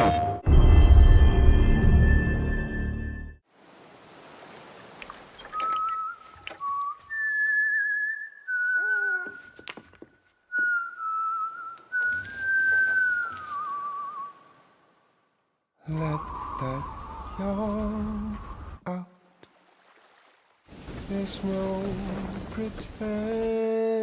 Let that yawn out. There's no pretending.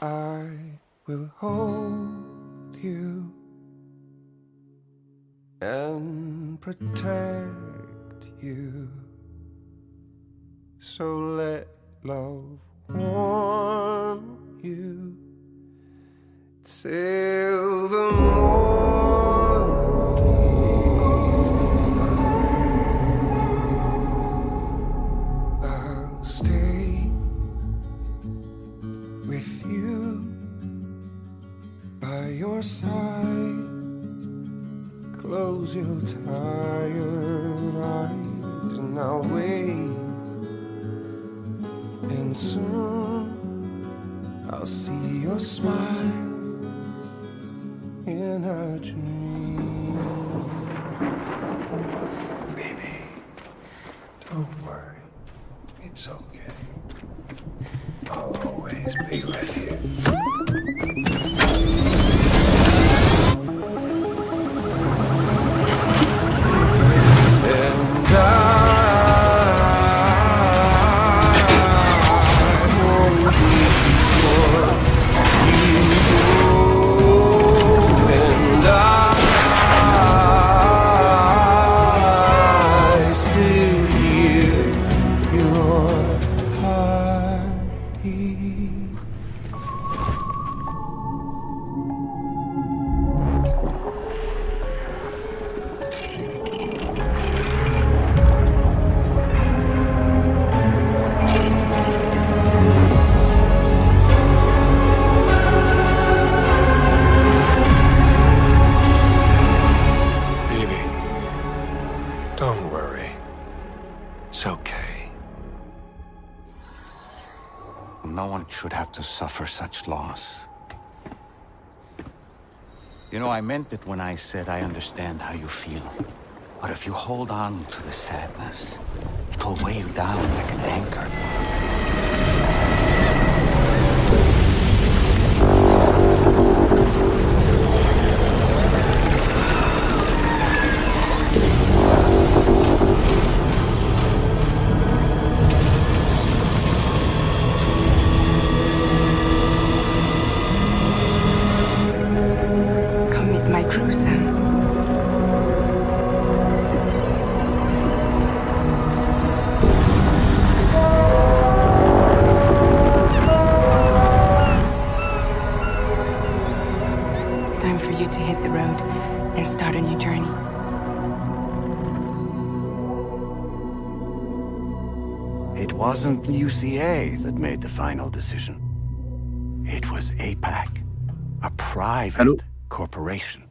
I will hold you and protect you. So let love meant it when I said I understand how you feel. But if you hold on to the sadness, it'll weigh you down like an anchor. Decision. It was APAC, a private Allô corporation.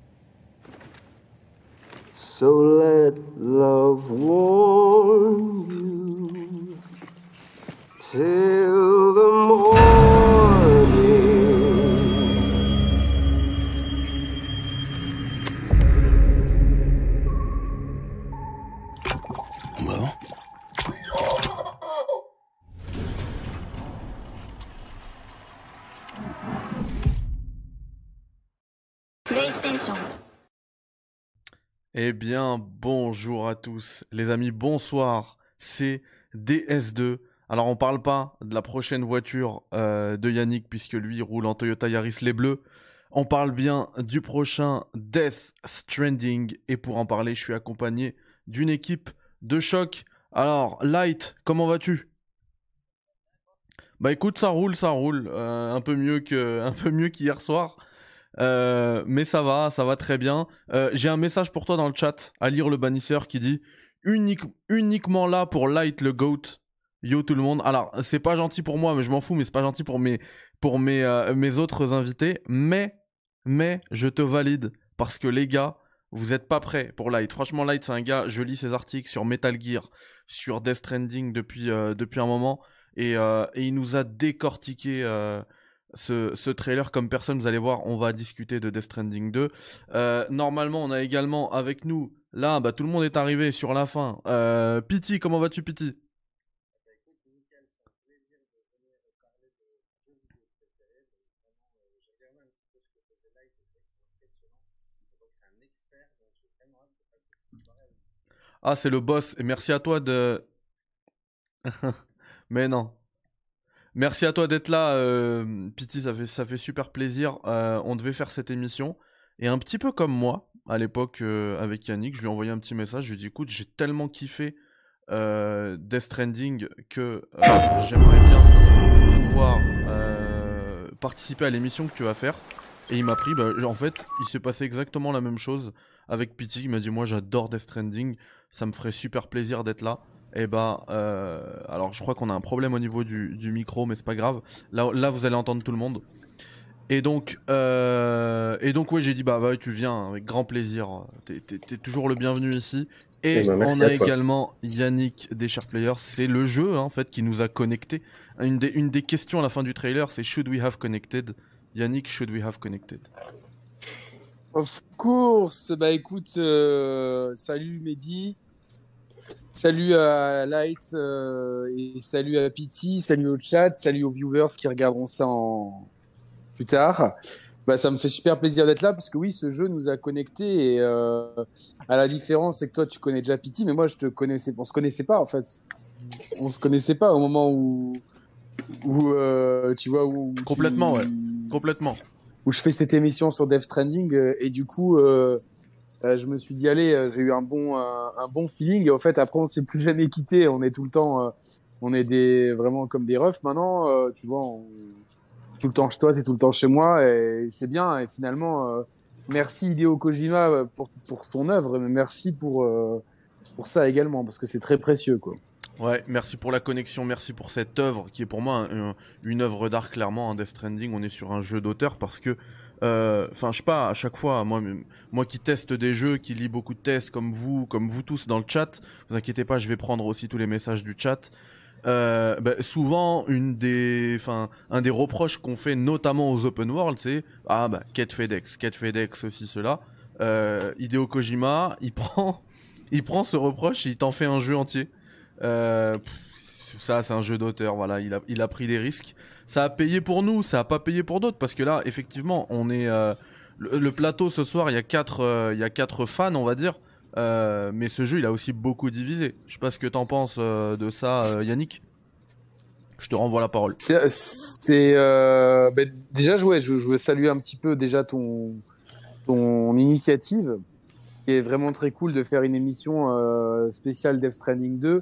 Tous, les amis, bonsoir. C'est DS2. Alors, on parle pas de la prochaine voiture euh, de Yannick, puisque lui roule en Toyota Yaris les Bleus. On parle bien du prochain Death Stranding. Et pour en parler, je suis accompagné d'une équipe de choc. Alors, Light, comment vas-tu? Bah écoute, ça roule, ça roule. Euh, un peu mieux que, un peu mieux qu'hier soir. Euh, mais ça va, ça va très bien. Euh, J'ai un message pour toi dans le chat à lire le bannisseur qui dit Unique, uniquement là pour light le goat. Yo tout le monde. Alors c'est pas gentil pour moi, mais je m'en fous. Mais c'est pas gentil pour mes pour mes euh, mes autres invités. Mais mais je te valide parce que les gars, vous êtes pas prêts pour light. Franchement light c'est un gars. Je lis ses articles sur Metal Gear, sur Death Stranding depuis depuis un moment et, et il nous a décortiqué. Ce, ce, trailer comme personne. Vous allez voir, on va discuter de Death Stranding 2. Euh, normalement, on a également avec nous, là, bah, tout le monde est arrivé sur la fin. Euh, Pity, comment vas-tu, Pity? Ah, c'est le boss. Et merci à toi de. Mais non. Merci à toi d'être là, euh, Pity, ça fait, ça super plaisir. Euh, on devait faire cette émission. Et un petit peu comme moi, à l'époque, euh, avec Yannick, je lui ai envoyé un petit message. Je lui ai dit écoute, j'ai tellement kiffé euh, Death Stranding que j'aimerais bien pouvoir participer à l'émission que tu vas faire. Et il m'a pris, bah, en fait, il s'est passé exactement la même chose avec Pity. Il m'a dit moi, j'adore Death Stranding. Ça me ferait super plaisir d'être là. Et eh bah, euh, alors je crois qu'on a un problème au niveau du, du micro, mais c'est pas grave. Là, là, vous allez entendre tout le monde. Et donc, euh, et donc, ouais, j'ai dit bah, bah, tu viens avec grand plaisir. T'es, t'es, t'es toujours le bienvenu ici. Et, Eh ben, on a également Yannick des Sharp Players. C'est le jeu hein, en fait qui nous a connectés. Une des, une des questions à la fin du trailer, c'est Should we have connected? Yannick, should we have connected? Of course. Bah écoute, euh, salut Mehdi. Salut à Light euh, et salut à Pity, salut au chat, salut aux viewers qui regarderont ça en plus tard. Bah, ça me fait super plaisir d'être là parce que oui, ce jeu nous a connectés et euh, à la différence, c'est que toi tu connais déjà Pity, mais moi je te connaissais, on se connaissait pas en fait. On se connaissait pas au moment où, où euh, tu vois où tu- Complètement, ouais. Complètement. où je fais cette émission sur Death Stranding euh, et du coup euh, euh, je me suis dit allez euh, j'ai eu un bon un, un bon feeling. Et en fait après on s'est plus jamais quitté. On est tout le temps euh, on est des vraiment comme des refs. Maintenant euh, tu vois tout le temps chez toi c'est tout le temps chez moi. Et c'est bien. Et finalement euh, merci Hideo Kojima euh, pour pour son œuvre. Mais merci pour euh, pour ça également parce que c'est très précieux quoi. Ouais, merci pour la connexion, merci pour cette œuvre qui est pour moi un- une œuvre d'art clairement en Death Stranding. On est sur un jeu d'auteur parce que, euh, enfin, je sais pas, à chaque fois, moi, moi qui teste des jeux, qui lis beaucoup de tests comme vous, comme vous tous dans le chat, vous inquiétez pas, je vais prendre aussi tous les messages du chat. Euh, bah, souvent, une des, enfin, un des reproches qu'on fait notamment aux open world, c'est ah bah quête FedEx, quête FedEx aussi cela. Euh, Hideo Kojima, il prend, il prend ce reproche et il t'en fait un jeu entier. Euh, ça, c'est un jeu d'auteur. Voilà, il a, il a pris des risques. Ça a payé pour nous, ça a pas payé pour d'autres parce que là, effectivement, on est euh, le, plateau ce soir. Il y a quatre, euh, fans, on va dire. Euh, mais ce jeu, il a aussi beaucoup divisé. Je sais pas ce que t'en penses de ça, Yannick. Je te renvoie la parole. C'est, ben, déjà, ouais, je, je veux saluer un petit peu déjà ton, ton initiative, qui est vraiment très cool de faire une émission spéciale Death Stranding 2.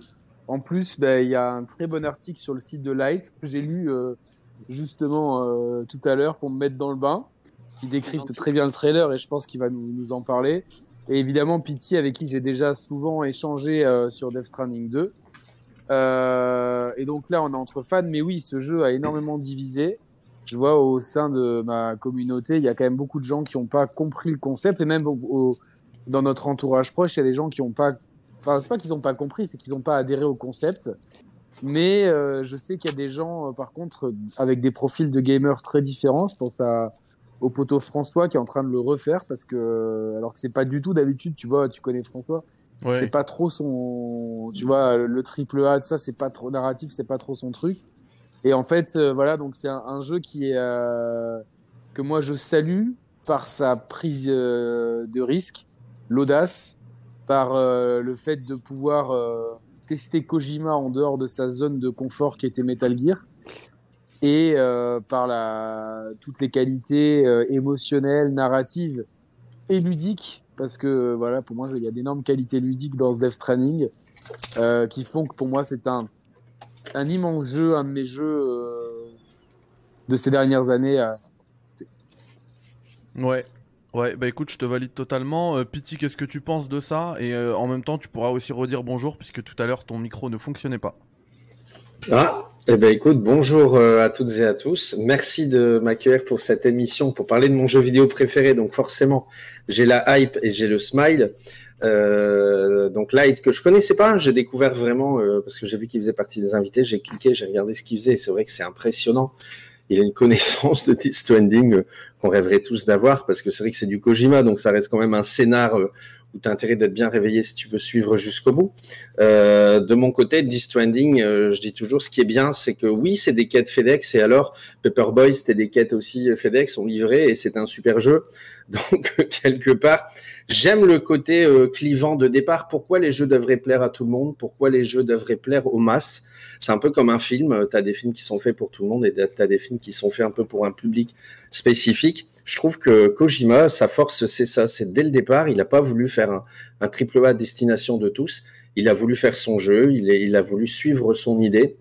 En plus, ben, il y a un très bon article sur le site de Light que j'ai lu euh, justement euh, tout à l'heure pour me mettre dans le bain, qui décrypte très bien le trailer et je pense qu'il va nous, nous en parler. Et évidemment, Pity, avec qui j'ai déjà souvent échangé euh, sur Death Stranding 2. Euh, et donc là, on est entre fans, mais oui, ce jeu a énormément divisé. Je vois au sein de ma communauté, il y a quand même beaucoup de gens qui n'ont pas compris le concept, et même au- au- dans notre entourage proche, il y a des gens qui n'ont pas, enfin, c'est pas qu'ils n'ont pas compris, c'est qu'ils n'ont pas adhéré au concept. Mais euh, je sais qu'il y a des gens, euh, par contre, euh, avec des profils de gamers très différents. Je pense à au poteau François qui est en train de le refaire parce que, alors que c'est pas du tout d'habitude, tu vois, tu connais François, c'est Ouais. pas trop son tu vois le triple A ça c'est pas trop narratif c'est pas trop son truc et en fait euh, voilà donc c'est un, un jeu qui est euh, que moi je salue par sa prise euh, de risque l'audace par euh, le fait de pouvoir euh, tester Kojima en dehors de sa zone de confort qui était Metal Gear et euh, par la toutes les qualités émotionnelles narratives et ludiques parce que voilà pour moi il y a d'énormes qualités ludiques dans ce Death Stranding qui font que pour moi c'est un un immense jeu un de mes jeux de ces dernières années. Ouais. Ouais, bah écoute, je te valide totalement. Euh, Pity, qu'est-ce que tu penses de ça? Et euh, en même temps, tu pourras aussi redire bonjour puisque tout à l'heure ton micro ne fonctionnait pas. Ah, eh ben écoute, bonjour euh, à toutes et à tous. Merci de m'accueillir pour cette émission pour parler de mon jeu vidéo préféré. Donc forcément, j'ai la hype et j'ai le smile. Euh, donc Light que je connaissais pas, j'ai découvert vraiment parce que j'ai vu qu'il faisait partie des invités. J'ai cliqué, j'ai regardé ce qu'il faisait. et C'est vrai que c'est impressionnant. Il a une connaissance de Death Stranding euh, qu'on rêverait tous d'avoir, parce que c'est vrai que c'est du Kojima, donc ça reste quand même un scénar euh, où tu as intérêt d'être bien réveillé si tu veux suivre jusqu'au bout. Euh, de mon côté, Death Stranding, je dis toujours, ce qui est bien, c'est que oui, c'est des quêtes FedEx, et alors Paperboy, c'était des quêtes aussi FedEx, on livrait, et c'est un super jeu. Donc, quelque part, j'aime le côté clivant de départ. Pourquoi les jeux devraient plaire à tout le monde? Pourquoi les jeux devraient plaire aux masses? C'est un peu comme un film. Tu as des films qui sont faits pour tout le monde, et tu as des films qui sont faits un peu pour un public spécifique. Je trouve que Kojima, sa force, c'est ça. C'est dès le départ, il n'a pas voulu faire un, triple A destination de tous. Il a voulu faire son jeu, il a voulu suivre son idée.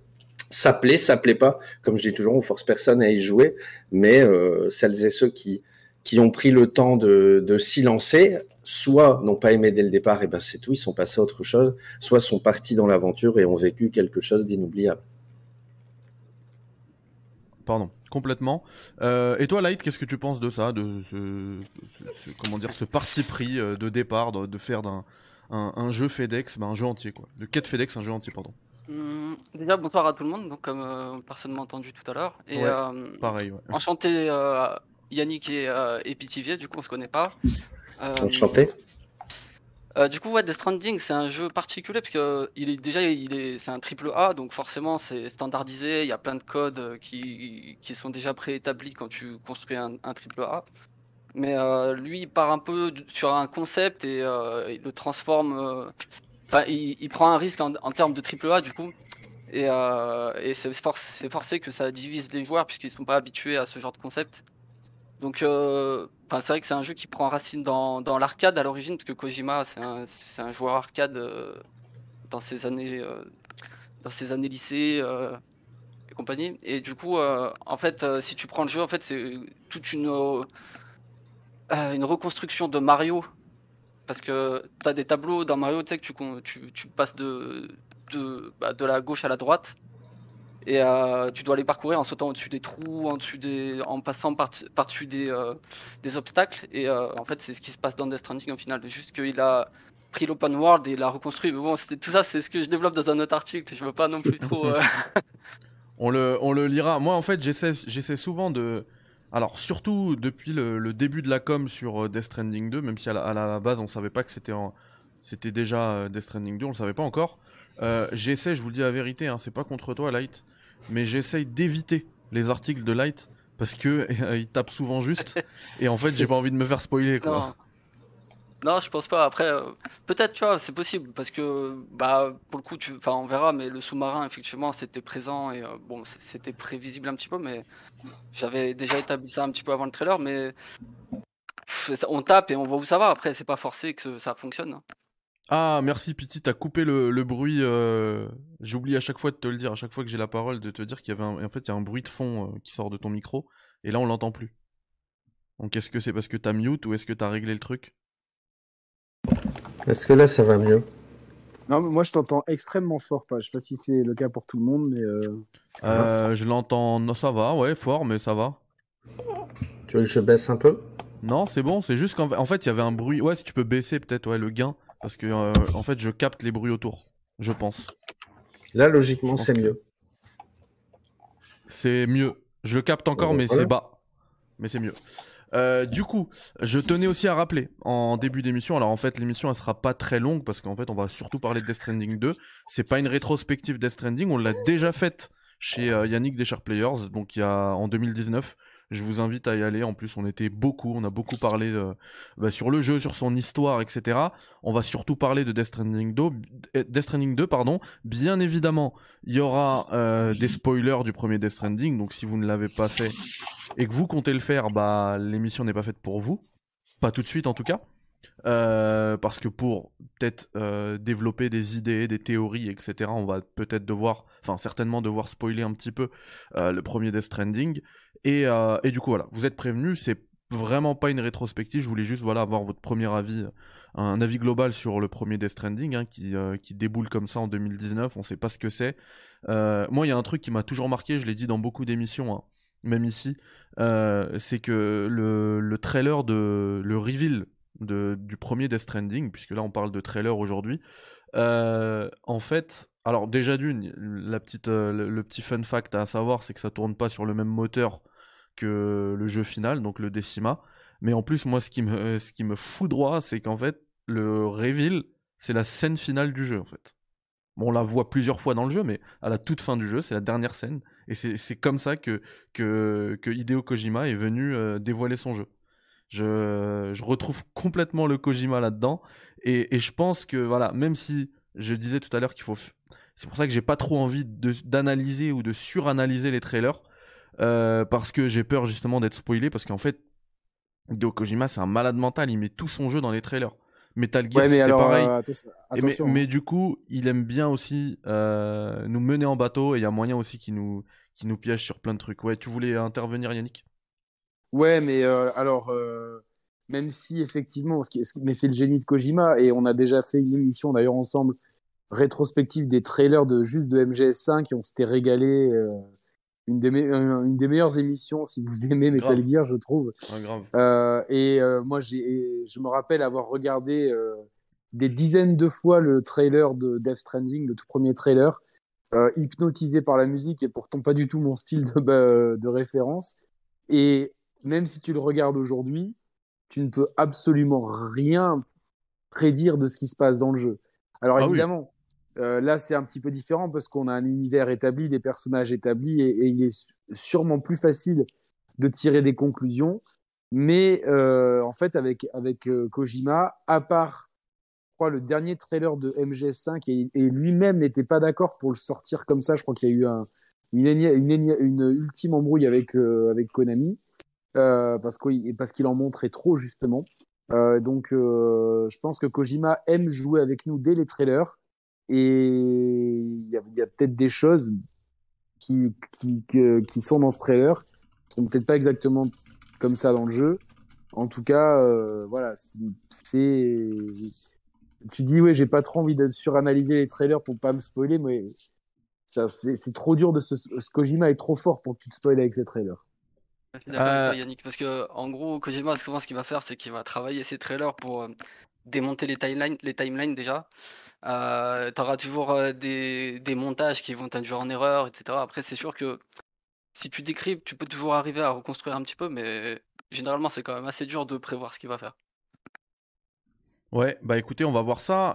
Ça plaît, ça plaît pas. Comme je dis toujours, on force personne à y jouer, mais euh, celles et ceux qui qui ont pris le temps de, de s'y lancer, soit n'ont pas aimé dès le départ, et ben c'est tout, ils sont passés à autre chose, soit sont partis dans l'aventure et ont vécu quelque chose d'inoubliable. Pardon, complètement. Euh, et toi, Light, qu'est-ce que tu penses de ça, de ce, ce- ce- comment dire, ce parti pris euh, de départ, de, de faire d'un un, un jeu FedEx, bah, un jeu entier quoi, de quête FedEx, un jeu entier, pardon. Hum, déjà, bonsoir à tout le monde, donc comme euh, personne m'a entendu tout à l'heure. Et Ouais, euh, Pareil, ouais. enchanté euh, Yannick et, euh, et Pithiviers, du coup on se connaît pas. Euh, Enchanté. euh, du coup, ouais, Death Stranding, c'est un jeu particulier parce que il est déjà, il est, c'est un triple A, donc forcément c'est standardisé. Il y a plein de codes euh, qui, qui sont déjà préétablis quand tu construis un, un triple A. Mais euh, lui, il part un peu sur un concept et euh, il le transforme. euh, Enfin, il, il prend un risque en, en termes de triple A du coup. Et, euh, et c'est for- c'est forcé que ça divise les joueurs puisqu'ils sont pas habitués à ce genre de concept. Donc, euh, c'est vrai que c'est un jeu qui prend racine dans, l'arcade à l'origine, parce que Kojima, c'est un, joueur arcade euh, dans ses années, euh, dans ses années lycée euh, et compagnie. Et du coup, en fait, si tu prends le jeu, en fait, c'est toute une, reconstruction de Mario. Parce que tu as des tableaux dans Mario, tu sais que tu, passes de, de, bah, de la gauche à la droite. Et euh, tu dois les parcourir en sautant au-dessus des trous, en, dessus des, en passant par- par-dessus des, euh, des obstacles. Et euh, en fait, c'est ce qui se passe dans Death Stranding au final. Juste qu'il a pris l'open world et l'a reconstruit. Mais bon, tout ça, c'est ce que je développe dans un autre article. Je veux pas non plus trop. On le, on le lira. Moi, en fait, j'essaie, souvent de. Alors, surtout depuis le, début de la com sur Death Stranding 2, même si à la, base on savait pas que c'était c'était déjà Death Stranding 2, on le savait pas encore. Euh, j'essaie, je vous le dis la vérité, hein, c'est pas contre toi, Light, mais j'essaye d'éviter les articles de Light parce que euh, il tape souvent juste et en fait j'ai pas envie de me faire spoiler quoi. Non. Non, je pense pas. Après, euh, peut-être, tu vois, c'est possible parce que, bah, pour le coup, tu, enfin, on verra. Mais le sous-marin, effectivement, c'était présent et euh, bon, c'était prévisible un petit peu, mais j'avais déjà établi ça un petit peu avant le trailer. Mais pff, on tape et on voit où ça va. Après, c'est pas forcé que ça fonctionne. hein. Ah, merci Piti, t'as coupé le, le bruit. euh, J'oublie à chaque fois de te le dire, à chaque fois que j'ai la parole, de te dire qu'il y avait un... en fait il y a un bruit de fond euh, qui sort de ton micro, et là on l'entend plus. Donc est-ce que c'est parce que t'as mute ou est-ce que t'as réglé le truc? Est-ce que là, ça va mieux? Non, mais moi je t'entends extrêmement fort. Pas. Je sais pas si c'est le cas pour tout le monde, mais euh, euh, Je l'entends, non ça va, ouais, fort, mais ça va. Tu veux que je baisse un peu? Non, c'est bon, c'est juste qu'en en fait il y avait un bruit. Ouais, si tu peux baisser peut-être ouais, le gain, parce que euh, en fait je capte les bruits autour, je pense. Là, logiquement, c'est que- mieux. C'est mieux. Je le capte encore, Bon, mais voilà. c'est bas. Mais c'est mieux. Euh, du coup, je tenais aussi à rappeler en début d'émission. Alors en fait, l'émission elle sera pas très longue parce qu'en fait, on va surtout parler de Death Stranding 2. C'est pas une rétrospective Death Stranding, on l'a déjà faite chez euh, Yannick des Sharp Players, donc il y a en 2019. Je vous invite à y aller. En plus, on était beaucoup, on a beaucoup parlé euh, bah, sur le jeu, sur son histoire, etc. On va surtout parler de Death Stranding 2, euh, Death Stranding 2 pardon. Bien évidemment, il y aura euh, des spoilers du premier Death Stranding, donc si vous ne l'avez pas fait et que vous comptez le faire, bah l'émission n'est pas faite pour vous. Pas tout de suite en tout cas. Euh, parce que pour peut-être euh, développer des idées, des théories, etc., on va peut-être devoir, enfin certainement devoir spoiler un petit peu euh, le premier Death Stranding. Et, et du coup voilà, vous êtes prévenus, c'est vraiment pas une rétrospective, je voulais juste voilà avoir votre premier avis, un avis global sur le premier Death Stranding hein, qui, qui déboule comme ça en 2019, on sait pas ce que c'est. Moi il y a un truc qui m'a toujours marqué, je l'ai dit dans beaucoup d'émissions, hein, même ici, c'est que le, le trailer de le reveal de, du premier Death Stranding, puisque là on parle de trailer aujourd'hui, Euh, en fait, alors déjà d'une, la petite, euh, le, petit fun fact à savoir, c'est que ça tourne pas sur le même moteur que le jeu final, donc le Decima. Mais en plus, moi, ce qui me, ce qui me foudroie, c'est qu'en fait, le reveal, c'est la scène finale du jeu, en fait. On la voit plusieurs fois dans le jeu, mais à la toute fin du jeu, c'est la dernière scène. Et c'est comme ça que, que, que Hideo Kojima est venu euh, dévoiler son jeu. Je, je retrouve complètement le Kojima là-dedans. Et, et je pense que, voilà, même si je disais tout à l'heure qu'il faut. C'est pour ça que j'ai pas trop envie de- d'analyser ou de suranalyser les trailers. euh, parce que j'ai peur justement d'être spoilé. Parce qu'en fait, Hideo Kojima, c'est un malade mental. Il met tout son jeu dans les trailers. Metal Gear, Ouais, c'était pareil. euh, attention, Et mais, hein. du coup, il aime bien aussi euh, nous mener en bateau et il y a moyen aussi qu'il nous, qu'il nous piège sur plein de trucs. Ouais, tu voulais intervenir, Yannick? Ouais, mais euh, alors, euh, même si effectivement, ce qui est- ce qui- mais c'est le génie de Kojima, et on a déjà fait une émission d'ailleurs ensemble, rétrospective des trailers de juste de MGS5, et on s'était régalé. euh, une, des me- une des meilleures émissions, si vous aimez Metal Grave. Gear, je trouve. Ah, grave. Et moi, j'ai, je me rappelle avoir regardé des dizaines de fois le trailer de Death Stranding, le tout premier trailer, hypnotisé par la musique et pourtant pas du tout mon style de, bah, de référence. Et même si tu le regardes aujourd'hui, tu ne peux absolument rien prédire de ce qui se passe dans le jeu. Alors Ah oui. évidemment, euh, là c'est un petit peu différent parce qu'on a un univers établi, des personnages établis et, et il est sûrement plus facile de tirer des conclusions. Mais euh, en fait, avec, avec euh, Kojima, à part je crois, le dernier trailer de MGS5, et, et lui-même n'était pas d'accord pour le sortir comme ça, je crois qu'il y a eu un, une, une, ultime embrouille avec, avec Konami, parce qu'il parce qu'il en montrait trop, justement. Euh, donc, euh, je pense que Kojima aime jouer avec nous dès les trailers, et il y a, peut-être des choses qui, qui, qui sont dans ce trailer, qui sont peut-être pas exactement comme ça dans le jeu. En tout cas, euh, voilà, c'est-. Tu dis, ouais, j'ai pas trop envie de suranalyser les trailers pour pas me spoiler, mais c'est trop dur de se. Ce Kojima est trop fort pour que tu te spoiles avec ses trailers. Je suis d'accord avec Euh, toi, Yannick, parce que en gros, Kojima, souvent, ce qu'il va faire, c'est qu'il va travailler ses trailers pour euh, démonter les timelines, les timelines déjà. Euh, T'auras toujours des, des montages qui vont t'induire en erreur, etc. Après, c'est sûr que si tu décryptes, tu peux toujours arriver à reconstruire un petit peu, mais généralement, c'est quand même assez dur de prévoir ce qu'il va faire. Ouais, bah écoutez, on va voir ça.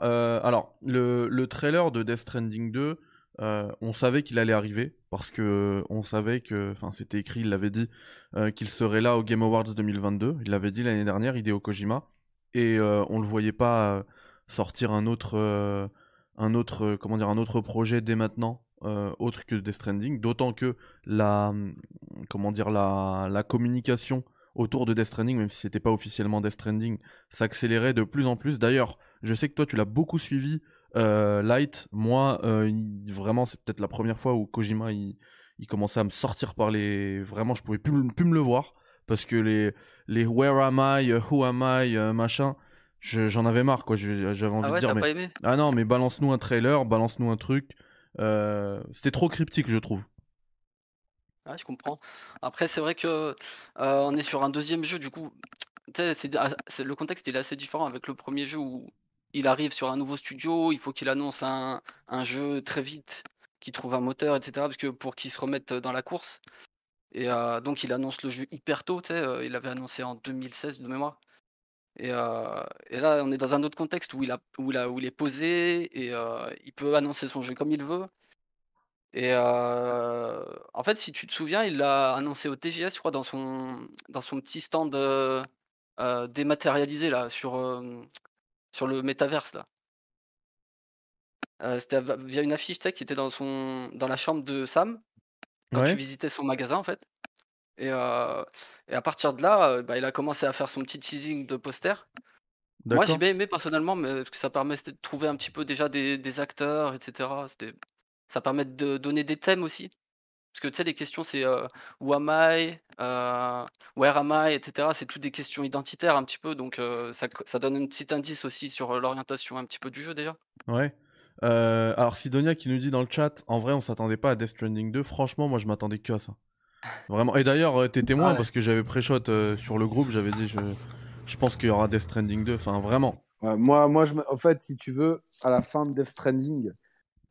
Alors, le, le trailer de Death Stranding 2, euh, on savait qu'il allait arriver parce que on savait que, enfin, c'était écrit, il l'avait dit, euh, qu'il serait là au Game Awards 2022. Il l'avait dit l'année dernière, Hideo Kojima, et euh, on le voyait pas euh, sortir un autre, euh, un autre, euh, comment dire, un autre projet dès maintenant, euh, autre que Death Stranding. D'autant que la, hum, comment dire, la, la communication autour de Death Stranding, même si c'était pas officiellement Death Stranding, s'accélérait de plus en plus. D'ailleurs, je sais que toi, tu l'as beaucoup suivi, euh, Light. Moi, euh, il- vraiment, c'est peut-être la première fois où Kojima, il, il commençait à me sortir par les... Vraiment, je pouvais plus, me- plus me le voir. Parce que les, les Where am I, euh, Who am I, machin, je- j'en avais marre, quoi. J'avais envie Ah de dire, mais... pas aimé? Ah non, mais balance-nous un trailer, balance-nous un truc. Euh, C'était trop cryptique, je trouve. Ouais, je comprends. Après, c'est vrai que euh, on est sur un deuxième jeu, du coup, c'est, ah, le contexte il est assez différent avec le premier jeu où il arrive sur un nouveau studio, il faut qu'il annonce un, jeu très vite, qu'il trouve un moteur, etc. Parce que pour qu'il se remette dans la course. Et euh, donc, il annonce le jeu hyper tôt, euh, il l'avait annoncé en 2016 de mémoire. Et, euh, et là, on est dans un autre contexte où il est posé et euh, il peut annoncer son jeu comme il veut. Et en fait, si tu te souviens, il l'a annoncé au TGS, je crois, dans son, dans son petit stand dématérialisé là, sur, sur le métaverse là. Euh, c'était via une affiche qui était dans, son, dans la chambre de Sam, quand tu visitais son magasin en fait. Et, euh, et à partir de là, euh, bah, il a commencé à faire son petit teasing de poster. Moi, j'ai bien aimé personnellement, mais parce que ça permet de trouver un petit peu déjà des, des acteurs, etc. Ça permet de donner des thèmes aussi. Parce que tu sais, les questions, c'est euh, Who am I, euh, Where am I, etc. C'est toutes des questions identitaires un petit peu, donc euh, ça, ça donne un petit indice aussi sur l'orientation un petit peu du jeu déjà. Ouais. Euh, alors, Sidonia qui nous dit dans le chat, en vrai, on s'attendait pas à Death Stranding 2. Franchement, moi, je m'attendais que à ça. Vraiment. Et d'ailleurs, t'es témoin ouais. parce que j'avais pré-shot euh, sur le groupe, j'avais dit, je, je pense qu'il y aura Death Stranding 2. Enfin, vraiment. Ouais, moi, moi je, en fait, si tu veux, à la fin de Death Stranding,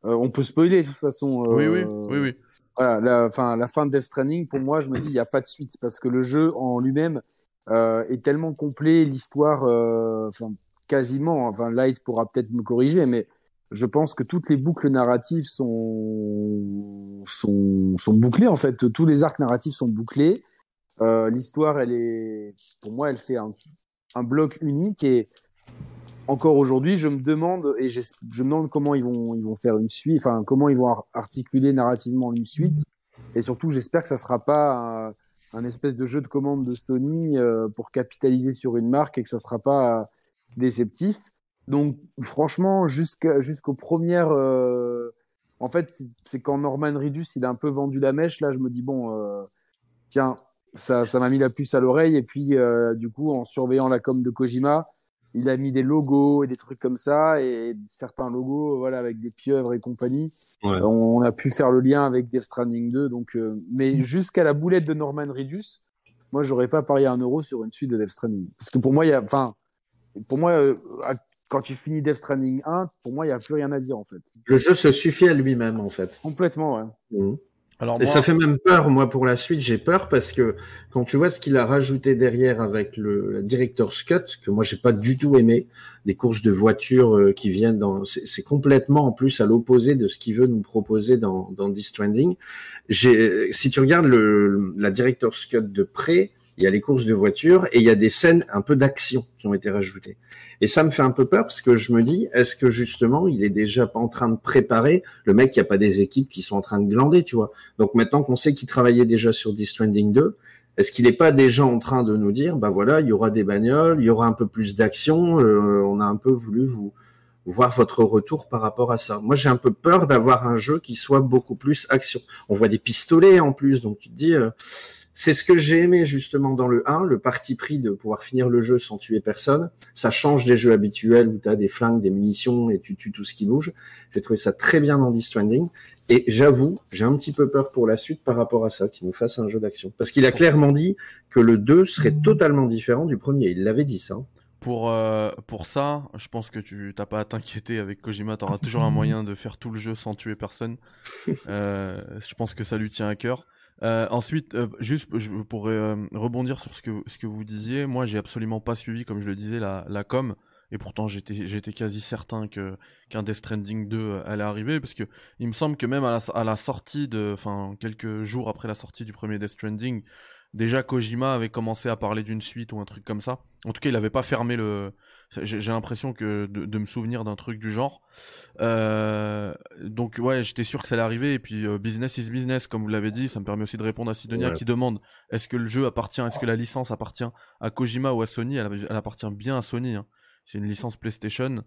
euh, on peut spoiler de toute façon. Oui, oui, euh, oui, oui. Voilà, la, enfin, la fin de Death Stranding, pour moi, je me dis, il n'y a pas de suite parce que le jeu en lui-même euh, est tellement complet, l'histoire, euh, enfin, quasiment, enfin, Light pourra peut-être me corriger, mais je pense que toutes les boucles narratives sont, sont, sont bouclées, en fait. Tous les arcs narratifs sont bouclés. Euh, l'histoire, elle est, pour moi, elle fait un, un bloc unique et encore aujourd'hui, je me demande et je me demande comment ils vont ils vont faire une suite, enfin comment ils vont ar- articuler narrativement une suite. Et surtout, j'espère que ça sera pas un, espèce de jeu de commande de Sony euh, pour capitaliser sur une marque et que ça sera pas euh, déceptif. Donc, franchement, jusqu'aux premières, euh, en fait, c'est- quand Norman Reedus il a un peu vendu la mèche. Là, je me dis bon, tiens, ça m'a mis la puce à l'oreille. Et puis, du coup, en surveillant la com de Kojima il a mis des logos et des trucs comme ça et certains logos voilà avec des pieuvres et compagnie Ouais. on, a pu faire le lien avec Death Stranding 2 donc euh, mais jusqu'à la boulette de Norman Reedus moi j'aurais pas parié un euro sur une suite de Death Stranding parce que pour moi il y a enfin pour moi euh, à- quand tu finis Death Stranding 1 pour moi il y a plus rien à dire en fait Le jeu se suffit à lui-même, en fait. complètement ouais Mhm. Alors Et moi, ça fait même peur, moi, pour la suite. J'ai peur parce que quand tu vois ce qu'il a rajouté derrière avec le la Director's Cut, que moi, j'ai pas du tout aimé, des courses de voitures euh, qui viennent dans, c'est complètement en plus à l'opposé de ce qu'il veut nous proposer dans, dans Death Stranding. J'ai, si tu regardes le, la Director's Cut de près, il y a les courses de voitures et il y a des scènes un peu d'action qui ont été rajoutées. Et ça me fait un peu peur parce que je me dis, est-ce que justement, il est déjà pas en train de préparer le mec, il n'y a pas des équipes qui sont en train de glander, tu vois. Donc maintenant qu'on sait qu'il travaillait déjà sur Death Stranding 2, est-ce qu'il n'est pas déjà en train de nous dire, bah voilà, il y aura des bagnoles, il y aura un peu plus d'action, euh, on a un peu voulu vous voir votre retour par rapport à ça. Moi, j'ai un peu peur d'avoir un jeu qui soit beaucoup plus action. On voit des pistolets en plus, donc tu te dis, euh, c'est ce que j'ai aimé justement dans le 1, le parti pris de pouvoir finir le jeu sans tuer personne. Ça change des jeux habituels où tu as des flingues, des munitions et tu tues tout ce qui bouge. J'ai trouvé ça très bien dans Death Stranding. Et j'avoue, j'ai un petit peu peur pour la suite par rapport à ça, qu'il nous fasse un jeu d'action. Parce qu'il a clairement dit que le 2 serait totalement différent du premier. Il l'avait dit ça. hein. pour, euh, pour ça, je pense que tu t'as pas à t'inquiéter avec Kojima, t'auras toujours un moyen de faire tout le jeu sans tuer personne. Euh, je pense que ça lui tient à cœur. Euh, ensuite, euh, juste je pourrais euh, rebondir sur ce que, vous disiez. Moi, j'ai absolument pas suivi, comme je le disais, la, la com. Et pourtant, j'étais, quasi certain qu'un Death Stranding 2 allait arriver. Parce que il me semble que même à la, à la sortie de. Enfin, quelques jours après la sortie du premier Death Stranding, déjà Kojima avait commencé à parler d'une suite ou un truc comme ça. En tout cas, il avait pas fermé le. J'ai l'impression que de, de me souvenir d'un truc du genre. Euh, donc ouais, j'étais sûr que ça allait arriver. Et puis euh, business is business, comme vous l'avez dit. Ça me permet aussi de répondre à Sidonia Ouais. qui demande est-ce que le jeu appartient, est-ce que la licence appartient à Kojima ou à Sony? Elle, elle appartient bien à Sony. hein. C'est une licence PlayStation.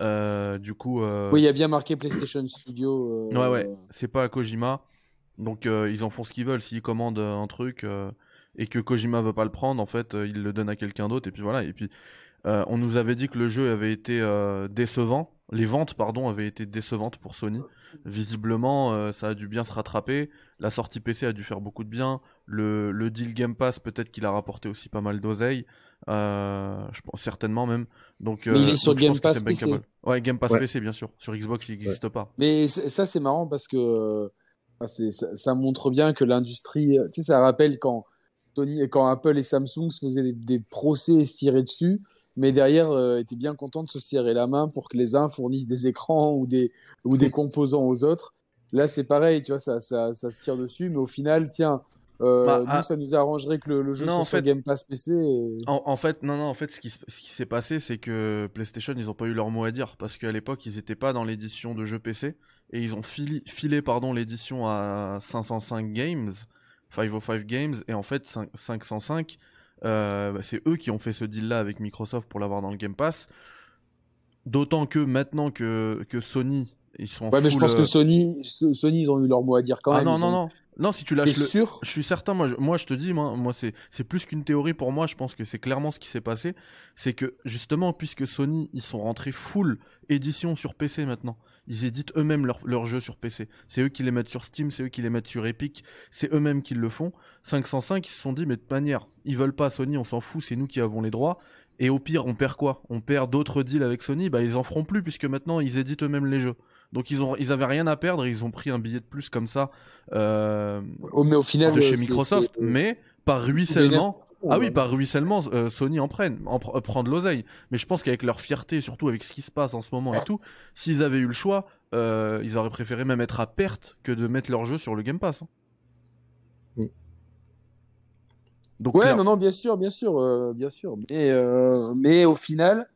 Euh, du coup. euh, oui il y a bien marqué PlayStation Studio euh, Ouais, ouais, c'est pas à Kojima. Donc euh, ils en font ce qu'ils veulent. S'ils commandent un truc euh, et que Kojima veut pas le prendre, en fait, ils le donnent à quelqu'un d'autre. Et puis voilà. Et puis euh, on nous avait dit que le jeu avait été euh, décevant. Les ventes, pardon, avaient été décevantes pour Sony. Visiblement, euh, ça a dû bien se rattraper. La sortie PC a dû faire beaucoup de bien. Le, le deal Game Pass, peut-être qu'il a rapporté aussi pas mal d'oseille. Euh, je pense certainement même. Donc, Mais il est sur Game Pass PC. Ouais, Game Pass Ouais. PC, bien sûr. Sur Xbox, il n'existe pas. Mais ça, c'est marrant parce que euh, ah, ça, ça montre bien que l'industrie. Tu sais, ça rappelle quand Sony, quand Apple et Samsung se faisaient des, des procès et se tiraient dessus, mais derrière euh, étaient bien contents de se serrer la main pour que les uns fournissent des écrans ou des, ou des composants aux autres. Là, c'est pareil, tu vois, ça, ça, ça se tire dessus, mais au final, tiens, euh, Bah, nous, ah. ça nous arrangerait que le, le jeu Non, soit en sur Game Pass PC. et- En, en fait, non, non, en fait, ce qui, s- ce qui s'est passé, c'est que PlayStation, ils ont pas eu leur mot à dire parce qu'à l'époque, ils étaient pas dans l'édition de jeux PC et ils ont fili- filé, pardon, l'édition à 505 Games, 505 Games, et en fait, 5- 505, euh, bah, c'est eux qui ont fait ce deal-là avec Microsoft pour l'avoir dans le Game Pass. D'autant que maintenant que, que Sony, ils sont en Ouais, mais je pense euh, que Sony, so- Sony, ils ont eu leur mot à dire quand ah même. non, non, ont- non. Non, si tu lâches le, sûr? je suis certain, moi je, moi je te dis, moi, moi c'est, c'est plus qu'une théorie pour moi, je pense que c'est clairement ce qui s'est passé. C'est que justement, puisque Sony, ils sont rentrés full édition sur PC maintenant, ils éditent eux-mêmes leurs jeux sur PC. C'est eux qui les mettent sur Steam, c'est eux qui les mettent sur Epic, c'est eux-mêmes qui le font. 505, ils se sont dit, mais de toute manière, ils veulent pas Sony, on s'en fout, c'est nous qui avons les droits. Et au pire, on perd quoi? On perd d'autres deals avec Sony? Bah, ils en feront plus puisque maintenant ils éditent eux-mêmes les jeux. Donc ils ont, ils avaient rien à perdre. Ils ont pris un billet de plus comme ça euh, Oh, mais au final, de chez Microsoft. Mais par ruissellement. Ah oui, par ruissellement, euh, Sony en prenne, en pr- euh, prend de l'oseille. Mais je pense qu'avec leur fierté, surtout avec ce qui se passe en ce moment et tout, s'ils avaient eu le choix, euh, ils auraient préféré même être à perte que de mettre leur jeu sur le Game Pass. hein. Mm. Donc Ouais, clair- non, non, bien sûr, bien sûr, euh, bien sûr. Mais, euh, mais au final,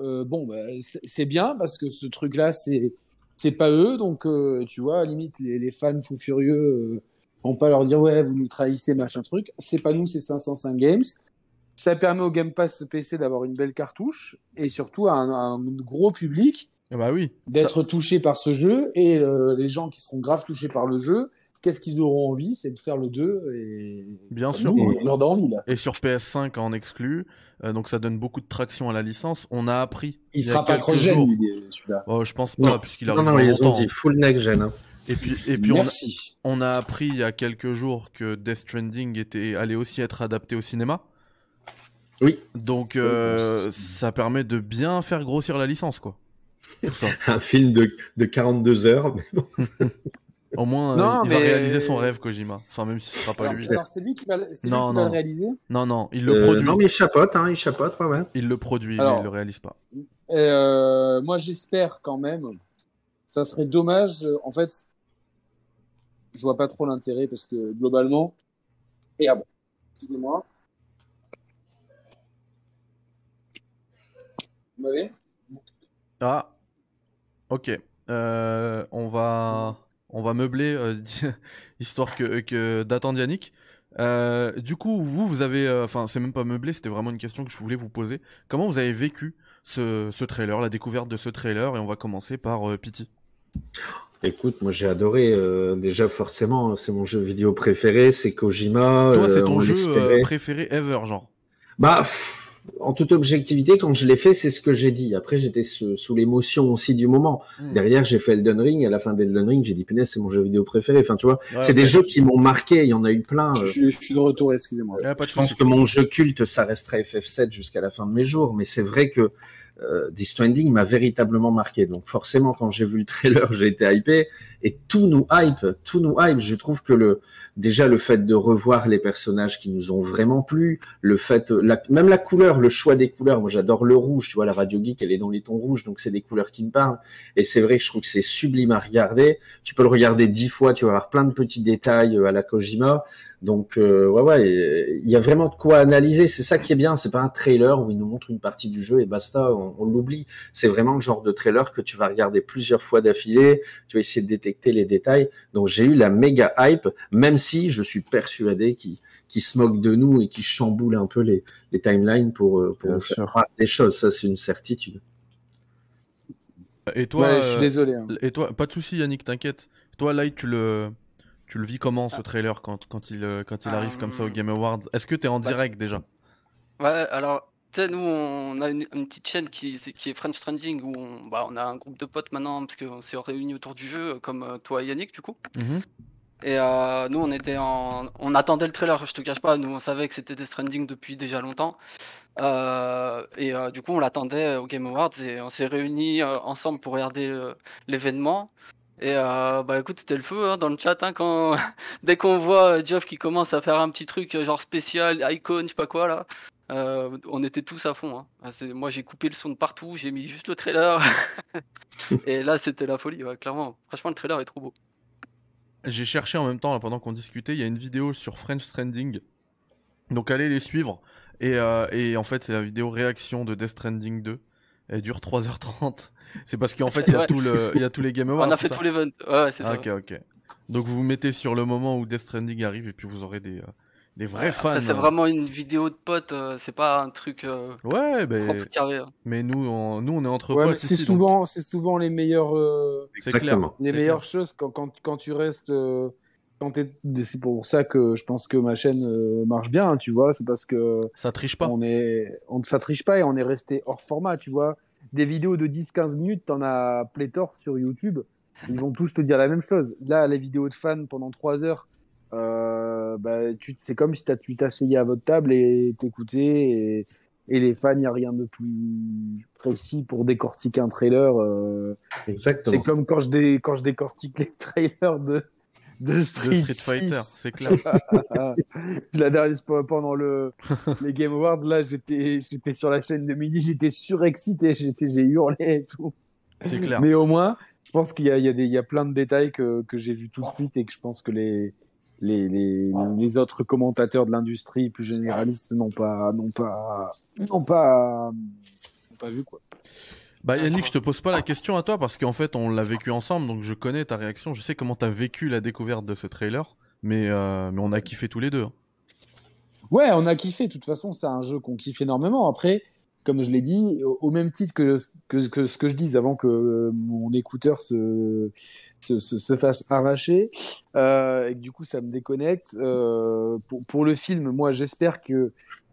euh, bon, bah, c'est bien parce que ce truc-là, c'est c'est pas eux, donc euh, tu vois, à la limite, les, les fans fous furieux vont pas leur dire ouais, vous nous trahissez, machin truc. C'est pas nous, c'est 505 Games. Ça permet au Game Pass PC d'avoir une belle cartouche et surtout à un, à un gros public Ah bah oui. d'être touché par ce jeu et euh, les gens qui seront grave touchés par le jeu, qu'est-ce qu'ils auront envie? C'est de faire le 2 et Bien sûr. Nous, on leur donne envie là. Et sur PS5 en exclu, euh, donc ça donne beaucoup de traction à la licence. On a appris. Il a sera pas cross-gen, celui-là. Oh, je pense pas, Non. puisqu'il Non, arrive non, dans ils ont dit full next gen. hein. Et puis, et puis on, a, Merci. on a appris il y a quelques jours que Death Stranding était, allait aussi être adapté au cinéma. Oui. Donc euh, ça permet de bien faire grossir la licence, quoi. Ça. Un film de, de 42 heures. mais bon. Au moins, Non, euh, il va mais- réaliser son rêve, Kojima. Enfin, même si ce sera pas Alors, lui. c'est- alors, c'est lui qui va, lui Non, qui va le réaliser. Non, non, il le Euh, produit. non, mais il chapote, hein, il chapote, ouais, ouais. Il le produit, mais Alors- il le réalise pas. Euh, moi, j'espère quand même. Ça serait dommage. En fait, je vois pas trop l'intérêt parce que globalement. Et ah bon, excusez-moi. Vous m'avez? Ah, ok. Euh, on va, on va meubler euh, histoire que, que d'attendre Yannick. Euh, du coup, vous, vous avez, enfin, c'est même pas meublé, c'était vraiment une question que je voulais vous poser. Comment vous avez vécu ce, ce trailer, la découverte de ce trailer? Et on va commencer par Pity. Écoute, moi j'ai adoré. euh, déjà, forcément, c'est mon jeu vidéo préféré, c'est Kojima. Toi, c'est euh, ton on jeu euh, préféré ever, genre. Bah, pff, en toute objectivité, quand je l'ai fait, c'est ce que j'ai dit. Après, j'étais sous, sous l'émotion aussi du moment. Hmm. Derrière, j'ai fait Elden Ring. À la fin d'Elden Ring, j'ai dit, punaise, c'est mon jeu vidéo préféré. Enfin, tu vois, Ouais, c'est des jeux qui m'ont marqué. Il y en a eu plein. je, euh, suis- je suis de retour, excusez-moi. Ouais, je pense que mon jeu culte, ça restera FF7 jusqu'à la fin de mes jours. Mais c'est vrai que euh, Death Stranding m'a véritablement marqué. Donc forcément, quand j'ai vu le trailer, j'ai été hypé. Et tout nous hype, tout nous hype. Je trouve que le déjà le fait de revoir les personnages qui nous ont vraiment plu, le fait, la, même la couleur, le choix des couleurs. Moi, j'adore le rouge. Tu vois, la Radio Geek, elle est dans les tons rouges, donc c'est des couleurs qui me parlent. Et c'est vrai que je trouve que c'est sublime à regarder. Tu peux le regarder dix fois, tu vas avoir plein de petits détails euh, à la Kojima. Donc euh, ouais ouais, il y a vraiment de quoi analyser. C'est ça qui est bien. C'est pas un trailer où il nous montre une partie du jeu et basta, on, on l'oublie. C'est vraiment le genre de trailer que tu vas regarder plusieurs fois d'affilée. Tu vas essayer de détecter les détails. Donc j'ai eu la méga hype, même si je suis persuadé qu'il qu'il se moque de nous et qu'il chamboule un peu les, les timelines pour euh, pour faire des choses. Ça c'est une certitude. Et toi, Ouais, je suis euh, désolé. hein. et toi, pas de souci, Yannick, t'inquiète. Toi, Light, tu le, tu le vis comment Ah. ce trailer quand, quand il, euh, quand il arrive comme ça au Euh, Game Awards? Est-ce que t'es en bah, direct déjà? Ouais, alors, tu sais, nous, on a une, une petite chaîne qui, c'est- qui est French Trending où on, bah, on a un groupe de potes maintenant parce qu'on s'est réunis autour du jeu, comme toi et Yannick, du coup. Mhm. Et euh, nous, on était en. On attendait le trailer, je te cache pas, nous, on savait que c'était des Stranding depuis déjà longtemps. Euh, et euh, du coup, on l'attendait au Game Awards et on s'est réunis euh, ensemble pour regarder euh, l'événement. Et euh, bah écoute, c'était le feu hein, dans le chat hein, quand dès qu'on voit Geoff qui commence à faire un petit truc genre spécial, icon, je sais pas quoi là, euh, on était tous à fond. Hein. Ah, Moi j'ai coupé le son de partout, j'ai mis juste le trailer. et là c'était la folie, ouais, clairement. Franchement le trailer est trop beau. J'ai cherché en même temps, là, pendant qu'on discutait, il y a une vidéo sur French Stranding. Donc allez les suivre. Et, euh, et en fait, c'est la vidéo réaction de Death Stranding 2. Elle dure 3h30. C'est parce qu'en fait, il y, a Ouais. tout le, il y a tous les Game Awards. on a fait ça tout l'event. Ouais, c'est ça. Ah, Ok, ok. Donc vous vous mettez sur le moment où Death Stranding arrive et puis vous aurez des, euh, des vrais fans. c'est vraiment une vidéo de potes, euh, c'est pas un truc euh, Ouais, carré. hein. mais nous on, nous, on est entre Ouais, potes. c'est donc souvent, c'est souvent les meilleurs, euh. Exactement. les meilleures choses quand, quand, quand tu restes. euh, quand c'est pour ça que je pense que ma chaîne marche bien, hein, tu vois. C'est parce que Ça triche pas. on est, on ne triche pas et on est resté hors format, tu vois. Des vidéos de 10-15 minutes, t'en as pléthore sur YouTube. Ils vont tous te dire la même chose. Là, les vidéos de fans pendant 3 heures, euh, bah, c'est comme si t'as- tu t'asseyais à votre table et t'écoutais et, et les fans, il n'y a rien de plus précis pour décortiquer un trailer. euh, c'est comme quand je, dé- quand je décortique les trailers de, de Street, De Street Fighter, 6. c'est clair. La dernière fois, pendant le, les Game Awards, là, j'étais, j'étais sur la chaîne de midi, j'étais surexcité, j'étais, j'ai hurlé et tout. C'est clair. Mais au moins, je pense qu'il y a, il y, a des- il y a plein de détails que, que j'ai vus tout de suite et que je pense que les, les, les, les autres commentateurs de l'industrie plus généralistes n'ont pas, n'ont pas, n'ont pas, n'ont pas vu, quoi. Bah Yannick, je te pose pas la question à toi parce qu'en fait on l'a vécu ensemble, donc je connais ta réaction, je sais comment t'as vécu la découverte de ce trailer, mais, euh, mais on a kiffé tous les deux. hein. Ouais, on a kiffé. De toute façon, c'est un jeu qu'on kiffe énormément. Après, comme je l'ai dit, au, même titre que, que, que ce que je dise avant que euh, mon écouteur se, se, se, se fasse arracher, euh, et que du coup ça me déconnecte. euh, pour, pour le film, moi j'espère que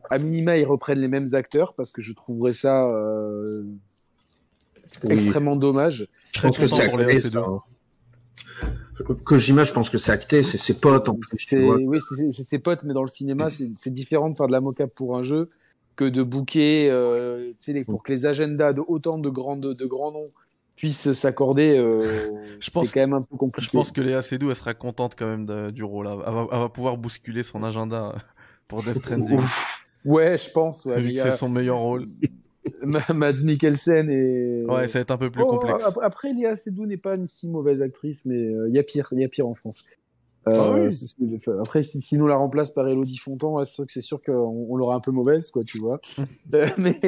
à minima ils reprennent les mêmes acteurs parce que je trouverais ça euh, Oui. extrêmement dommage. Je pense que c'est acté, AC2. ça. hein. Kojima, je pense que c'est acté, c'est ses potes en plus. Oui, c'est ses potes, mais dans le cinéma, c'est c'est différent de faire de la mocap pour un jeu que de booker, euh, les- pour que les agendas de autant de grands de, grands noms puissent s'accorder. euh, Je c'est pense- quand même un peu compliqué. Je pense que Léa Seydoux, elle sera contente quand même de- du rôle. Elle va, elle va pouvoir bousculer son agenda pour Death Stranding, Ouais, je pense. Ouais, vu que c'est a son meilleur rôle. Ma- Mads Mikkelsen et. Ouais, ça va être un peu plus Oh, complexe. ap- Après, Léa Seydoux n'est pas une si mauvaise actrice, mais euh, il y a pire, il y a pire en France. Euh, Ah oui. après, si, si nous la remplace par Elodie Fontan, c'est sûr qu'on on l'aura un peu mauvaise, quoi, tu vois. Euh, mais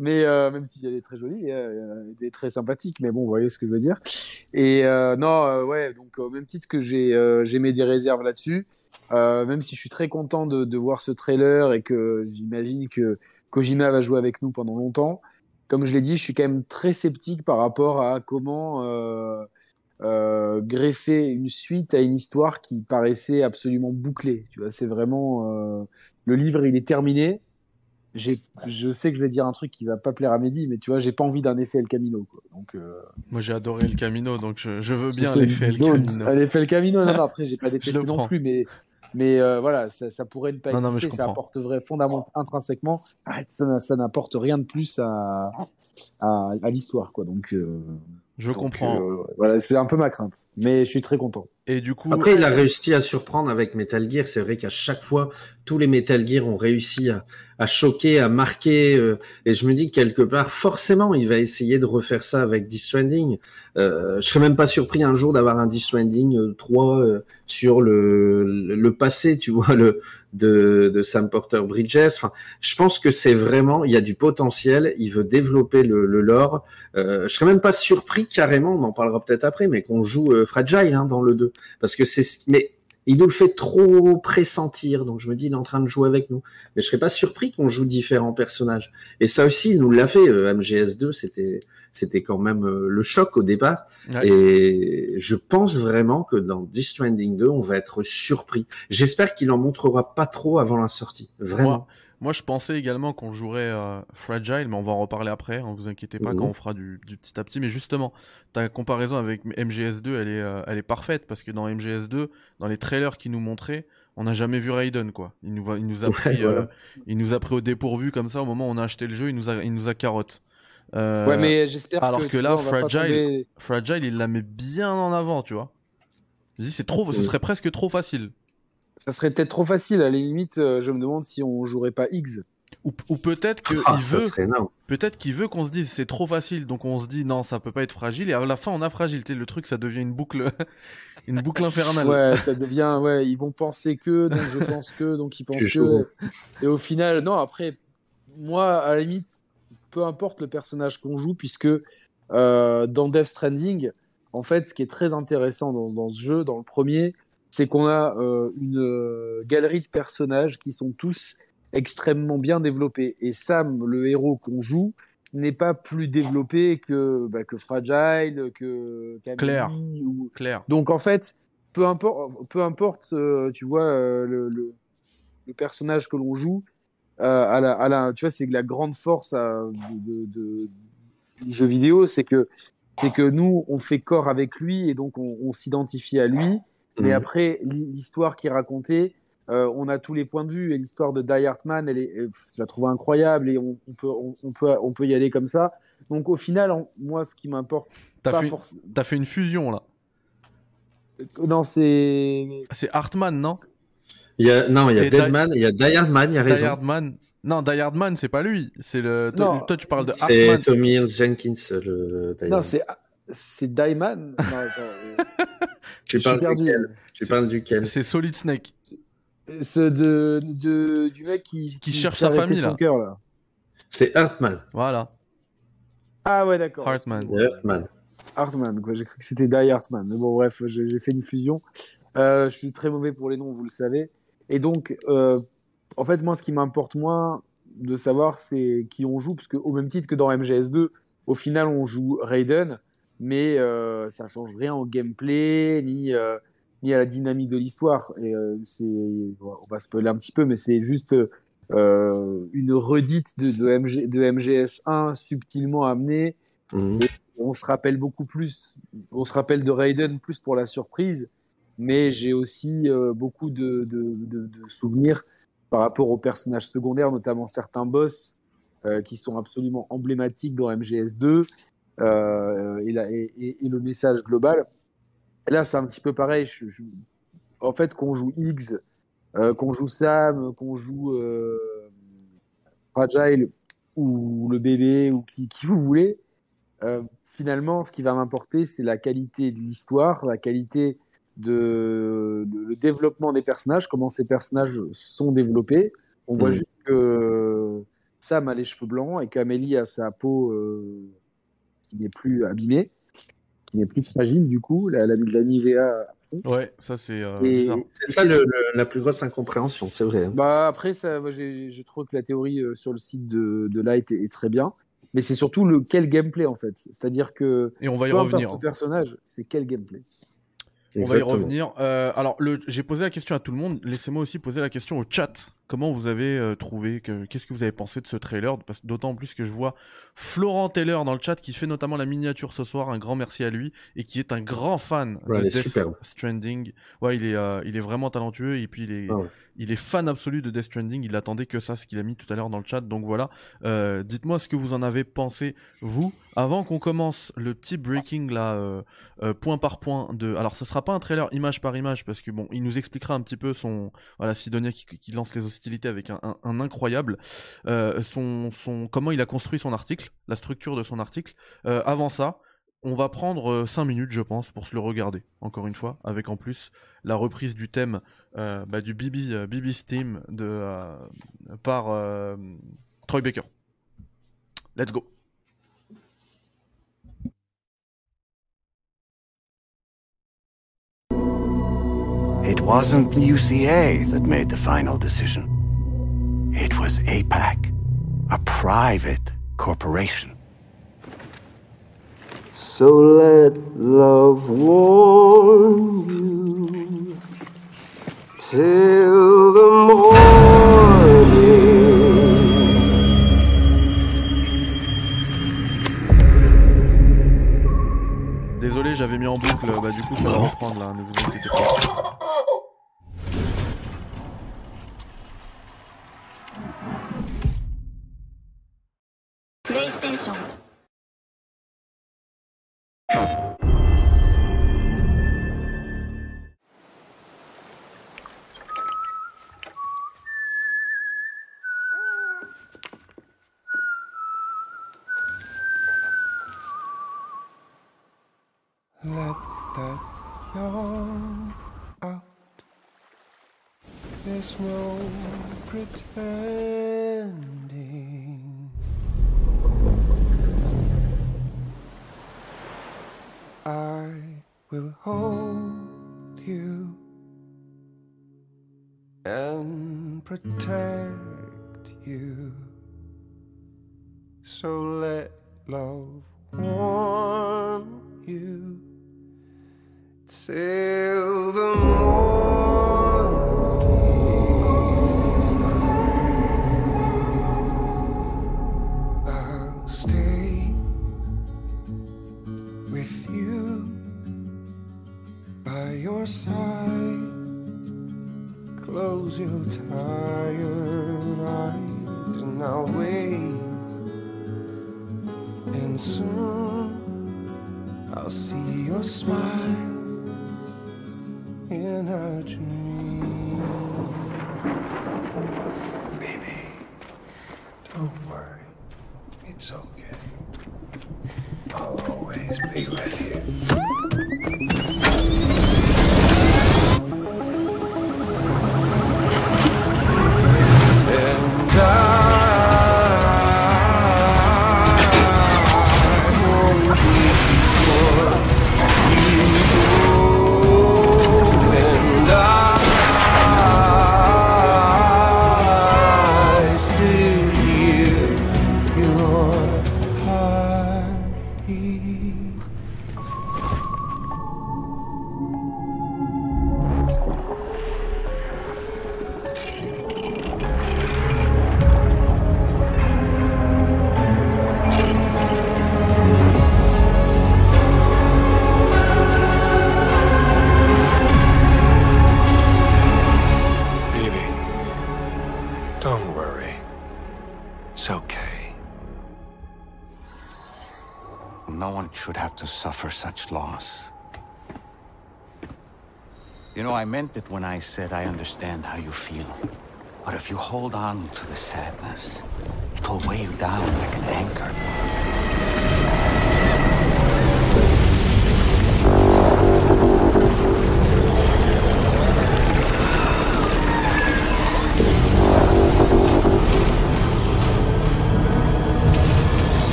mais euh, même si elle est très jolie, elle est très sympathique, mais bon, vous voyez ce que je veux dire. Et euh, non, ouais, donc au même titre que j'ai j'ai mis des réserves là-dessus, même si je suis très content de, de voir ce trailer et que j'imagine que Kojima va jouer avec nous pendant longtemps. Comme je l'ai dit, je suis quand même très sceptique par rapport à comment euh, greffer une suite à une histoire qui paraissait absolument bouclée. Tu vois, c'est vraiment euh, le livre, il est terminé. Je sais que je vais dire un truc qui va pas plaire à Mehdi, mais tu vois, j'ai pas envie d'un effet El Camino. Quoi. Donc, euh, Moi, j'ai adoré El Camino, donc je, je veux bien l'effet El Camino. L'effet El Camino, non, non, après, j'ai pas détesté non prends. plus, mais, mais euh, voilà, ça, ça pourrait ne pas Non, exister, ça comprends. apporterait fondamentalement, intrinsèquement, ça, ça n'apporte rien de plus à, à, à l'histoire, quoi. Donc, euh, Je donc, comprends. euh, voilà, c'est un peu ma crainte, mais je suis très content. Et du coup, Après, il a réussi à surprendre avec Metal Gear. C'est vrai qu'à chaque fois, tous les Metal Gear ont réussi à, à choquer, à marquer. euh, et je me dis que quelque part, forcément, il va essayer de refaire ça avec Death Stranding. Euh, je serais même pas surpris un jour d'avoir un Death Stranding euh, 3 euh, sur le, le, le passé, tu vois, le de, de Sam Porter Bridges. Enfin, je pense que c'est vraiment, il y a du potentiel. Il veut développer le, le lore. Euh, je serais même pas surpris carrément, on en parlera peut-être après, mais qu'on joue euh, Fragile hein, dans le 2 parce que c'est mais il nous le fait trop pressentir donc je me dis il est en train de jouer avec nous. Mais je serais pas surpris qu'on joue différents personnages. Et ça aussi il nous l'a fait euh, MGS2 c'était c'était quand même euh, le choc au départ. Ouais. et je pense vraiment que dans Death Stranding 2 on va être surpris. J'espère qu'il en montrera pas trop avant la sortie. Vraiment moi, je pensais également qu'on jouerait euh, Fragile, mais on va en reparler après. Ne vous inquiétez pas Mhm. quand on fera du, du petit à petit. Mais justement, ta comparaison avec MGS2, elle est, euh, elle est parfaite parce que dans MGS2, dans les trailers qu'ils nous montraient, on n'a jamais vu Raiden quoi. Il nous, il nous a Ouais, pris, voilà. euh, il nous a pris au dépourvu comme ça au moment où on a acheté le jeu, il nous a, il nous a carotte. Euh, ouais, mais j'espère alors que, que là, vois, Fragile- tomber- Fragile, il la met bien en avant, tu vois. Je dis, c'est trop, ce Mhm. serait presque trop facile. Ça serait peut-être trop facile. À la limite, euh, je me demande si on jouerait pas X. Ou, ou peut-être qu'il ah, ça veut, peut-être qu'il veut qu'on se dise c'est trop facile, donc on se dit non, ça peut pas être fragile, et à la fin on a fragile. Le truc, ça devient une boucle, une boucle infernale. Ouais, ça devient. Ouais, ils vont penser que, donc je pense que, donc ils pensent chaud. que. Et au final, non. Après, moi, à la limite, peu importe le personnage qu'on joue, puisque euh, dans Death Stranding, en fait, ce qui est très intéressant dans, dans ce jeu, dans le premier, c'est qu'on a euh, une euh, galerie de personnages qui sont tous extrêmement bien développés. Et Sam, le héros qu'on joue, n'est pas plus développé que, bah, que Fragile, que Camille Claire. ou, Clair. donc en fait, peu importe, peu importe, euh, tu vois, euh, le, le, le personnage que l'on joue, à la, à la, tu vois, c'est que la grande force de, de- de- du jeu vidéo, c'est que c'est que nous, on fait corps avec lui et donc on, on s'identifie à lui. Mais Mhm. après, l'hi- l'histoire qui est racontée, Euh, on a tous les points de vue et l'histoire de Die Hartman, elle est, euh, je la trouve incroyable et on, on peut, on, on peut, on peut y aller comme ça. Donc au final, en- moi, ce qui m'importe, T'as fait, fait une fusion là. Non, c'est. C'est Hartman, non? Il y a, non, il y a Et Deadman, il y a Die Hardman, il y a Die raison. Hardman. Non, Die Hardman, c'est pas lui. C'est le. Toi, Non, toi, tu parles de C'est Hartman. Tommy Hill Jenkins, le Die Non, c'est. C'est Diamond. Non, attends, euh, perdu. duquel C'est Solid Snake. Ce de, de, du mec qui, Qui cherche sa famille, son là. cœur, là. C'est Hartman. Voilà. Ah ouais, d'accord. Hartman. C'est Hartman. Hartman, quoi. J'ai cru que c'était Die Hartman. Mais bon, bref, j'ai j'ai fait une fusion. Euh, je suis très mauvais pour les noms, vous le savez. Et donc, euh, en fait, moi, ce qui m'importe moins de savoir, c'est qui on joue, parce que au même titre que dans MGS2, au final, on joue Raiden, mais euh, ça change rien au gameplay, ni, euh, ni à la dynamique de l'histoire. Et euh, c'est, on va spoiler un petit peu, mais c'est juste une redite de, de, MG, de MGS1 subtilement amenée Mhm. on se rappelle beaucoup plus, on se rappelle de Raiden plus pour la surprise, mais j'ai aussi euh, beaucoup de, de, de- de souvenirs par rapport aux personnages secondaires, notamment certains boss euh, qui sont absolument emblématiques dans MGS2 euh, et, la- et- et- et le message global. Et là, c'est un petit peu pareil. je- je- en fait, qu'on joue X, euh, qu'on joue Sam, qu'on joue euh, Fragile ou le bébé ou qui, qui vous voulez, euh, finalement, ce qui va m'importer, c'est la qualité de l'histoire, la qualité de, de- le développement des personnages, comment ces personnages sont développés. On voit Mhm. juste que Sam a les cheveux blancs et qu'Amélie a sa peau qui n'est plus abîmée, qui n'est plus fragile du coup. Elle a mis de la Nivea. Ouais, ça c'est euh. C'est ça le- le- la plus grosse incompréhension, c'est vrai. hein. Bah après, ça, moi, j'ai- je trouve que la théorie euh, sur le site de, de Light est, est très bien. Mais c'est surtout le quel gameplay en fait. C'est-à-dire que Et on va y revenir. le personnage, c'est quel gameplay? On va y revenir. Euh, alors, le- j'ai posé la question à tout le monde. Laissez-moi aussi poser la question au chat. Comment vous avez euh, trouvé que, Qu'est-ce que vous avez pensé de ce trailer? D'autant plus que je vois Florent Taylor dans le chat qui fait notamment la miniature ce soir. Un grand merci à lui et qui est un grand fan Ouais, de Death. Stranding. Ouais, il est, euh, il est vraiment talentueux et puis il est, Ah il est fan absolu de Death Stranding. Il attendait que ça, ce qu'il a mis tout à l'heure dans le chat. Donc voilà. Euh, Dites-moi ce que vous en avez pensé vous avant qu'on commence le petit breaking là. euh, point par point de. Alors, ce sera pas un trailer image par image parce que bon, il nous expliquera un petit peu son. Voilà, Sidonia qui, qui lance les avec un, incroyable. euh, son, comment il a construit son article, la structure de son article. Euh, avant ça, on va prendre 5 minutes, je pense, pour se le regarder. Encore une fois, avec en plus la reprise du thème euh, bah, du Bibi, euh, Bibi's Team de, euh, par euh, Troy Baker. Let's go. Wasn't the UCA that made the final decision. It was APAC, a private corporation. So let love warm you till the morning. Désolé, j'avais mis en boucle, bah du coup ça va reprendre là, ne vous inquiétez pas. smell I meant it when I said I understand how you feel. But if you hold on to the sadness, it'll weigh you down like an anchor.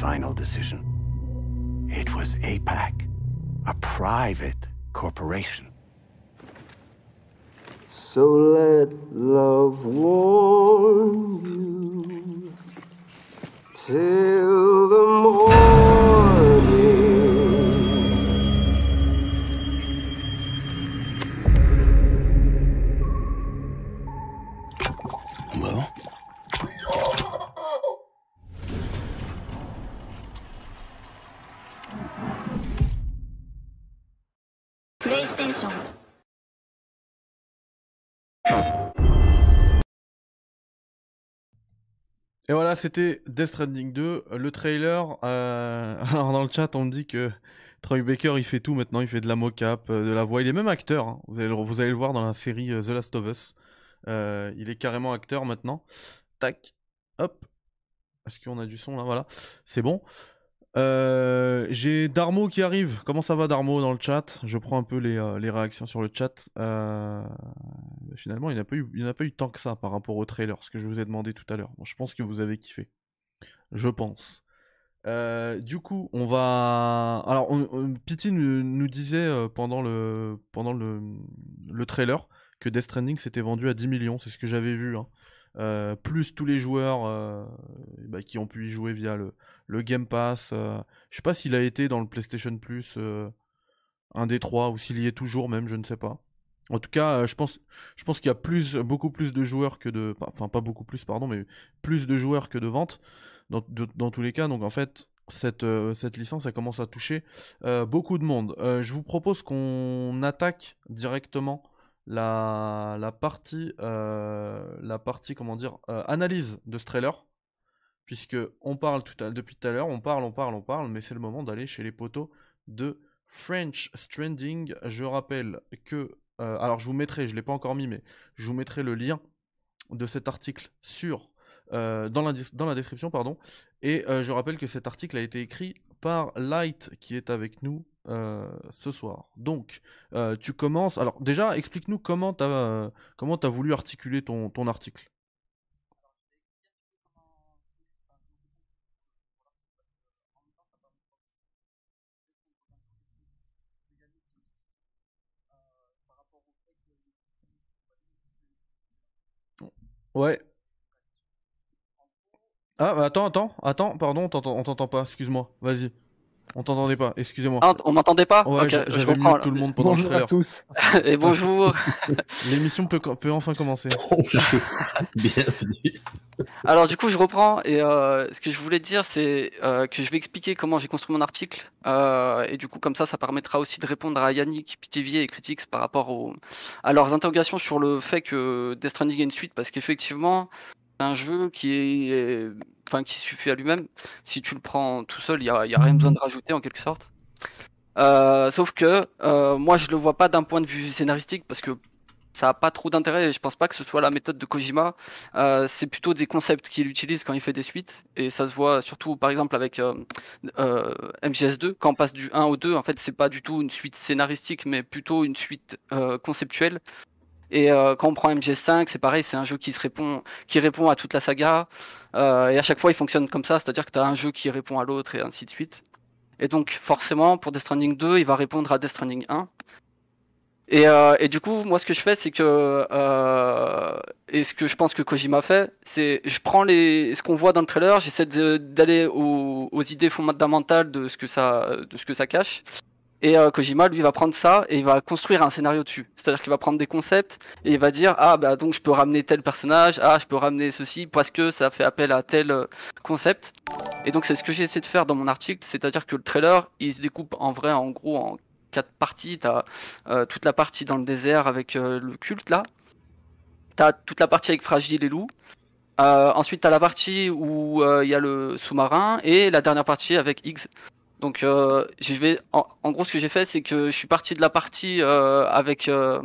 Final decision. It was APAC, a private corporation. Et voilà, c'était Death Stranding 2, le trailer. euh, Alors dans le chat, on me dit que Troy Baker, il fait tout maintenant, il fait de la mocap, euh, de la voix. Il est même acteur. hein. Vous, allez le, voir dans la série euh, The Last of Us. Il est carrément acteur maintenant. Tac, hop. Est-ce qu'on a du son là? Voilà, c'est bon. Euh, J'ai Darmo qui arrive. Comment ça va Darmo dans le chat? Je prends un peu les, euh, réactions sur le chat. Euh, Finalement, il n'y en a pas eu, tant que ça par rapport au trailer, ce que je vous ai demandé tout à l'heure. Je pense que vous avez kiffé. Je pense. Du coup, on va. Alors, on, Pity nous, disait pendant le pendant le, le trailer que Death Stranding s'était vendu à 10 millions. C'est ce que j'avais vu. hein. Euh, plus tous les joueurs euh, bah, qui ont pu y jouer via le, Game Pass. euh. Je sais pas s'il a été dans le PlayStation Plus un des trois ou s'il y est toujours même, je ne sais pas. En tout cas, je pense, je pense qu'il y a plus, beaucoup plus de joueurs que de, enfin pas beaucoup plus, pardon, mais plus de joueurs que de ventes dans, tous les cas. Donc en fait, cette, cette licence, elle commence à toucher beaucoup de monde. Je vous propose qu'on attaque directement la, la partie, euh, la partie, comment dire, euh, analyse de ce trailer. Puisque on parle tout à, depuis tout à l'heure, on parle, on parle, on parle, mais c'est le moment d'aller chez les poteaux de French Stranding. Je rappelle que, euh, alors je vous mettrai, je l'ai pas encore mis, mais je vous mettrai le lien de cet article sur dans, la, dans la description, pardon. Et je rappelle que cet article a été écrit par Light qui est avec nous euh, ce soir. Donc, euh, tu commences. Alors déjà, explique-nous comment tu as comment t'as voulu articuler ton, ton article. Ouais. Ah, bah attends, attends, attends, pardon, on t'entend pas, excuse-moi, vas-y. On t'entendait pas, excusez-moi. Ah, on m'entendait pas Ouais, Ok, j'a- je j'avais comprends. tout le monde pendant Bonjour le à tous. Et bonjour. L'émission peut, peut enfin commencer. Bienvenue. Alors du coup, je reprends et euh, ce que je voulais dire, c'est euh, que je vais expliquer comment j'ai construit mon article euh, et du coup, comme ça, ça permettra aussi de répondre à Yannick, Pitivier et Critics par rapport au, à leurs interrogations sur le fait que Death Stranding est une suite, parce qu'effectivement, un jeu qui est, enfin, qui suffit à lui-même. Si tu le prends tout seul, il y a, y a rien besoin de rajouter en quelque sorte. Euh, sauf que euh, moi, je le vois pas d'un point de vue scénaristique parce que ça a pas trop d'intérêt et je pense pas que ce soit la méthode de Kojima. Euh, c'est plutôt des concepts qu'il utilise quand il fait des suites et ça se voit surtout par exemple avec euh, euh, MGS2 quand on passe du 1 au 2 en fait c'est pas du tout une suite scénaristique mais plutôt une suite euh, conceptuelle et euh, quand on prend MGS5 c'est pareil c'est un jeu qui se répond qui répond à toute la saga. Euh, et à chaque fois il fonctionne comme ça c'est à dire que tu as un jeu qui répond à l'autre et ainsi de suite. Et donc forcément pour Death Stranding 2 il va répondre à Death Stranding 1 et, euh, et du coup, moi, ce que je fais, c'est que euh, et ce que je pense que Kojima fait, c'est je prends les ce qu'on voit dans le trailer, j'essaie d'aller aux, aux idées fondamentales de ce que ça de ce que ça cache. Et euh, Kojima, lui, va prendre ça et il va construire un scénario dessus. C'est-à-dire qu'il va prendre des concepts et il va dire ah bah donc je peux ramener tel personnage, ah je peux ramener ceci parce que ça fait appel à tel euh, concept. Et donc c'est ce que j'ai essayé de faire dans mon article, c'est-à-dire que le trailer, il se découpe en vrai, en gros, en quatre parties. T'as euh, toute la partie dans le désert avec le culte là. T'as toute la partie avec Fragile et Loup. Ensuite, t'as la partie où il y a le sous-marin et la dernière partie avec X. Donc, euh, je vais, en, en gros, ce que j'ai fait, c'est que je suis parti de la partie euh, avec euh,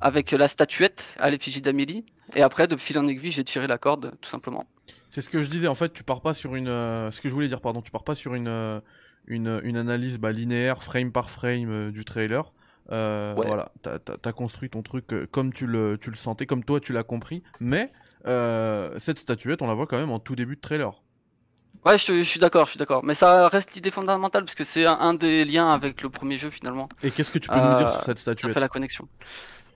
avec la statuette à l'effigie d'Amélie, et après, de fil en aiguille, j'ai tiré la corde, tout simplement. C'est ce que je disais, en fait, tu pars pas sur une. euh, ce que je voulais dire, pardon, tu pars pas sur une, une, une analyse bah, linéaire, frame par frame du trailer. Euh, Ouais. Voilà, t'as as, construit ton truc comme tu le, tu le sentais, comme toi tu l'as compris. Mais euh, cette statuette, on la voit quand même en tout début de trailer. Ouais, je, je suis d'accord, je suis d'accord. Mais ça reste l'idée fondamentale parce que c'est un, un des liens avec le premier jeu finalement. Et qu'est-ce que tu peux nous dire Euh, sur cette Ça statuette fait la connexion.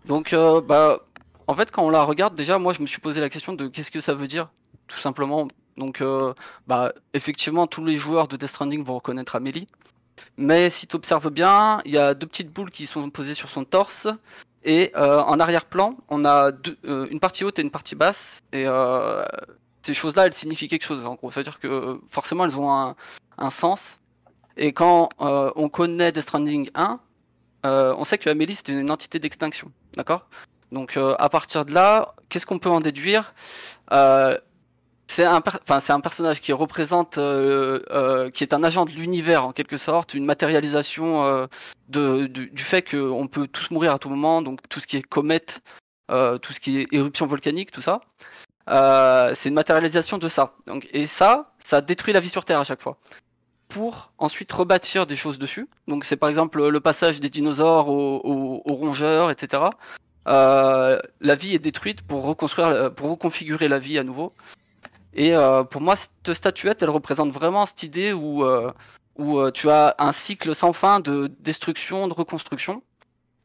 Donc, euh, bah, en fait, quand on la regarde, déjà, moi, je me suis posé la question de qu'est-ce que ça veut dire, tout simplement. Donc, euh, bah, effectivement, tous les joueurs de Death Stranding vont reconnaître Amélie. Mais si tu observes bien, il y a deux petites boules qui sont posées sur son torse. Et euh, en arrière-plan, on a deux, euh, une partie haute et une partie basse. Et euh, ces choses-là, elles signifient quelque chose, en gros. C'est-à-dire que euh, forcément, elles ont un, un sens. Et quand euh, on connaît Death Stranding 1, euh, on sait que Amélie c'était une entité d'extinction, d'accord? Donc euh, à partir de là, qu'est-ce qu'on peut en déduire? Euh, C'est un, c'est un personnage qui représente, euh, qui est un agent de l'univers en quelque sorte, une matérialisation de, du, du fait qu'on peut tous mourir à tout moment, donc tout ce qui est comète, tout ce qui est éruption volcanique, tout ça. Euh, c'est une matérialisation de ça. Donc, et ça, ça détruit la vie sur Terre à chaque fois. Pour ensuite rebâtir des choses dessus. Donc c'est par exemple le passage des dinosaures aux, rongeurs, etc. Euh, la vie est détruite pour reconstruire, pour reconfigurer la vie à nouveau. Et euh, pour moi, cette statuette, elle représente vraiment cette idée où, euh, où euh, tu as un cycle sans fin de destruction, de reconstruction.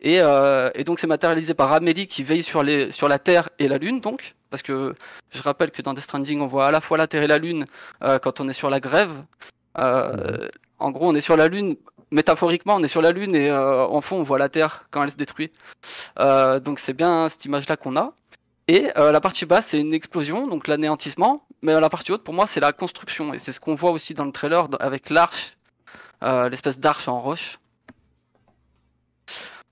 Et, euh, et donc c'est matérialisé par Amélie qui veille sur, les, sur la Terre et la Lune, donc. Parce que je rappelle que dans Death Stranding, on voit à la fois la Terre et la Lune euh, quand on est sur la grève. Euh, En gros, on est sur la Lune, métaphoriquement, on est sur la Lune et euh, en fond, on voit la Terre quand elle se détruit. Euh, donc c'est bien cette image-là qu'on a. Et euh, la partie basse, c'est une explosion, donc l'anéantissement. Mais la partie haute, pour moi, c'est la construction. Et c'est ce qu'on voit aussi dans le trailer avec l'arche, l'espèce d'arche en roche.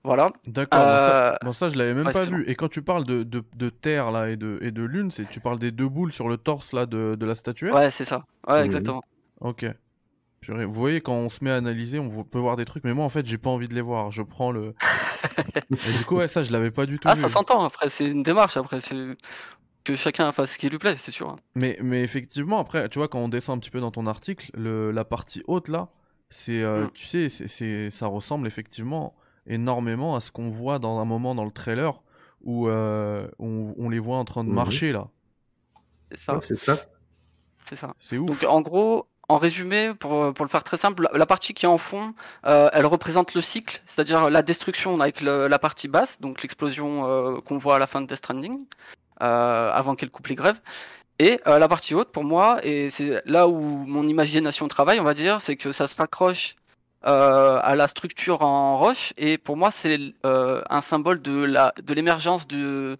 Voilà. D'accord, bon, ça, Euh, bon, ça, je l'avais même ouais, pas vu. Et quand tu parles de, de, de terre là et de, et de lune, c'est tu parles des deux boules sur le torse là de, de la statuette? Ouais, c'est ça. Ouais, Mhm. exactement. Ok. Purée, Vous voyez, quand on se met à analyser, on peut voir des trucs, mais moi en fait, j'ai pas envie de les voir. Je prends le. Et du coup, ouais, ça, je l'avais pas du tout Ah, vu. ça s'entend. Après, c'est une démarche. Après, c'est que chacun fasse ce qui lui plaît, c'est sûr. hein. Mais, mais effectivement, après, tu vois, quand on descend un petit peu dans ton article, le, la partie haute là, c'est, euh, Mm. tu sais, c'est, ça ressemble effectivement énormément à ce qu'on voit dans un moment dans le trailer où euh, on, on les voit en train de Mhm. marcher là. C'est ça. C'est ça. C'est ça. C'est ouf. Donc en gros, en résumé, pour, pour le faire très simple, la, la partie qui est en fond, euh, elle représente le cycle, c'est-à-dire la destruction avec le- la partie basse, donc l'explosion euh, qu'on voit à la fin de Death Stranding. euh, avant qu'elle coupe les grèves. Et euh, la partie haute, pour moi, et c'est là où mon imagination travaille, on va dire, c'est que ça se raccroche euh, à la structure en roche. Et pour moi, c'est euh, un symbole de la de l'émergence de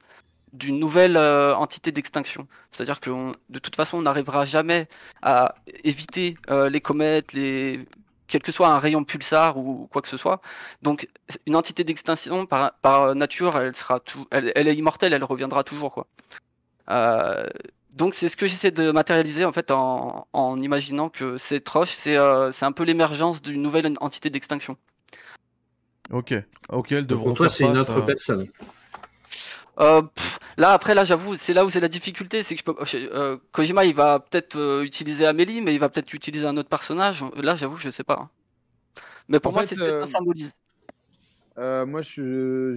d'une nouvelle euh, entité d'extinction. C'est-à-dire que de toute façon, on n'arrivera jamais à éviter euh, les comètes, les quel que soit un rayon pulsar ou quoi que ce soit. Donc, une entité d'extinction par, par nature, elle sera tout, elle, elle est immortelle, elle reviendra toujours quoi. Donc c'est ce que j'essaie de matérialiser en fait en, en imaginant que cette roche c'est euh, c'est un peu l'émergence d'une nouvelle entité d'extinction. Ok, ok, elles Donc, devront Pour toi, c'est une autre euh, personne. Euh, pff, là après là j'avoue c'est là où c'est la difficulté c'est que je peux euh, Kojima il va peut-être euh, utiliser Amélie mais il va peut-être utiliser un autre personnage là j'avoue que je sais pas. hein. Mais pour En moi c'est ce que ça euh, symbolise. Euh, moi,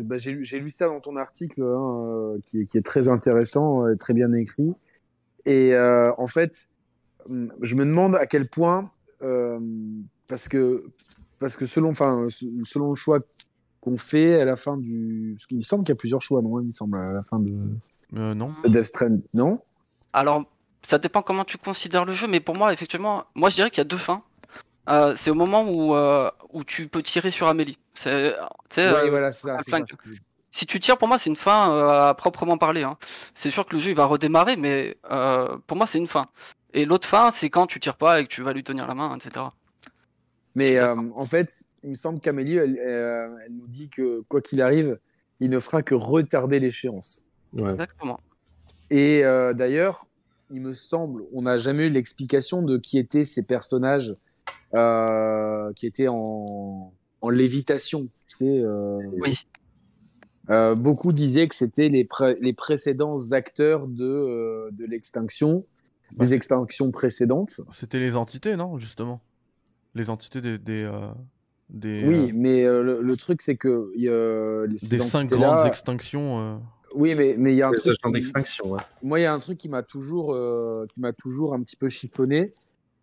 bah, j'ai lu- ça dans ton article, hein, qui, est- qui est très intéressant, euh, très bien écrit. Et euh, en fait, hum, je me demande à quel point, euh, parce que parce que selon, enfin, selon le choix qu'on fait à la fin du, parce qu'il me semble qu'il y a plusieurs choix, non Il me semble à la fin de, euh, non. de Death Strand, non? Alors ça dépend comment tu considères le jeu mais pour moi effectivement moi je dirais qu'il y a deux fins. Euh, c'est au moment où euh, où tu peux tirer sur Amélie. C'est Ouais, euh, voilà, c'est ça. ça, que- si tu tires, pour moi, c'est une fin euh, à proprement parler. Hein. C'est sûr que le jeu il va redémarrer, mais euh, pour moi, c'est une fin. Et l'autre fin, c'est quand tu tires pas et que tu vas lui tenir la main, etc. Mais euh, en fait, il me semble qu'Amélie, elle, euh, elle nous dit que quoi qu'il arrive, il ne fera que retarder l'échéance. Ouais. Exactement. Et euh, d'ailleurs, il me semble, on n'a jamais eu l'explication de qui étaient ces personnages euh, qui étaient en, en lévitation. Tu sais, euh, Oui. Euh, beaucoup disaient que c'était les, pré- les précédents acteurs de, euh, de l'extinction, Bah, des extinctions précédentes. C'était les entités, non, justement? Les entités des. des, euh, des, Oui, euh, mais euh, le, le truc, c'est que il y a ces des cinq grandes extinctions. euh, Oui, mais mais il y a un Les truc d'extinction, ouais. moi, il y a un truc qui m'a toujours, euh, qui m'a toujours un petit peu chiffonné,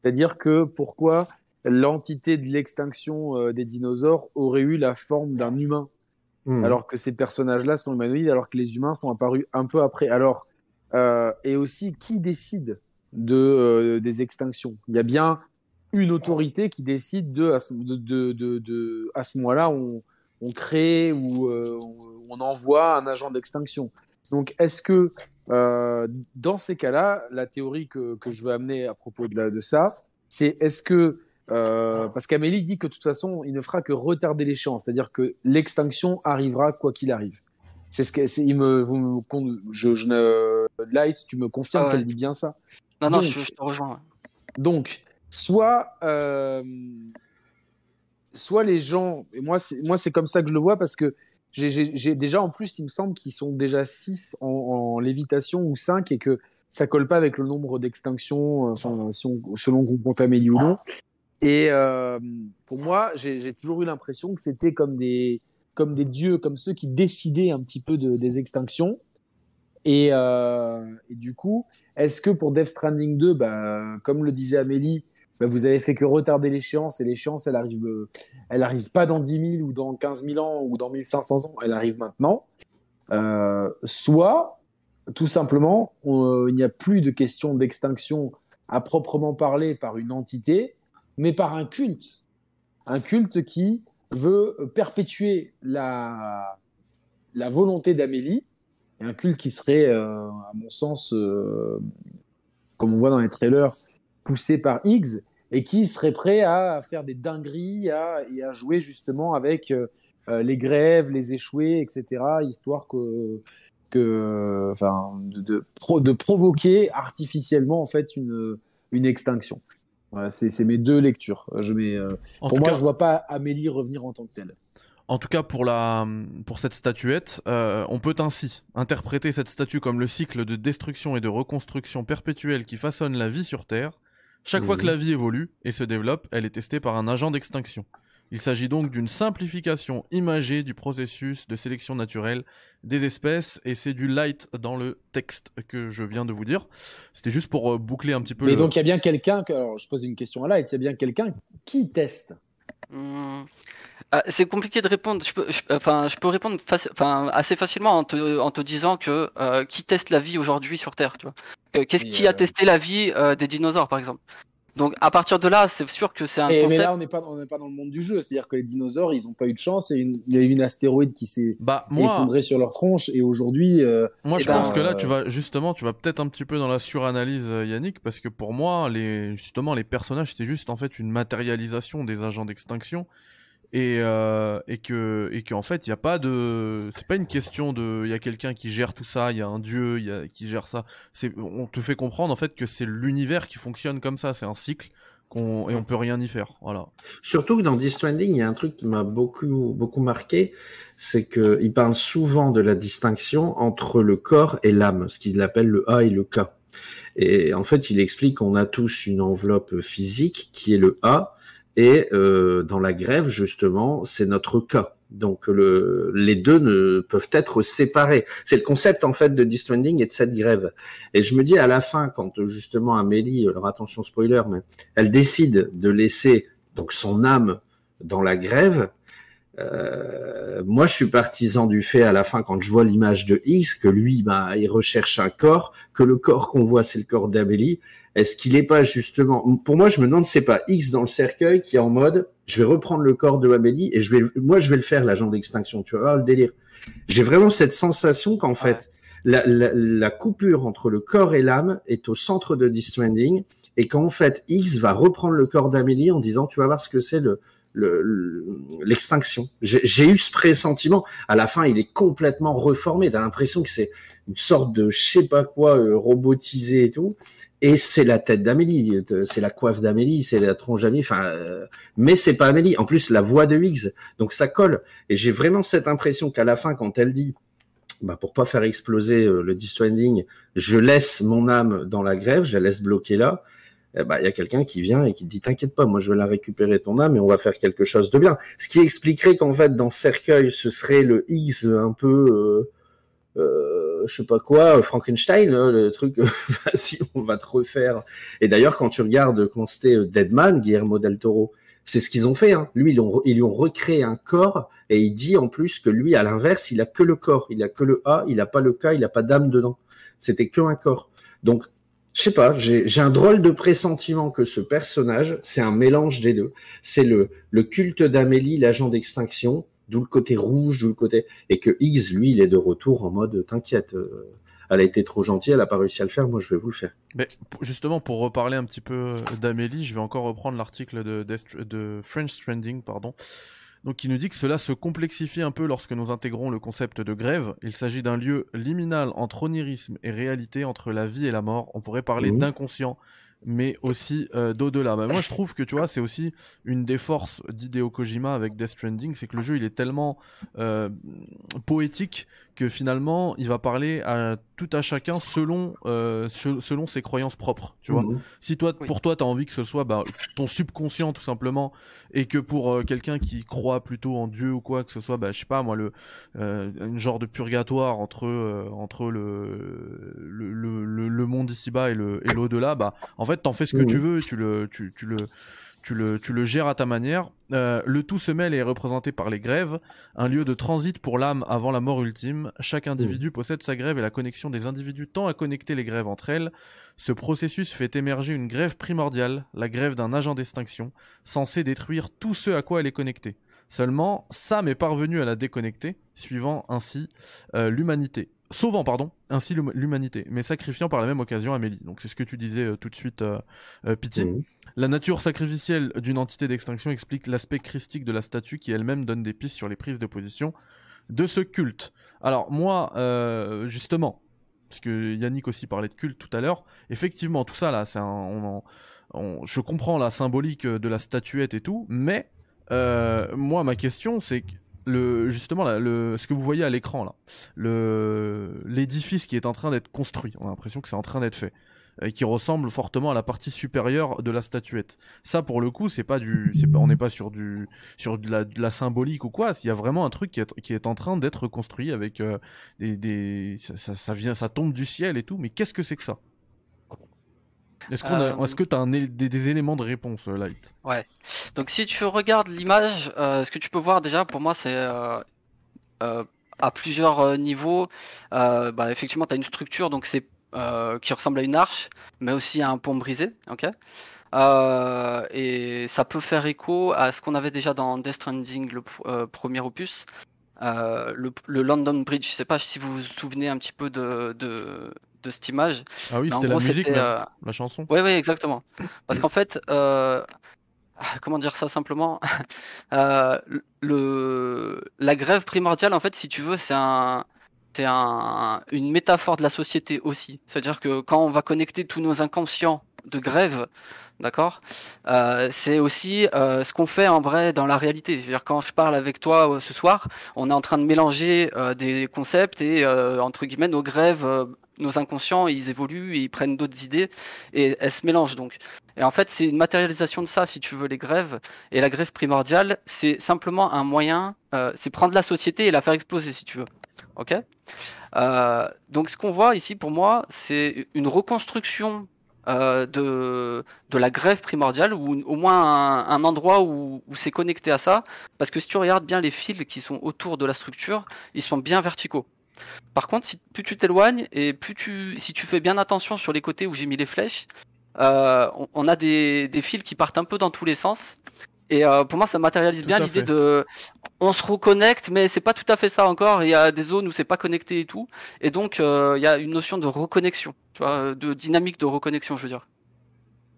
c'est-à-dire que pourquoi l'entité de l'extinction euh, des dinosaures aurait eu la forme d'un humain, Hmm. alors que ces personnages-là sont humanoïdes, alors que les humains sont apparus un peu après. Alors, euh, et aussi, qui décide de euh, des extinctions? Il y a bien une autorité qui décide de, à ce, moment-là, on, on crée ou euh, on, envoie un agent d'extinction. Donc, est-ce que dans ces cas-là, la théorie que, que je veux amener à propos de, de ça, c'est est-ce que euh, parce qu'Amélie dit que de toute façon, il ne fera que retarder l'échéance, c'est-à-dire que l'extinction arrivera quoi qu'il arrive. C'est ce que. Il me, vous me con- je, je ne, Light, tu me confirmes Ah ouais. qu'elle dit bien ça? Non, non, Donc- je, je te rejoins. Donc, soit, euh, soit les gens, et moi, c'est, moi, c'est comme ça que je le vois parce que j'ai, j'ai, j'ai déjà, en plus, il me semble qu'ils sont déjà 6 en, en lévitation ou 5 et que ça colle pas avec le nombre d'extinctions, euh, enfin, si on- selon qu'on compte Amélie ou non. Et euh, pour moi, j'ai, toujours eu l'impression que c'était comme des, comme des dieux, comme ceux qui décidaient un petit peu de, des extinctions. Et, euh, et du coup, est-ce que pour Death Stranding 2, bah, comme le disait Amélie, bah, vous avez fait que retarder l'échéance et l'échéance, elle arrive, euh, elle arrive pas dans 10 000 ou dans 15 000 ans ou dans 1500 ans, elle arrive maintenant. Soit, tout simplement, il n'y a plus de question d'extinction à proprement parler par une entité, mais par un culte. Un culte qui veut perpétuer la, volonté d'Amélie, et un culte qui serait, euh, à mon sens, euh, comme on voit dans les trailers, poussé par Higgs, et qui serait prêt à faire des dingueries à, et à jouer justement avec euh, les grèves, les échoués, etc., histoire que, enfin, de, de, pro- de provoquer artificiellement en fait une extinction. Voilà, c'est mes deux lectures. Je mets, euh, En pour tout moi, cas- je vois pas Amélie revenir en tant que telle. En tout cas, pour, la, pour cette statuette, euh, on peut ainsi interpréter cette statue comme le cycle de destruction et de reconstruction perpétuelle qui façonne la vie sur Terre. Chaque fois que la vie évolue et se développe, elle est testée par un agent d'extinction. Il s'agit donc d'une simplification imagée du processus de sélection naturelle des espèces, et c'est du light dans le texte que je viens de vous dire. C'était juste pour euh, boucler un petit peu Mais le... donc, il y a bien quelqu'un, que, alors je pose une question à Light, a bien quelqu'un qui teste. Hmm. Ah, c'est compliqué de répondre. Je peux, je- enfin, je peux répondre faci- enfin, assez facilement en te, en te disant que euh, qui teste la vie aujourd'hui sur Terre, tu vois? Euh, Qu'est-ce qui a testé la vie euh, des dinosaures, par exemple? Donc à partir de là, c'est sûr que c'est un Et- mais concept. là, on n'est pas, on n'est pas dans le monde du jeu. C'est-à-dire que les dinosaures, ils n'ont pas eu de chance. Il y a, une- il y a eu une astéroïde qui s'est Bah, moi, effondrée sur leur tronche. Et aujourd'hui, euh, Moi, Eh je ben, pense que là, euh, tu vas justement, tu vas peut-être un petit peu dans la suranalyse, euh, Yannick, parce que pour moi, les justement les personnages, c'était juste en fait une matérialisation des agents d'extinction, et euh, et que et qu'en fait, il y a pas de, c'est pas une question de, il y a quelqu'un qui gère tout ça, il y a un dieu, il y a qui gère ça. On te fait comprendre en fait que c'est l'univers qui fonctionne comme ça, c'est un cycle et on peut rien y faire, voilà. Surtout que dans Death il y a un truc qui m'a beaucoup, beaucoup marqué, c'est qu'il parle souvent de la distinction entre le corps et l'âme, ce qu'il appelle le A et le K. Et en fait, il explique qu'on a tous une enveloppe physique qui est le A, et euh, dans la grève, justement, c'est notre K. Donc le, les deux ne peuvent être séparés. C'est le concept en fait de Death Stranding et de cette grève. Et je me dis à la fin, quand justement Amélie, alors attention spoiler, mais elle décide de laisser donc son âme dans la grève. Euh, moi, je suis partisan du fait à la fin quand je vois l'image de X que lui, bah, il recherche un corps, que le corps qu'on voit c'est le corps d'Amélie. Est-ce qu'il est pas justement Pour moi, je me demande, c'est pas X dans le cercueil qui est en mode, je vais reprendre le corps de Amélie et je vais, moi, je vais le faire l'agent d'extinction. Tu vois le délire J'ai vraiment cette sensation qu'en fait, la, la, la coupure entre le corps et l'âme est au centre de Death Stranding et qu'en fait X va reprendre le corps d'Amélie en disant tu vas voir ce que c'est le le- le- l'extinction. J'ai eu ce pressentiment. À la fin, il est complètement reformé. T'as l'impression que c'est une sorte de je sais pas quoi euh, robotisé et tout. Et c'est la tête d'Amélie, c'est la coiffe d'Amélie, c'est la tronche d'Amélie. Enfin, euh, mais c'est pas Amélie. En plus, la voix de Higgs, donc ça colle. Et j'ai vraiment cette impression qu'à la fin, quand elle dit bah, pour pas faire exploser euh, le Death Stranding, je laisse mon âme dans la grève, je la laisse bloquer là. Eh ben, il y a quelqu'un qui vient et qui te dit t'inquiète pas, moi je vais la récupérer ton âme et on va faire quelque chose de bien. Ce qui expliquerait qu'en fait dans ce cercueil ce serait le X un peu euh, euh, je sais pas quoi Frankenstein hein, le truc vas-y on va te refaire. Et d'ailleurs quand tu regardes comment c'était euh, Deadman Guillermo del Toro, c'est ce qu'ils ont fait. Hein. Lui ils, ont, ils lui ont recréé un corps et il dit en plus que lui à l'inverse il a que le corps, il a que le A, il a pas le K, il a pas d'âme dedans. C'était que un corps. Donc je sais pas, j'ai un drôle de pressentiment que ce personnage, c'est un mélange des deux. C'est le, le culte d'Amélie, l'agent d'extinction, d'où le côté rouge, d'où le côté... Et que X, lui, il est de retour en mode, t'inquiète, euh, elle a été trop gentille, elle a pas réussi à le faire, moi je vais vous le faire. Mais justement, pour reparler un petit peu d'Amélie, je vais encore reprendre l'article de, de French Stranding, pardon. Donc, qui nous dit que cela se complexifie un peu lorsque nous intégrons le concept de grève. Il s'agit d'un lieu liminal entre onirisme et réalité, entre la vie et la mort. On pourrait parler d'inconscient, mais aussi euh, d'au-delà. Bah, moi, je trouve que tu vois, c'est aussi une des forces d'Hideo Kojima avec Death Stranding, c'est que le jeu il est tellement euh, poétique que finalement il va parler à tout à chacun selon euh, se- selon ses croyances propres. Tu vois. Mhm. Si toi, Oui. pour toi, t'as envie que ce soit bah, ton subconscient tout simplement, et que pour euh, quelqu'un qui croit plutôt en Dieu ou quoi, que ce soit, bah, je sais pas moi, le euh, un genre de purgatoire entre euh, entre le le, le, le- le monde ici-bas et le et l'au-delà, bah, en fait, t'en fais ce que Mhm. tu veux, tu le tu, tu le tu le, tu le gères à ta manière. Euh, le tout se mêle et est représenté par les grèves, un lieu de transit pour l'âme avant la mort ultime. Chaque individu possède sa grève et la connexion des individus tend à connecter les grèves entre elles. Ce processus fait émerger une grève primordiale, la grève d'un agent d'extinction, censé détruire tout ce à quoi elle est connectée. Seulement, Sam est parvenu à la déconnecter, suivant ainsi euh, l'humanité. Sauvant, pardon, ainsi l'hum- l'humanité, mais sacrifiant par la même occasion Amélie. Donc c'est ce que tu disais euh, tout de suite, euh, euh, Pity. Mhm. La nature sacrificielle d'une entité d'extinction explique l'aspect christique de la statue qui elle-même donne des pistes sur les prises de position de ce culte. Alors moi, euh, justement, parce que Yannick aussi parlait de culte tout à l'heure, effectivement tout ça là, c'est un, on en- on- je comprends la symbolique de la statuette et tout, mais moi ma question c'est justement ce que vous voyez à l'écran là, l'édifice qui est en train d'être construit, on a l'impression que c'est en train d'être fait et qui ressemble fortement à la partie supérieure de la statuette. Ça, pour le coup, c'est pas du, c'est pas, on n'est pas sur du, sur de la, symbolique ou quoi. Il y a vraiment un truc qui est, qui est en train d'être construit avec euh, des, ça, ça vient, ça tombe du ciel et tout. Mais qu'est-ce que c'est que ça? Est-ce que tu as des, éléments de réponse, euh, Light Ouais. Donc si tu regardes l'image, euh, ce que tu peux voir déjà, pour moi, c'est euh, à plusieurs niveaux. Bah, effectivement, tu as une structure donc qui ressemble à une arche, mais aussi à un pont brisé. Ok? Et ça peut faire écho à ce qu'on avait déjà dans Death Stranding, le pr- premier opus. Le, le London Bridge, je sais pas si vous vous souvenez un petit peu de, de cette image. Ah oui, c'était la musique, euh, la chanson. oui, oui, exactement. Parce qu'en fait, euh, comment dire ça simplement? Euh, le, La grève primordiale, en fait, si tu veux, c'est un, c'est un, une métaphore de la société aussi. C'est-à-dire que quand on va connecter tous nos inconscients de grève, d'accord, euh, c'est aussi euh, ce qu'on fait en vrai dans la réalité. C'est-à-dire quand je parle avec toi euh, ce soir, on est en train de mélanger des concepts et entre guillemets nos grèves, nos inconscients, ils évoluent, ils prennent d'autres idées et elles se mélangent donc. Et en fait, c'est une matérialisation de ça, si tu veux, les grèves. Et la grève primordiale, c'est simplement un moyen, euh, c'est prendre la société et la faire exploser, si tu veux. Ok? Euh, Donc, ce qu'on voit ici, pour moi, c'est une reconstruction euh, de, de la grève primordiale, ou au moins un, un endroit où, où c'est connecté à ça. Parce que si tu regardes bien les fils qui sont autour de la structure, ils sont bien verticaux. Par contre, si plus tu t'éloignes et plus tu, si tu fais bien attention sur les côtés où j'ai mis les flèches, euh, on, on a des, des fils qui partent un peu dans tous les sens. Et euh, pour moi, ça matérialise Tout bien l'idée de, on se reconnecte, mais c'est pas tout à fait ça encore. Il y a des zones où c'est pas connecté et tout, et donc euh, il y a une notion de reconnexion, tu vois, de dynamique de reconnexion, je veux dire.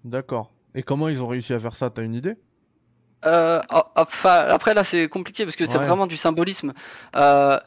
D'accord. Et comment ils ont réussi à faire ça? T'as une idée? Euh, ah, enfin, après là, c'est compliqué parce que c'est vraiment du symbolisme. Euh,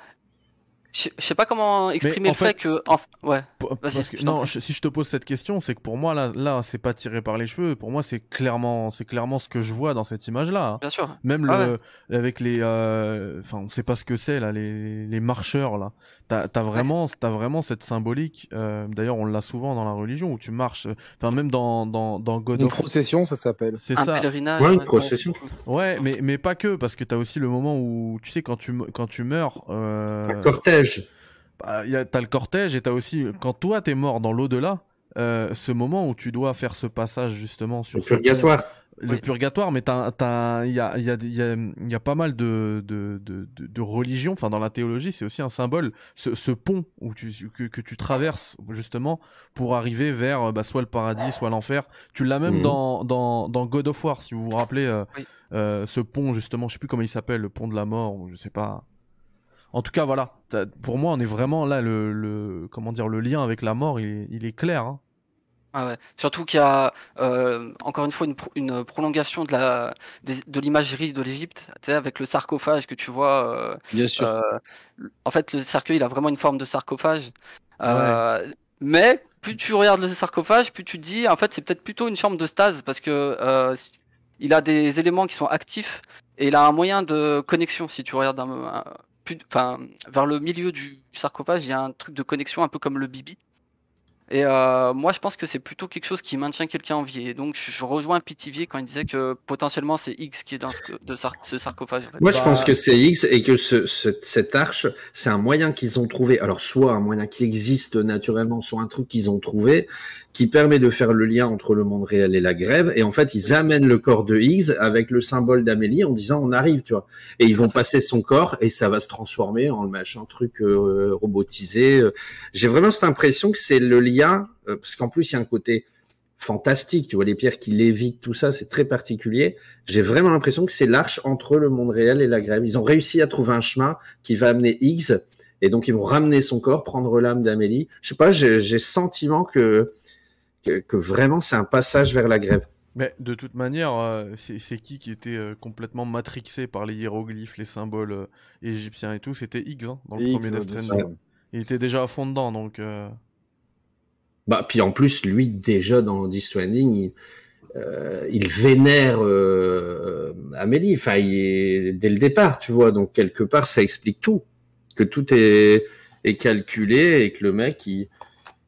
je sais pas comment exprimer en le fait, fait- que, en- ouais. Parce que- je non, je- si je te pose cette question, c'est que pour moi là, là, c'est pas tiré par les cheveux. Pour moi, c'est clairement, c'est clairement ce que je vois dans cette image-là. hein. Bien sûr. Même Ah le, avec les, euh, enfin, on sait pas ce que c'est là, les, les marcheurs là. T'as, t'as vraiment, t'as vraiment cette symbolique. euh, D'ailleurs, on l'a souvent dans la religion où tu marches. Enfin, même dans, dans, dans God Une of. procession, ça s'appelle. C'est ça. pèlerinage. Ouais, une ouais. procession. Ouais, mais, mais pas que, parce que t'as aussi le moment où, tu sais, quand tu, quand tu meurs, euh, Un cortège. Bah, y a- t'as le cortège et t'as aussi, quand toi t'es mort dans l'au-delà, euh, ce moment où tu dois faire ce passage justement sur Le purgatoire. le Oui. purgatoire, mais t'as, t'as, il y a, il y a, il y a, il y a pas mal de, de, de, de, de religions, enfin dans la théologie, c'est aussi un symbole, ce, ce pont où tu, que, que tu traverses justement pour arriver vers bah, soit le paradis, soit l'enfer. Tu l'as même Mhm. dans, dans, dans God of War, si vous vous rappelez, euh, Oui. euh, ce pont justement, je sais plus comment il s'appelle, le pont de la mort, ou je sais pas. En tout cas, voilà. T'as- Pour moi, on est vraiment là le, le comment dire, le lien avec la mort, il est, il est clair. hein. Ah ouais. Surtout qu'il y a euh, encore une fois une, pro- une prolongation de la de l'imagerie de l'Égypte, tu sais, avec le sarcophage que tu vois. euh, Bien sûr. euh, en fait, le cercueil, il a vraiment une forme de sarcophage. Euh, Mais plus tu regardes le sarcophage, plus tu te dis, en fait, c'est peut-être plutôt une chambre de stase parce que euh, il a des éléments qui sont actifs et il a un moyen de connexion. Si tu regardes un, un- plus, enfin, vers le milieu du sarcophage, il y a un truc de connexion un peu comme le bibi. Et euh, moi, je pense que c'est plutôt quelque chose qui maintient quelqu'un en vie. Et donc, je je rejoins Pitivier quand il disait que potentiellement c'est X qui est dans ce, de sar- ce sarcophage. en fait. Moi, je Bah- pense que c'est X et que ce, ce- cette arche, c'est un moyen qu'ils ont trouvé. Alors, soit un moyen qui existe naturellement, soit un truc qu'ils ont trouvé qui permet de faire le lien entre le monde réel et la grève. Et en fait, ils amènent le corps de Higgs avec le symbole d'Amélie en disant on arrive, tu vois. Et ils vont passer son corps et ça va se transformer en le machin truc euh, robotisé. J'ai vraiment cette impression que c'est le lien, euh, parce qu'en plus, il y a un côté fantastique, tu vois, les pierres qui lévitent, tout ça, c'est très particulier. J'ai vraiment l'impression que c'est l'arche entre le monde réel et la grève. Ils ont réussi à trouver un chemin qui va amener Higgs, et donc ils vont ramener son corps, prendre l'âme d'Amélie. Je sais pas, j'ai j'ai sentiment que, que que vraiment c'est un passage vers la grève. Mais de toute manière, euh, c'est qui qui était euh, complètement matrixé par les hiéroglyphes, les symboles euh, égyptiens et tout? C'était Higgs hein, dans le Higgs, premier Death Stranding. Il était déjà à fond dedans, donc. euh, Bah, puis en plus, lui, déjà dans Death Stranding, il, euh, il vénère euh, Amélie, enfin, il est- dès le départ, tu vois. Donc, quelque part, ça explique tout. Que tout est, est calculé et que le mec, il,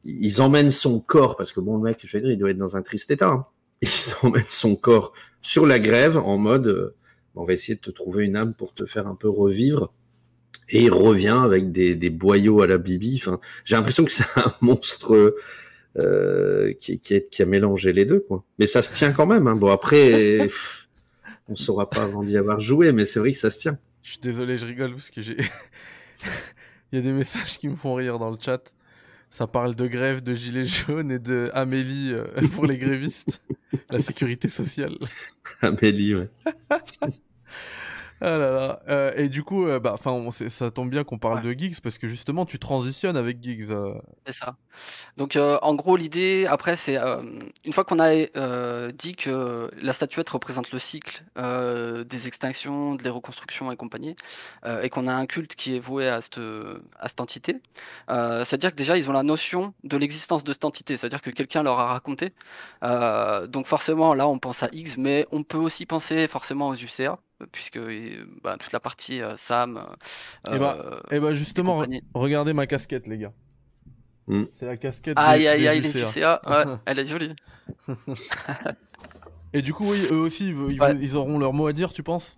ils emmènent son corps, parce que bon, le mec, je veux dire, il doit être dans un triste état. hein. Ils emmènent son corps sur la grève en mode, euh, on va essayer de te trouver une âme pour te faire un peu revivre. Et il revient avec des, des boyaux à la Bibi. Enfin, j'ai l'impression que c'est un monstre euh, qui, qui, qui a mélangé les deux, quoi. Mais ça se tient quand même. Hein. Bon, après, on saura pas avant d'y avoir joué, mais c'est vrai que ça se tient. Je suis désolé, je rigole parce que j'ai. Il y a des messages qui me font rire dans le chat. Ça parle de grève, de gilets jaunes et de Amélie euh, pour les grévistes. La sécurité sociale. Amélie, ouais. Ah là là. Euh, et du coup, euh, bah, enfin, ça tombe bien qu'on parle de Geeks parce que justement, tu transitionnes avec Geeks. euh. C'est ça. Donc en gros l'idée après c'est une fois qu'on a dit que la statuette représente le cycle des extinctions, des reconstructions et compagnie, et qu'on a un culte qui est voué à cette à cette entité, c'est-à-dire que déjà ils ont la notion de l'existence de cette entité, c'est-à-dire que quelqu'un leur a raconté. Donc forcément là on pense à X, mais on peut aussi penser forcément aux UCA puisque euh, bah, toute la partie euh, Sam. Et bah, euh, et bah justement, re- regardez ma casquette, les gars. Mm. C'est la casquette. Aïe aïe aïe les UCA, ouais, elle est jolie. Et du coup, oui, eux aussi, ils, ils- Ouais. ils auront leur mot à dire, tu penses?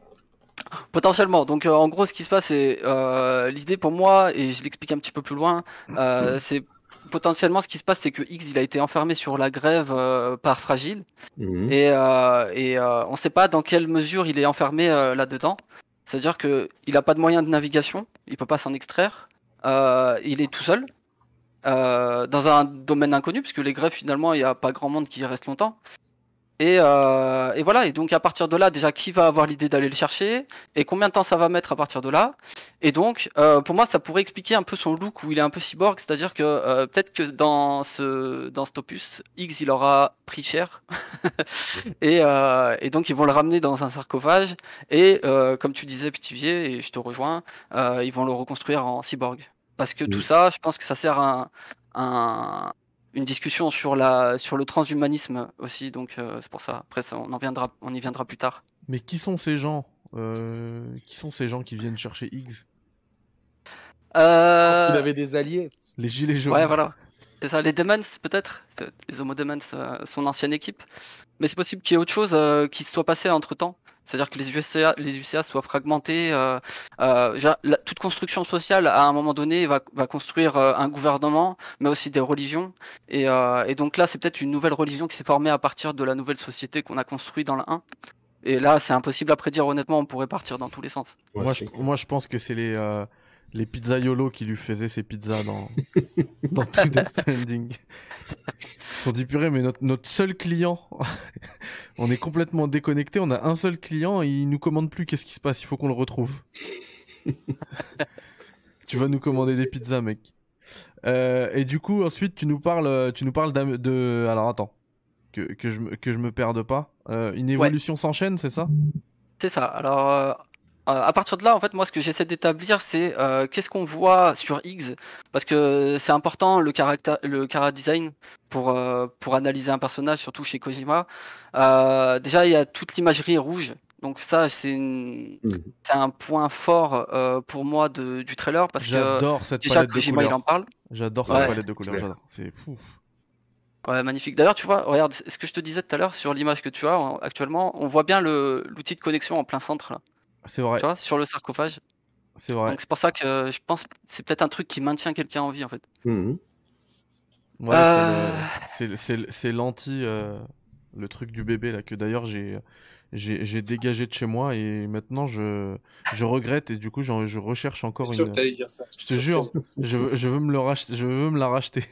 Potentiellement. Donc euh, en gros, ce qui se passe, c'est euh, l'idée pour moi, et je l'explique un petit peu plus loin, euh, c'est potentiellement ce qui se passe, c'est que X il a été enfermé sur la grève euh, par Fragile, Mhm. et, euh, et euh, on ne sait pas dans quelle mesure il est enfermé là-dedans. C'est-à-dire que il a pas de moyen de navigation, il peut pas s'en extraire, il est tout seul. dans un domaine inconnu, puisque les grèves finalement il n'y a pas grand monde qui y reste longtemps. Et, euh, et voilà, et donc à partir de là, déjà, qui va avoir l'idée d'aller le chercher et combien de temps ça va mettre à partir de là. Et donc, euh, pour moi, ça pourrait expliquer un peu son look où il est un peu cyborg, c'est-à-dire que euh, peut-être que dans ce dans cet opus, X il aura pris cher. Et, euh, et donc ils vont le ramener dans un sarcophage et euh, comme tu disais, Pitivier, et je te rejoins, euh, ils vont le reconstruire en cyborg. Parce que tout ça, je pense que ça sert à un, un- une discussion sur la sur le transhumanisme aussi, donc euh, c'est pour ça. Après, ça, on en viendra, on y viendra plus tard. Mais qui sont ces gens euh, Qui sont ces gens qui viennent chercher Higgs? Je pense Euh, qu'il avait des alliés. Les gilets jaunes. Ouais, voilà. C'est ça, les Demons, peut-être Les Homo Demons, euh, son ancienne équipe. Mais c'est possible qu'il y ait autre chose euh, qui se soit passé entre temps. C'est-à-dire que les UCA, les UCA soient fragmentés. euh, toute construction sociale, à un moment donné, va, construire un gouvernement, mais aussi des religions. Et, donc là, c'est peut-être une nouvelle religion qui s'est formée à partir de la nouvelle société qu'on a construite dans la 1. Et là, c'est impossible à prédire, honnêtement, on pourrait partir dans tous les sens. Moi, je, pense que c'est les, les pizzaiolo qui lui faisaient ses pizzas dans, dans tout Death Stranding. Ils se sont dit, purée, mais notre, notre seul client, on est complètement déconnecté, on a un seul client et il nous commande plus, qu'est-ce qui se passe? Il faut qu'on le retrouve. tu vas nous commander des pizzas, mec. Euh, et du coup, ensuite, tu nous parles, euh, tu nous parles de... Alors, attends. Que, que, je, me- que je me perde pas. Euh, une évolution s'enchaîne, c'est ça? C'est ça. Alors, euh, euh, à partir de là, en fait, moi, ce que j'essaie d'établir, c'est euh, qu'est-ce qu'on voit sur X, parce que c'est important le caractère, le cara design pour euh, pour analyser un personnage, surtout chez Kojima. Euh, déjà, il y a toute l'imagerie rouge. Donc ça, c'est une- Mhm. c'est un point fort euh, pour moi de, du trailer parce que J'adore cette déjà palette de Kojima il en parle. J'adore Ouais. cette palette de couleurs. C'est fou. Ouais, magnifique. D'ailleurs, tu vois, regarde ce que je te disais tout à l'heure sur l'image que tu as en- actuellement, on voit bien le l'outil de connexion en plein centre là. C'est vrai, Tu vois, sur le sarcophage. c'est vrai. Donc c'est pour ça que euh, je pense que c'est peut-être un truc qui maintient quelqu'un en vie en fait. Mhm. Ouais, Euh. c'est le- c'est le- c'est l'anti, euh, le truc du bébé là, que d'ailleurs j'ai j'ai j'ai dégagé de chez moi et maintenant je, je regrette et du coup j'en- je recherche encore Je une. que dire ça. Je te jure, je, veux- je veux me le racheter, je veux me la racheter.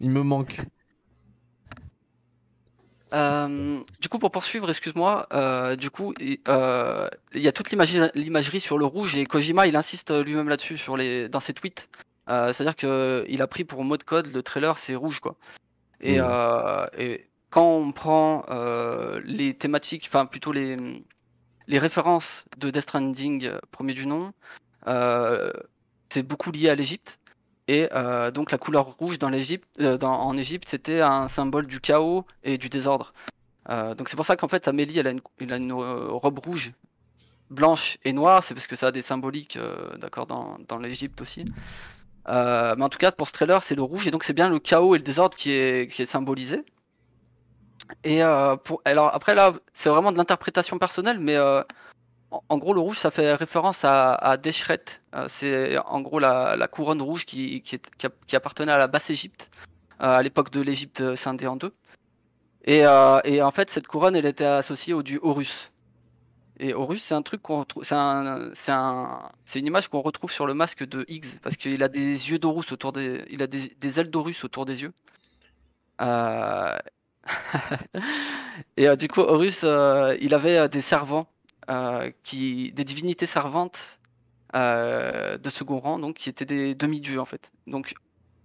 Il me manque. Euh, du coup, pour poursuivre, excuse-moi, euh, du coup, et, euh, il y a toute l'imagerie sur le rouge et Kojima, il insiste lui-même là-dessus sur les dans ses tweets. Euh, C'est-à-dire que il a pris pour mot de code le trailer, c'est rouge quoi. Et, euh, et quand on prend euh, les thématiques, enfin plutôt les les références de Death Stranding euh, premier du nom, euh, c'est beaucoup lié à l'Égypte. Et euh, donc la couleur rouge dans l'Égypte, euh, en Égypte, c'était un symbole du chaos et du désordre. Euh, donc c'est pour ça qu'en fait Amélie, elle a une, robe rouge, blanche et noire. C'est parce que ça a des symboliques, d'accord, dans, dans l'Égypte aussi. Mais en tout cas, pour ce trailer, c'est le rouge et donc c'est bien le chaos et le désordre qui est, symbolisé. Et alors après là, c'est vraiment de l'interprétation personnelle, mais en, gros le rouge ça fait référence à, à Deshret. Euh, c'est en gros la, couronne rouge qui, qui, appartenait à la Basse Égypte. à l'époque de l'Égypte scindée en deux. Et, euh, en fait, cette couronne, elle était associée au dieu Horus. Et Horus, c'est un truc qu'on c'est un, une image qu'on retrouve sur le masque de Higgs parce qu'il a des yeux d'Horus autour des, il a des, ailes d'Horus autour des yeux. Euh, et euh, du coup, Horus, euh, il avait euh, des servants, euh, qui, des divinités servantes euh, de second rang, donc qui étaient des demi-dieux en fait. Donc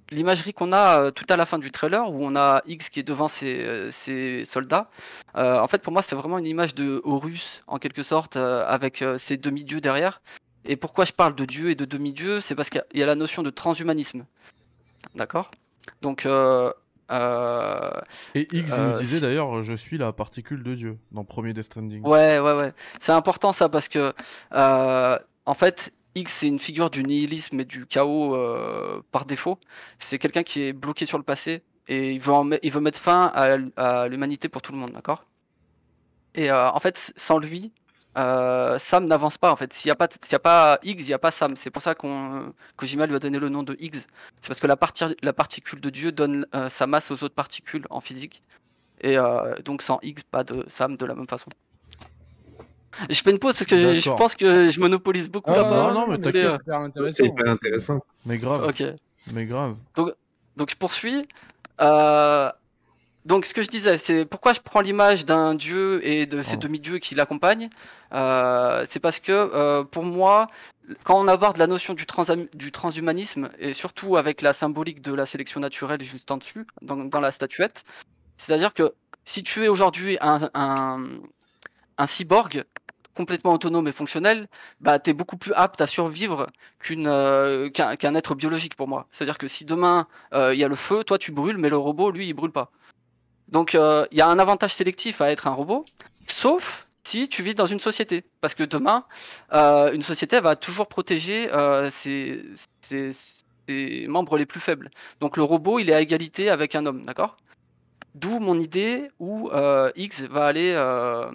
l'imagerie qu'on a euh, tout à la fin du trailer, où on a X qui est devant ses, euh, ses soldats, euh, en fait pour moi c'est vraiment une image de Horus en quelque sorte, euh, avec euh, ses demi-dieux derrière. Et pourquoi je parle de dieu et de demi-dieu, c'est parce qu'il y a la notion de transhumanisme. D'accord? Donc euh, euh, Et X Euh, nous disait si- d'ailleurs, je suis la particule de Dieu dans premier Death Stranding. Ouais, ouais, ouais. C'est important ça parce que, euh, en fait, X c'est une figure du nihilisme et du chaos euh, par défaut. C'est quelqu'un qui est bloqué sur le passé et il veut, en il veut mettre fin à, à l'humanité pour tout le monde, d'accord? Et euh, en fait, sans lui, euh, Sam n'avance pas en fait. S'il n'y a pas, s'il y a pas X, il n'y a pas Sam. C'est pour ça qu'on Kojima lui a donné le nom de X. C'est parce que la, parti- la particule de Dieu donne euh, sa masse aux autres particules en physique. Et euh, donc sans X, pas de Sam de la même façon. Je fais une pause parce que je, pense que je monopolise beaucoup Ah, là-bas. non, mais mais t'inquiète. c'est super intéressant. C'est hyper intéressant. Mais grave, Ok. mais grave. Donc je poursuis. Euh, donc ce que je disais, c'est pourquoi je prends l'image d'un dieu et de ses Oh. demi-dieux qui l'accompagnent. Euh, c'est parce que euh, pour moi, quand on aborde la notion du, transhumanisme et surtout avec la symbolique de la sélection naturelle juste en dessus, dans, dans la statuette, c'est-à-dire que si tu es aujourd'hui un, un, un cyborg complètement autonome et fonctionnel, bah t'es beaucoup plus apte à survivre qu'une euh, qu'un qu'un être biologique pour moi. C'est-à-dire que si demain euh, il y a le feu, toi tu brûles, mais le robot lui il brûle pas. Donc euh, il y a un avantage sélectif à être un robot, sauf si tu vis dans une société, parce que demain euh, une société va toujours protéger euh, ses, ses, ses membres les plus faibles. Donc le robot il est à égalité avec un homme, d'accord? D'où mon idée où euh, X va aller euh,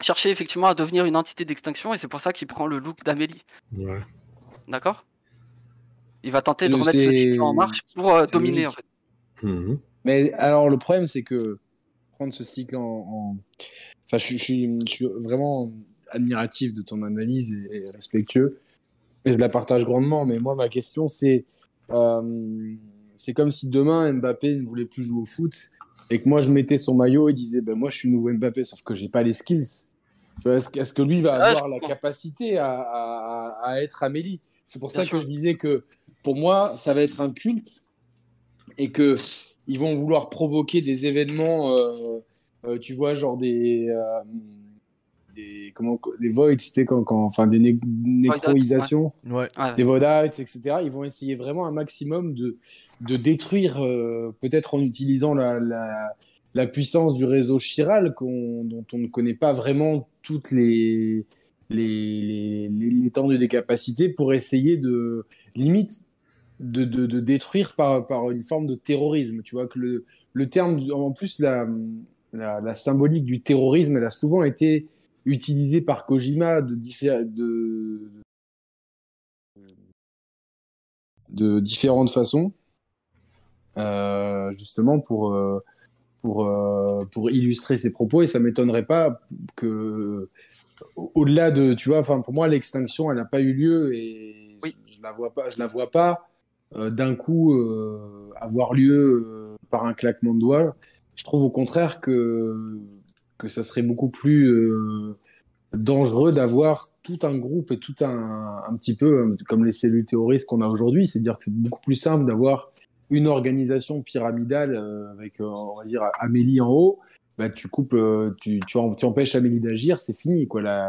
chercher effectivement à devenir une entité d'extinction et c'est pour ça qu'il prend le look d'Amélie. Ouais. D'accord? Il va tenter de remettre ce cycle en marche pour euh, dominer en fait. Mhm. Mais alors, le problème, c'est que prendre ce cycle en. en- Enfin, je, suis- je suis, je suis vraiment admiratif de ton analyse et, et respectueux. Et je la partage grandement. Mais moi, ma question, c'est. euh, c'est comme si demain Mbappé ne voulait plus jouer au foot et que moi je mettais son maillot et disais ben moi je suis nouveau Mbappé sauf que j'ai pas les skills. Est-ce que, lui va Ah, avoir la capacité à, à- à- à être Amélie? C'est pour Bien ça sûr. que je disais que pour moi ça va être un culte et que ils vont vouloir provoquer des événements, euh, euh, tu vois, genre des, euh, des comment, des voids, c'était quand, quand, enfin des né- nécroisations, Ouais. Ouais. des voids etc. Ils vont essayer vraiment un maximum de, de détruire, peut-être en utilisant la, la, la puissance du réseau chiral dont on ne connaît pas vraiment toutes les les, les, les- l'étendue des capacités pour essayer de limite de, de, de détruire par, par une forme de terrorisme. Tu vois que le, le terme, en plus, la, la, la symbolique du terrorisme, elle a souvent été utilisée par Kojima de, diffé- de, de différentes façons, euh, justement pour, euh, pour, euh, pour illustrer ses propos. Et ça m'étonnerait pas que, au- au-delà de, tu vois, enfin pour moi, l'extinction, elle n'a pas eu lieu et Oui. je, la vois pas, je la vois pas d'un coup euh, avoir lieu euh, par un claquement de doigts. Je trouve au contraire que, que ça serait beaucoup plus euh, dangereux d'avoir tout un groupe et tout un, petit peu euh, comme les cellules terroristes qu'on a aujourd'hui. C'est-à-dire que c'est beaucoup plus simple d'avoir une organisation pyramidale euh, avec, euh, on va dire, Amélie en haut. Bah, tu coupes, euh, tu, tu, empêches Amélie d'agir, c'est fini.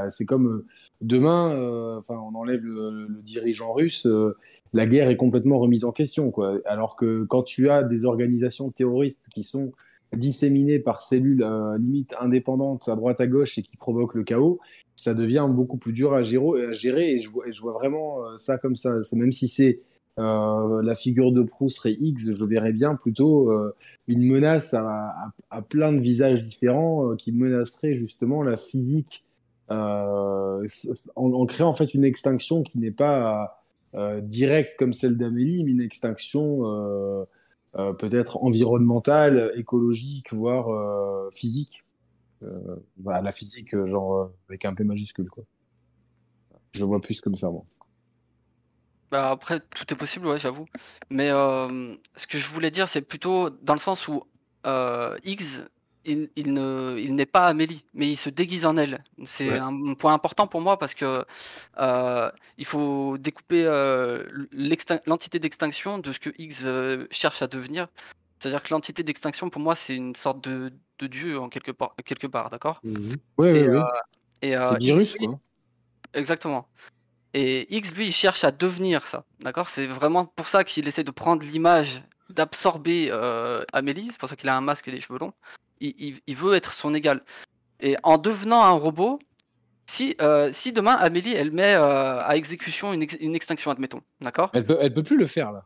C'est comme euh, demain, euh, enfin, on enlève le, dirigeant russe, euh, la guerre est complètement remise en question. Quoi. Alors que quand tu as des organisations terroristes qui sont disséminées par cellules euh, limite indépendantes à droite à gauche et qui provoquent le chaos, ça devient beaucoup plus dur à gérer, et, je vois, et je vois vraiment euh, ça comme ça. Même si c'est euh, la figure de Proust serait X, je le verrais bien plutôt euh, une menace à, plein de visages différents qui menacerait justement la physique en, en créant en fait une extinction qui n'est pas directe comme celle d'Amélie, mais une extinction euh, euh, peut-être environnementale, écologique, voire euh, physique. Euh, bah, la physique, euh, genre euh, avec un P majuscule, quoi. Je le vois plus comme ça, moi. Bah après, tout est possible, ouais, j'avoue. Mais euh, ce que je voulais dire, c'est plutôt dans le sens où euh, X, il, il ne, il n'est pas Amélie, mais il se déguise en elle. C'est Ouais. un point important pour moi parce que euh, il faut découper euh, l'entité d'extinction de ce que X euh, cherche à devenir. C'est-à-dire que l'entité d'extinction, pour moi, c'est une sorte de, de dieu en quelque part, quelque part, d'accord? Ouais, ouais, Et, ouais. et, C'est Virus, quoi. Exactement. Et X, lui, il cherche à devenir ça. D'accord? C'est vraiment pour ça qu'il essaie de prendre l'image, d'absorber euh, Amélie. C'est pour ça qu'il a un masque et les cheveux longs. Il, il- il veut être son égal. Et en devenant un robot, si, euh, si demain Amélie, elle met euh, à exécution une, ex- une extinction, admettons. D'accord? Elle peut, elle peut plus le faire, là.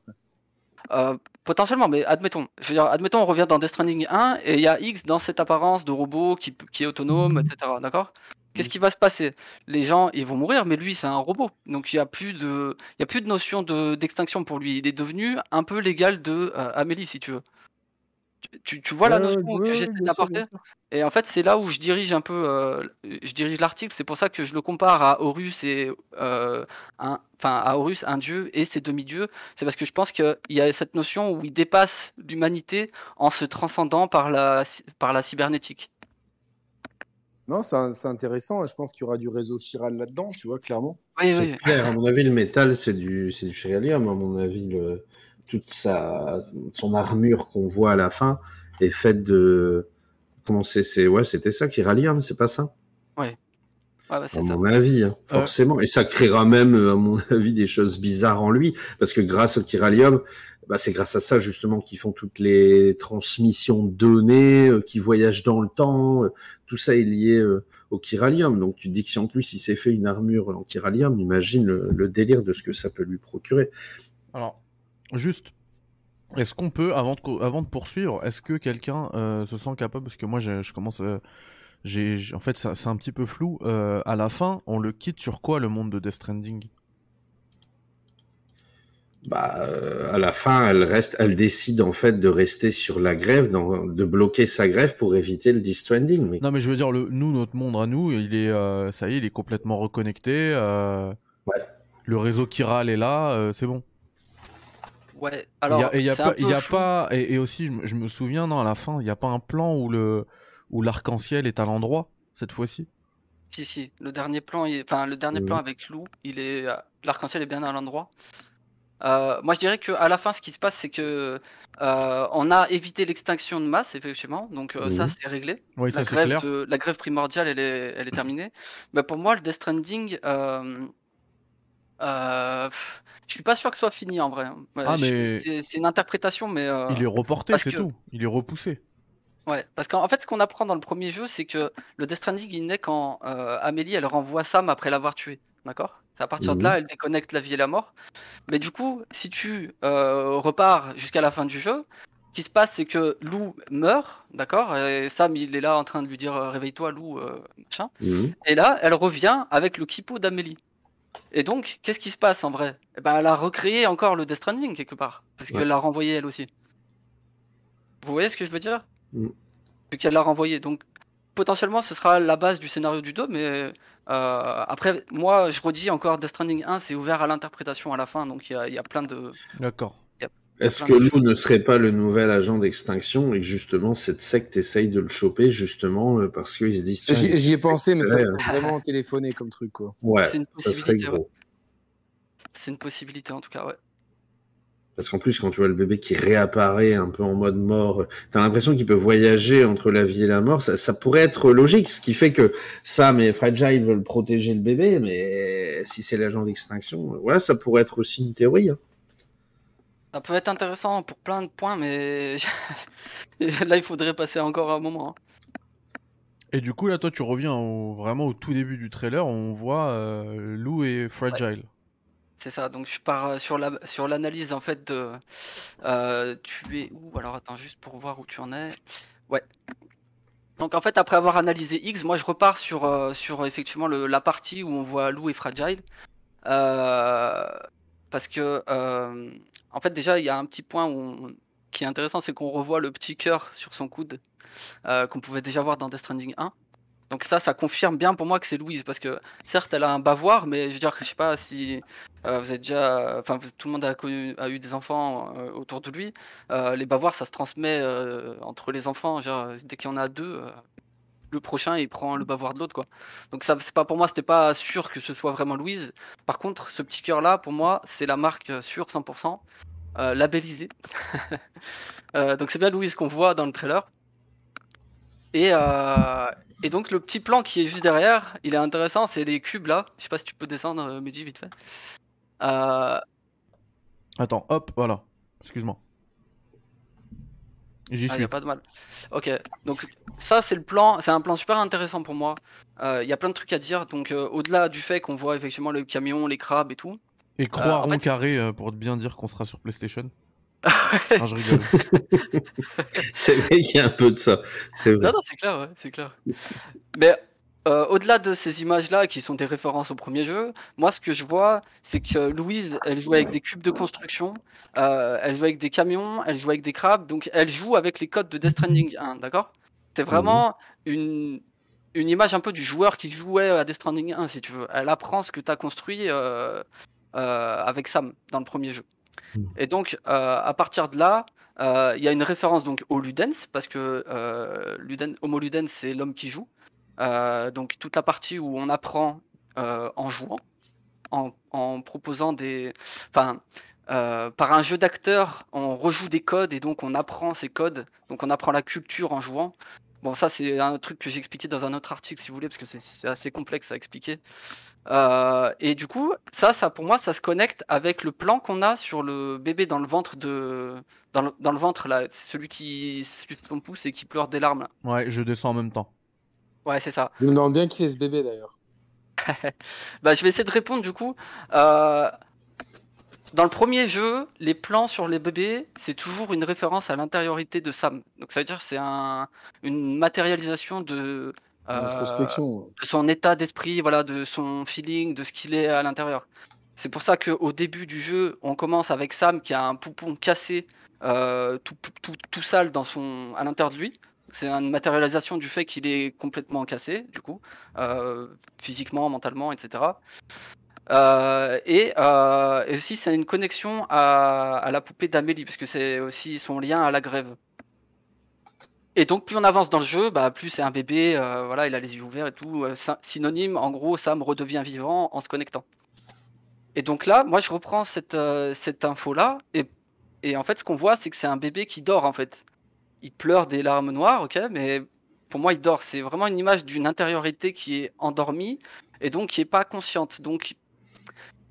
Euh, potentiellement, mais admettons. Je veux dire, admettons, on revient dans Death Stranding 1 et il y a X dans cette apparence de robot qui, qui est autonome, etc. D'accord? Qu'est-ce qui va se passer? Les gens, ils vont mourir, mais lui, c'est un robot. Donc il n'y a plus de, il y a plus de notion de d'extinction pour lui. Il est devenu un peu l'égal de euh, Amélie, si tu veux. Tu, vois la notion ouais, que ouais, j'essaie d'apporter. Et en fait, c'est là où je dirige un peu, euh, je dirige l'article. C'est pour ça que je le compare à Horus et euh, un, enfin à Horus, un dieu et ses demi-dieux. C'est parce que je pense qu'il y a cette notion où il dépasse l'humanité en se transcendant par la, par la cybernétique. Non, c'est intéressant. Je pense qu'il y aura du réseau chiral là-dedans, tu vois, clairement. Oui, C'est oui. clair, à mon avis, le métal, c'est du, c'est du chiralium. À mon avis, le, toute sa, son armure qu'on voit à la fin est faite de. Comment c'est, c'est, ouais, c'était ça, chiralium, c'est pas ça? Ouais, ouais, c'est À ça. mon avis, hein, forcément. Et ça créera même, à mon avis, des choses bizarres en lui. Parce que grâce au chiralium, bah, c'est grâce à ça, justement, qu'ils font toutes les transmissions de données, euh, qui voyagent dans le temps. euh, tout ça est lié euh, au chiralium. Donc, tu te dis que si en plus il s'est fait une armure en chiralium, imagine le, le délire de ce que ça peut lui procurer. Alors, juste, est-ce qu'on peut, avant de, co- avant de poursuivre, est-ce que quelqu'un euh, se sent capable, parce que moi je, je commence, j'ai, j'ai- en fait c'est un petit peu flou, euh, à la fin, on le quitte sur quoi le monde de Death Stranding? Bah, euh, à la fin, elle reste, elle décide en fait de rester sur la grève, dans- de bloquer sa grève pour éviter le Stranding. Mais Non mais je veux dire, le, nous, notre monde à nous, il est, euh, ça y est, il est complètement reconnecté, euh, Ouais. le réseau Kiral est là, euh, c'est bon. Ouais. Il Alors, a, il y a pas, y a et, et aussi, je me- je me souviens, non, à la fin, il n'y a pas un plan où le, où l'arc-en-ciel est à l'endroit cette fois-ci? Si, si. Le dernier plan, il- enfin le dernier Mhm. plan avec Lou, il est, euh, l'arc-en-ciel est bien à l'endroit. Euh, moi, je dirais que à la fin, ce qui se passe, c'est que euh, on a évité l'extinction de masse, effectivement. Donc euh, ça, c'est réglé. Oui, la ça c'est grève clair. de- la grève primordiale, elle est, elle est terminée. Mais pour moi, le Death Stranding, euh, je suis pas sûr que ce soit fini en vrai. Ouais, Ah, mais- c'est, une interprétation, mais euh, Il est reporté, c'est que- tout. Il est repoussé. Ouais, parce qu'en en fait, ce qu'on apprend dans le premier jeu, c'est que le Death Stranding, il naît quand euh, Amélie, elle renvoie Sam après l'avoir tué. D'accord? C'est à partir de Mhm. là, elle déconnecte la vie et la mort. Mais du coup, si tu repars jusqu'à la fin du jeu, ce qui se passe, c'est que Lou meurt, d'accord? Et Sam, il est là en train de lui dire Réveille-toi, Lou, euh, machin. Mhm. Et là, elle revient avec le kippo d'Amélie. Et donc, qu'est-ce qui se passe en vrai? Eh ben, Elle a recréé encore le Death Stranding quelque part. Parce Ouais. qu'elle l'a renvoyé elle aussi. Vous voyez ce que je veux dire? Mm. Vu qu'elle l'a renvoyé. Donc, potentiellement, ce sera la base du scénario du 2. Mais euh, après, moi, je redis encore Death Stranding 1, c'est ouvert à l'interprétation à la fin. Donc, il y a, il y a plein de. D'accord. Est-ce que de Lou choses. ne serait pas le nouvel agent d'extinction et que justement cette secte essaye de le choper justement euh, parce qu'ils se disent J'y j'y ai pensé, mais ça serait vraiment téléphoné comme truc, quoi. ouais, C'est une ça serait ouais. gros. C'est une possibilité en tout cas, ouais. Parce qu'en plus, quand tu vois le bébé qui réapparaît un peu en mode mort, t'as l'impression qu'il peut voyager entre la vie et la mort. Ça, ça pourrait être logique, ce qui fait que Sam et Fragile veulent protéger le bébé, mais si c'est l'agent d'extinction, ouais, ça pourrait être aussi une théorie. hein. Ça peut être intéressant pour plein de points, mais là, il faudrait passer encore un moment. hein. Et du coup, là, toi, tu reviens au, vraiment au tout début du trailer, on voit euh, Lou et Fragile. C'est ça, donc je pars euh, sur la sur l'analyse en fait de euh, tu es où? Alors attends juste pour voir où tu en es. Ouais. Donc en fait après avoir analysé X, moi je repars sur euh, sur effectivement le, la partie où on voit Lou et Fragile. Euh, parce que euh, en fait déjà il y a un petit point où on, qui est intéressant, c'est qu'on revoit le petit cœur sur son coude euh, qu'on pouvait déjà voir dans Death Stranding 1. Donc ça, ça confirme bien pour moi que c'est Louise, parce que certes, elle a un bavoir, mais je veux dire, je sais pas si euh, vous êtes déjà, enfin, tout le monde a, connu, a eu des enfants autour de lui. Les bavoirs, ça se transmet entre les enfants. Genre, dès qu'il y en a deux, le prochain, il prend le bavoir de l'autre, quoi. Donc ça, c'est pas pour moi, c'était pas sûr que ce soit vraiment Louise. Par contre, ce petit cœur là, pour moi, c'est la marque sûre 100%, euh, labellisée. Euh, donc c'est bien Louise qu'on voit dans le trailer. Et, euh, et donc le petit plan qui est juste derrière, il est intéressant, c'est les cubes là. Je sais pas si tu peux descendre, euh, Mehdi, vite fait. Attends, hop, voilà. Excuse-moi. J'y Ah, suis. y a pas de mal. Ok, donc ça c'est le plan, c'est un plan super intéressant pour moi. Il y a plein de trucs à dire, donc euh, au-delà du fait qu'on voit effectivement le camion, les crabes et tout. Et Euh, en rond fait- carré euh, pour bien dire qu'on sera sur PlayStation. non, je rigole. C'est vrai qu'il y a un peu de ça. C'est vrai. Non, non, c'est clair, ouais, c'est clair. Mais euh, au-delà de ces images-là qui sont des références au premier jeu, moi ce que je vois, c'est que Louise, elle joue avec des cubes de construction, euh, elle joue avec des camions, elle joue avec des crabes, donc elle joue avec les codes de Death Stranding 1, d'accord? C'est vraiment une, une image un peu du joueur qui jouait à Death Stranding 1, si tu veux. Elle apprend ce que tu as construit euh, avec Sam dans le premier jeu. Et donc, à partir de là, il y a une référence donc au Ludens, parce que Luden, Homo Ludens, c'est l'homme qui joue. Euh, donc, toute la partie où on apprend euh, en jouant, en, proposant des. Enfin, euh, par un jeu d'acteurs, on rejoue des codes et donc on apprend ces codes. Donc, on apprend la culture en jouant. Bon, ça, c'est un truc que j'ai expliqué dans un autre article, si vous voulez, parce que c'est- assez complexe à expliquer. Et du coup, ça, ça pour moi, ça se connecte avec le plan qu'on a sur le bébé dans le ventre de, dans le, ventre là, celui qui son pouce et qui pleure des larmes. Là. Ouais, je descends en même temps. Ouais, c'est ça. Je me demande bien qui c'est ce bébé d'ailleurs. Bah, je vais essayer de répondre du coup. Euh, dans le premier jeu, les plans sur les bébés, c'est toujours une référence à l'intériorité de Sam. Donc ça veut dire que c'est un, une matérialisation de, euh, de son état d'esprit, voilà, de son feeling, de ce qu'il est à l'intérieur. C'est pour ça qu'au début du jeu, on commence avec Sam qui a un poupon cassé, euh, tout, tout, tout sale dans son, à l'intérieur de lui. C'est une matérialisation du fait qu'il est complètement cassé, du coup, euh, physiquement, mentalement, etc. Euh, et, euh, et aussi, c'est une connexion à, la poupée d'Amélie, parce que c'est aussi son lien à la grève. Et donc, plus on avance dans le jeu, bah, plus c'est un bébé, voilà, il a les yeux ouverts et tout. sy- synonyme, en gros, Sam redevient vivant en se connectant. Et donc là, moi, je reprends cette, info-là, et en fait, ce qu'on voit, c'est que c'est un bébé qui dort, en fait. Il pleure des larmes noires, ok, mais pour moi, il dort. C'est vraiment une image d'une intériorité qui est endormie, et donc qui est pas consciente. Donc,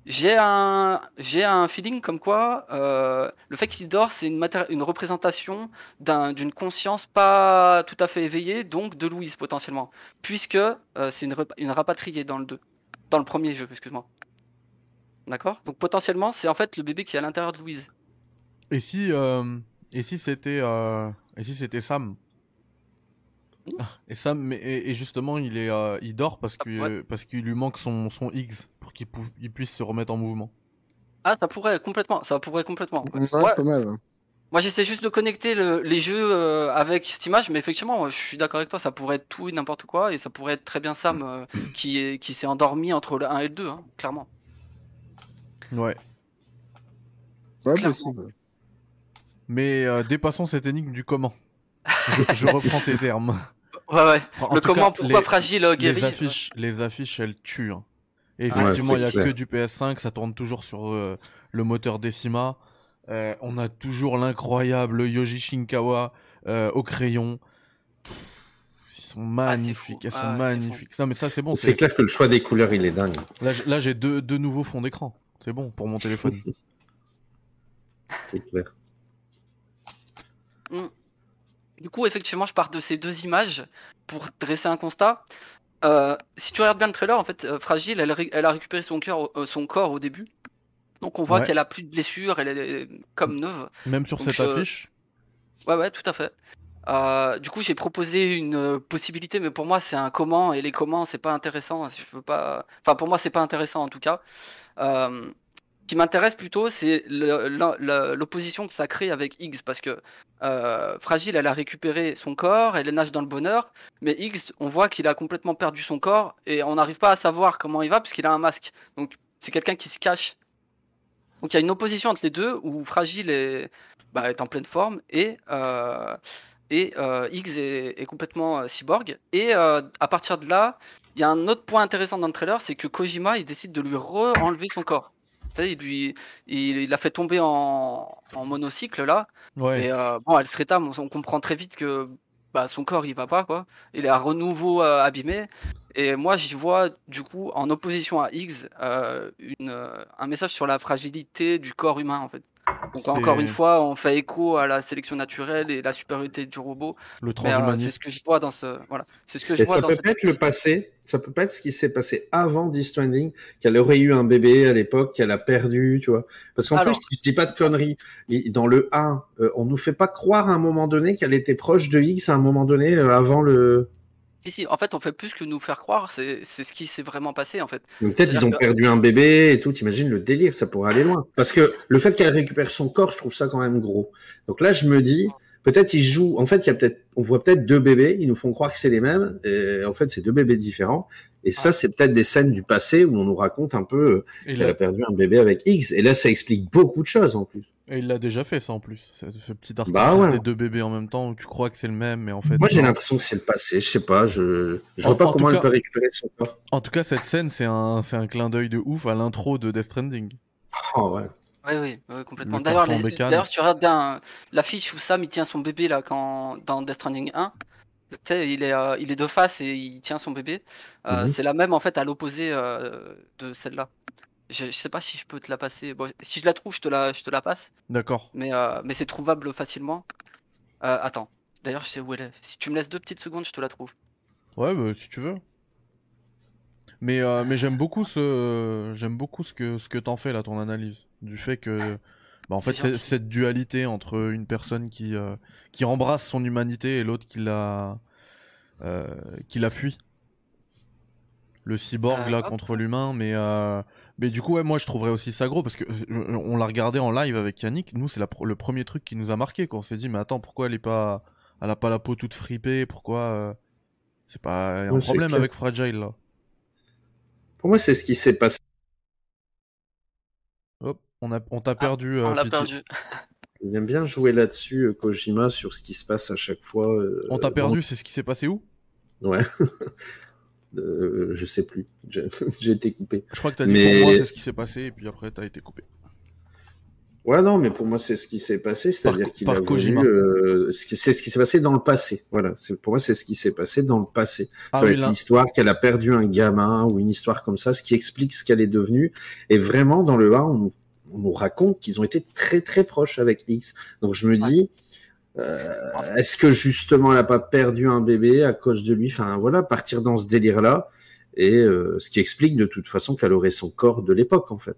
j'ai un, j'ai un feeling comme quoi euh, le fait qu'il dort, c'est une, une représentation d'un- d'une conscience pas tout à fait éveillée, donc de Louise potentiellement, puisque euh, c'est une, une rapatriée dans le 2, dans le premier jeu, excuse-moi. D'accord? Donc potentiellement, c'est en fait le bébé qui est à l'intérieur de Louise. Et si, euh, et si c'était, euh, et si c'était Sam Et Sam, mais, et, et justement, il est, euh, il dort parce que, parce qu'il lui manque son, son X pour qu'il pou- il puisse se remettre en mouvement. Ah, ça pourrait complètement, ça pourrait complètement. Ouais. mal. hein. Moi, j'essaie juste de connecter le- les jeux euh, avec cette image, mais effectivement, je suis d'accord avec toi, ça pourrait être tout et n'importe quoi, et ça pourrait être très bien Sam euh, qui est, qui s'est endormi entre le 1 et le 2, hein, clairement. Ouais. Ouais, Clairement. possible. Mais euh, dépassons cette énigme du comment. Je, je reprends tes termes. Ouais, ouais. En le cas, comment, pourquoi les- fragile, euh, guéri. Les affiches, les affiches, elles tuent. hein. Et Ouais, effectivement, il y a clair. que du PS5, ça tourne toujours sur euh, le moteur Decima. Euh, on a toujours l'incroyable Yoji Shinkawa euh, au crayon. Pff, Ils sont magnifiques, fou. elles sont Ah, magnifiques. Non mais ça c'est bon. C'est clair que le choix des couleurs, il est dingue. Là, j'ai deux, deux nouveaux fonds d'écran. C'est bon pour mon téléphone. C'est clair. Du coup, effectivement, je pars de ces deux images pour dresser un constat. Euh, si tu regardes bien le trailer, en fait, euh, Fragile, elle, a récupéré son, euh, son corps au début. Donc on voit Ouais. qu'elle a plus de blessures, elle est comme neuve. Même sur Donc, cette je- affiche? Ouais, ouais, tout à fait. Du coup, j'ai proposé une possibilité, mais pour moi, c'est un comment, et les comment, c'est pas intéressant. Je veux pas. Enfin, pour moi, c'est pas intéressant en tout cas. Qui m'intéresse plutôt, c'est l'opposition que ça crée avec Higgs, parce que euh, Fragile, elle a récupéré son corps, elle nage dans le bonheur, mais Higgs, on voit qu'il a complètement perdu son corps, et on n'arrive pas à savoir comment il va, parce qu'il a un masque. Donc c'est quelqu'un qui se cache. Donc il y a une opposition entre les deux, où Fragile est, bah, en pleine forme, et, euh, et euh, Higgs est, est complètement euh, cyborg. Et à partir de là, il y a un autre point intéressant dans le trailer, c'est que Kojima, il décide de lui re-enlever son corps. Il lui, il, il l'a fait tomber en, en monocycle là. Ouais. Et euh, bon, elle se rétame, on, on comprend très vite que bah, son corps il va pas quoi. Il est à renouveau euh, abîmé. Et moi j'y vois du coup en opposition à Higgs euh, une, euh, un message sur la fragilité du corps humain en fait. Donc encore une fois, on fait écho à la sélection naturelle et la supériorité du robot. Le euh, transhumanisme. c'est ce que je vois dans ce voilà, c'est ce que je Et vois ça dans peut ce- pas être le passé, ça peut pas être ce qui s'est passé avant Death Stranding, qu'elle aurait eu un bébé à l'époque, qu'elle a perdu, tu vois. Parce qu'en Alors- plus, si je dis pas de conneries, dans le 1, euh, on nous fait pas croire à un moment donné qu'elle était proche de X à un moment donné euh, avant le. Si si, en fait on fait plus que nous faire croire, c'est c'est ce qui s'est vraiment passé en fait. Donc peut-être ils ont que- perdu un bébé et tout, t'imagines le délire, ça pourrait aller loin. Parce que le fait qu'elle récupère son corps, je trouve ça quand même gros. Donc là, je me dis, peut-être ils jouent, en fait, il y a peut-être, on voit peut-être deux bébés, ils nous font croire que c'est les mêmes, et en fait, c'est deux bébés différents. Et ça, c'est peut-être des scènes du passé où on nous raconte un peu euh, qu'elle a perdu un bébé avec X. Et là, ça explique beaucoup de choses en plus. Et il l'a déjà fait ça en plus. Ce, ce petit article Bah ouais. des deux bébés en même temps où tu crois que c'est le même, mais en fait. Moi, j'ai l'impression que c'est le passé. Je sais pas, je, je En- vois pas en comment elle cas- peut récupérer son corps. En tout cas, cette scène, c'est un, c'est un clin d'œil de ouf à l'intro de Death Stranding. Oh, ouais. Oui, oui, oui, complètement. Le D'ailleurs, les- d'ailleurs, si tu regardes bien euh, l'affiche où Sam il tient son bébé là quand dans Death Stranding 1, tu sais, il est euh, il est de face et il tient son bébé. Euh, Mhm. C'est la même en fait à l'opposé euh, de celle-là. Je, je sais pas si je peux te la passer. Bon, si je la trouve, je te la je te la passe. D'accord. Mais euh, mais c'est trouvable facilement. Euh, attends. D'ailleurs, je sais où elle est. Si tu me laisses deux petites secondes, je te la trouve. Ouais, bah, si tu veux. Mais, euh, mais j'aime beaucoup ce, j'aime beaucoup ce que, ce que t'en fais là, ton analyse. Du fait que, bah, en fait, c'est- cette dualité entre une personne qui, qui embrasse son humanité et l'autre qui la, qui la fuit. Le cyborg là hop. contre l'humain, mais, mais du coup, ouais, moi je trouverais aussi ça gros parce que euh, on l'a regardé en live avec Yannick. Nous, c'est la le premier truc qui nous a marqué. Quoi. On s'est dit, mais attends, pourquoi elle est pas, elle a pas la peau toute fripée? Pourquoi euh, C'est pas un Ouais, problème avec Fragile là? Pour moi, c'est ce qui s'est passé. Hop, on a, on t'a perdu. On euh, l'a Pity. perdu. Il aime bien jouer là-dessus, Kojima, sur ce qui se passe à chaque fois. euh, On t'a dans- perdu, c'est ce qui s'est passé où? Ouais. Euh, je sais plus. J'ai été coupé. Je crois que t'as dit Mais- pour moi c'est ce qui s'est passé et puis après t'as été coupé. Ouais, non, mais pour moi, c'est ce qui s'est passé, c'est-à-dire qu'il a Kojima. voulu, euh, c'est ce qui s'est passé dans le passé. Voilà, pour moi, c'est ce qui s'est passé dans le passé. Ah ça va être l'histoire qu'elle a perdu un gamin ou une histoire comme ça, ce qui explique ce qu'elle est devenue. Et vraiment, dans le 1, on, nous- on nous raconte qu'ils ont été très très proches avec X. Donc je me dis, euh, est-ce que justement elle a pas perdu un bébé à cause de lui? Enfin voilà, partir dans ce délire-là. Et euh, ce qui explique de toute façon qu'elle aurait son corps de l'époque en fait.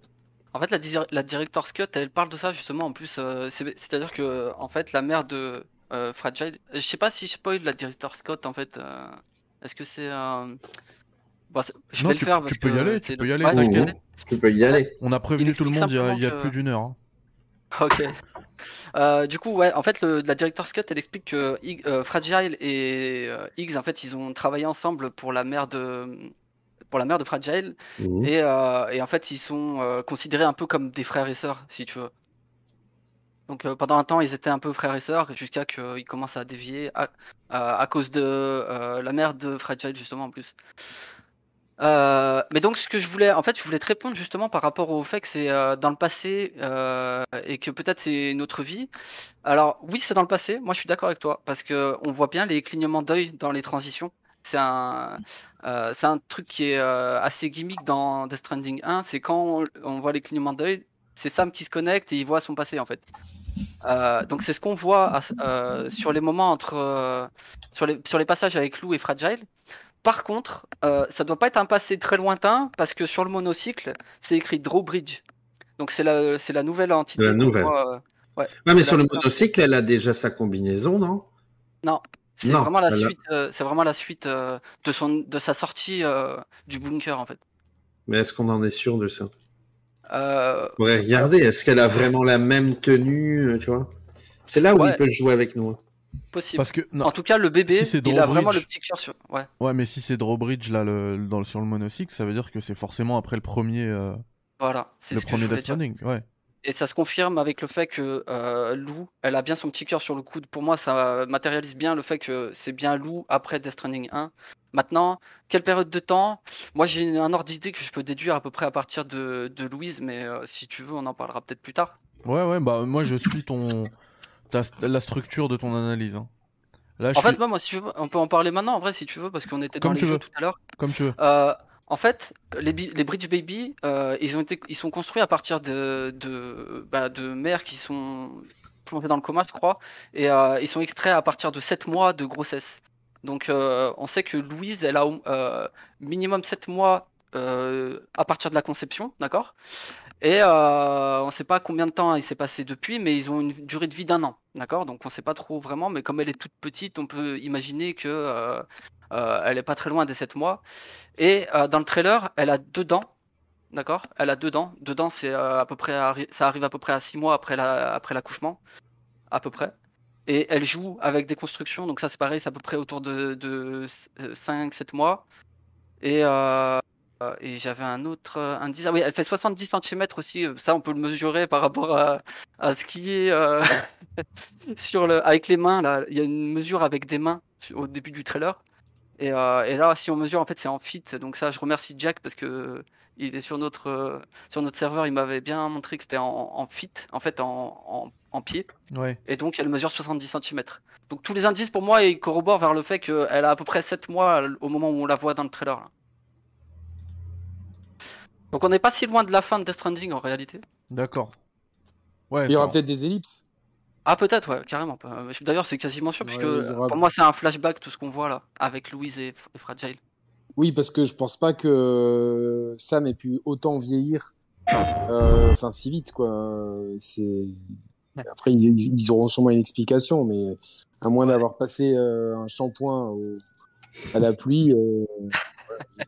En fait, la, dir- la Director's Cut, elle parle de ça justement. En plus, euh, c'est- c'est-à-dire que en fait, la mère de euh, Fragile, je sais pas si je spoil la Director's Cut en fait. euh, Est-ce que c'est un. Bon, je Non, vais tu- le faire tu parce peux y que aller, tu peux y aller, Ouais, je peux y Oh, aller. Tu peux y aller. On a prévenu tout le monde il y a, il y a simplement plus d'une heure. hein. Ok. Euh, du coup, ouais, en fait, le, la Director's Cut, elle explique que Hig- euh, Fragile et euh, Higgs, en fait, ils ont travaillé ensemble pour la mère de, pour la mère de Fragile, Mhm. et, euh, et en fait, ils sont considérés un peu comme des frères et sœurs, si tu veux. Donc pendant un temps, ils étaient un peu frères et sœurs, jusqu'à qu'ils commencent à dévier à, à, à cause de la mère de Fragile, justement, en plus. Euh, mais donc ce que je voulais, en fait, je voulais te répondre justement par rapport au fait que c'est euh, dans le passé euh, et que peut-être c'est une autre vie. Alors oui, c'est dans le passé. Moi, je suis d'accord avec toi parce que on voit bien les clignements d'œil dans les transitions. C'est un, euh, c'est un truc qui est euh, assez gimmick dans Death Stranding 1. C'est quand on, voit les clignements d'œil, c'est Sam qui se connecte et il voit son passé en fait. Donc c'est ce qu'on voit sur les moments entre sur les sur les passages avec Lou et Fragile. Par contre, euh, ça doit pas être un passé très lointain parce que sur le monocycle, c'est écrit Drawbridge. Donc c'est la c'est la nouvelle entité. La nouvelle. euh, ouais. Ouais, mais sur le monocycle, elle a déjà sa combinaison, non? Non, c'est Non, vraiment la elle a- suite. euh, c'est vraiment la suite euh, de son de sa sortie du bunker en fait. Mais est-ce qu'on en est sûr de ça? Ouais, regardez, est-ce qu'elle a vraiment la même tenue, tu vois? C'est là où Ouais. il peut jouer avec nous. hein. Possible. Parce que non, En tout cas, le bébé, Si il a vraiment le petit cœur sur. Ouais, ouais, mais si c'est Drawbridge là le, dans, sur le monocycle, ça veut dire que c'est forcément après le premier, euh, voilà. C'est le ce que premier je voulais Death. Ouais. Et ça se confirme avec le fait que euh, Lou, elle a bien son petit cœur sur le coude. Pour moi, ça matérialise bien le fait que c'est bien Lou après Death Stranding 1. Maintenant, quelle période de temps? Moi, j'ai un ordre d'idée que je peux déduire à peu près à partir de, de Louise, mais euh, si tu veux, on en parlera peut-être plus tard. Ouais, ouais, bah moi je suis ton la structure de ton analyse. hein. Là, En fait, suis- moi, moi, si tu veux, on peut en parler maintenant, en vrai, si tu veux, parce qu'on était dans les jeux tout à l'heure. comme tu veux. Euh, en fait, les, les Bridge Baby, euh, ils ont été, ils sont construits à partir de, de, bah, de mères qui sont plongées dans le coma, je crois, et euh, ils sont extraits à partir de 7 mois de grossesse. Donc, on sait que Louise, elle a minimum 7 mois euh, à partir de la conception, d'accord? Et euh, on ne sait pas combien de temps il s'est passé depuis, mais ils ont une durée de vie d'un an, d'accord? Donc, on ne sait pas trop vraiment, mais comme elle est toute petite, on peut imaginer que euh, euh, elle est pas très loin des 7 mois. Et euh, dans le trailer, elle a deux dents. D'accord? Elle a deux dents. Deux dents, c'est à peu près ça arrive à peu près à 6 mois après l'accouchement. À peu près. Et elle joue avec des constructions. Donc ça, c'est pareil, c'est à peu près autour de, de 5-7 mois. Et, euh, et j'avais un autre euh, indice. Ah oui, elle fait 70 cm aussi. euh, Ça, on peut le mesurer par rapport à, à ce qui est euh, sur le, avec les mains. Là, il y a une mesure avec des mains au début du trailer. Et, et là, si on mesure, en fait, c'est en fit. Donc ça, je remercie Jack parce que il est sur notre sur notre serveur. Il m'avait bien montré que c'était en, en fit, en fait, en, en, en pied. Ouais. Et donc, elle mesure 70 cm. Donc tous les indices, pour moi, ils corroborent vers le fait qu'elle a à peu près 7 mois au moment où on la voit dans le trailer. là. Donc on n'est pas si loin de la fin de Death Stranding en réalité. D'accord. Ouais. Il y aura peut-être des ellipses. Ah peut-être, ouais, carrément. Euh, D'ailleurs, c'est quasiment sûr, Ouais, puisque aura- pour moi, c'est un flashback tout ce qu'on voit là, avec Louise et, et Fragile. Oui, parce que je pense pas que Sam ait pu autant vieillir, euh, enfin si vite quoi. C'est après ils, ils auront sûrement une explication, mais à moins d'avoir passé euh, un shampoing au- à la pluie, euh,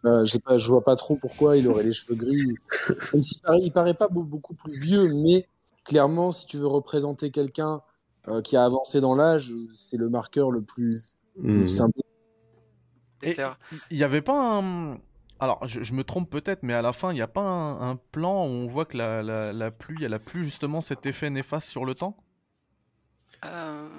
euh, j'ai pas, je vois pas trop pourquoi il aurait les cheveux gris. Même s'il paraît, il paraît pas beau- beaucoup plus vieux, mais clairement, si tu veux représenter quelqu'un euh, qui a avancé dans l'âge, c'est le marqueur le plus, Mhm. plus simple. Et- clair. Il y avait pas un. Alors, je, je me trompe peut-être, mais à la fin, il n'y a pas un, un plan où on voit que la, la, la pluie, elle a plus justement cet effet néfaste sur le temps? Euh,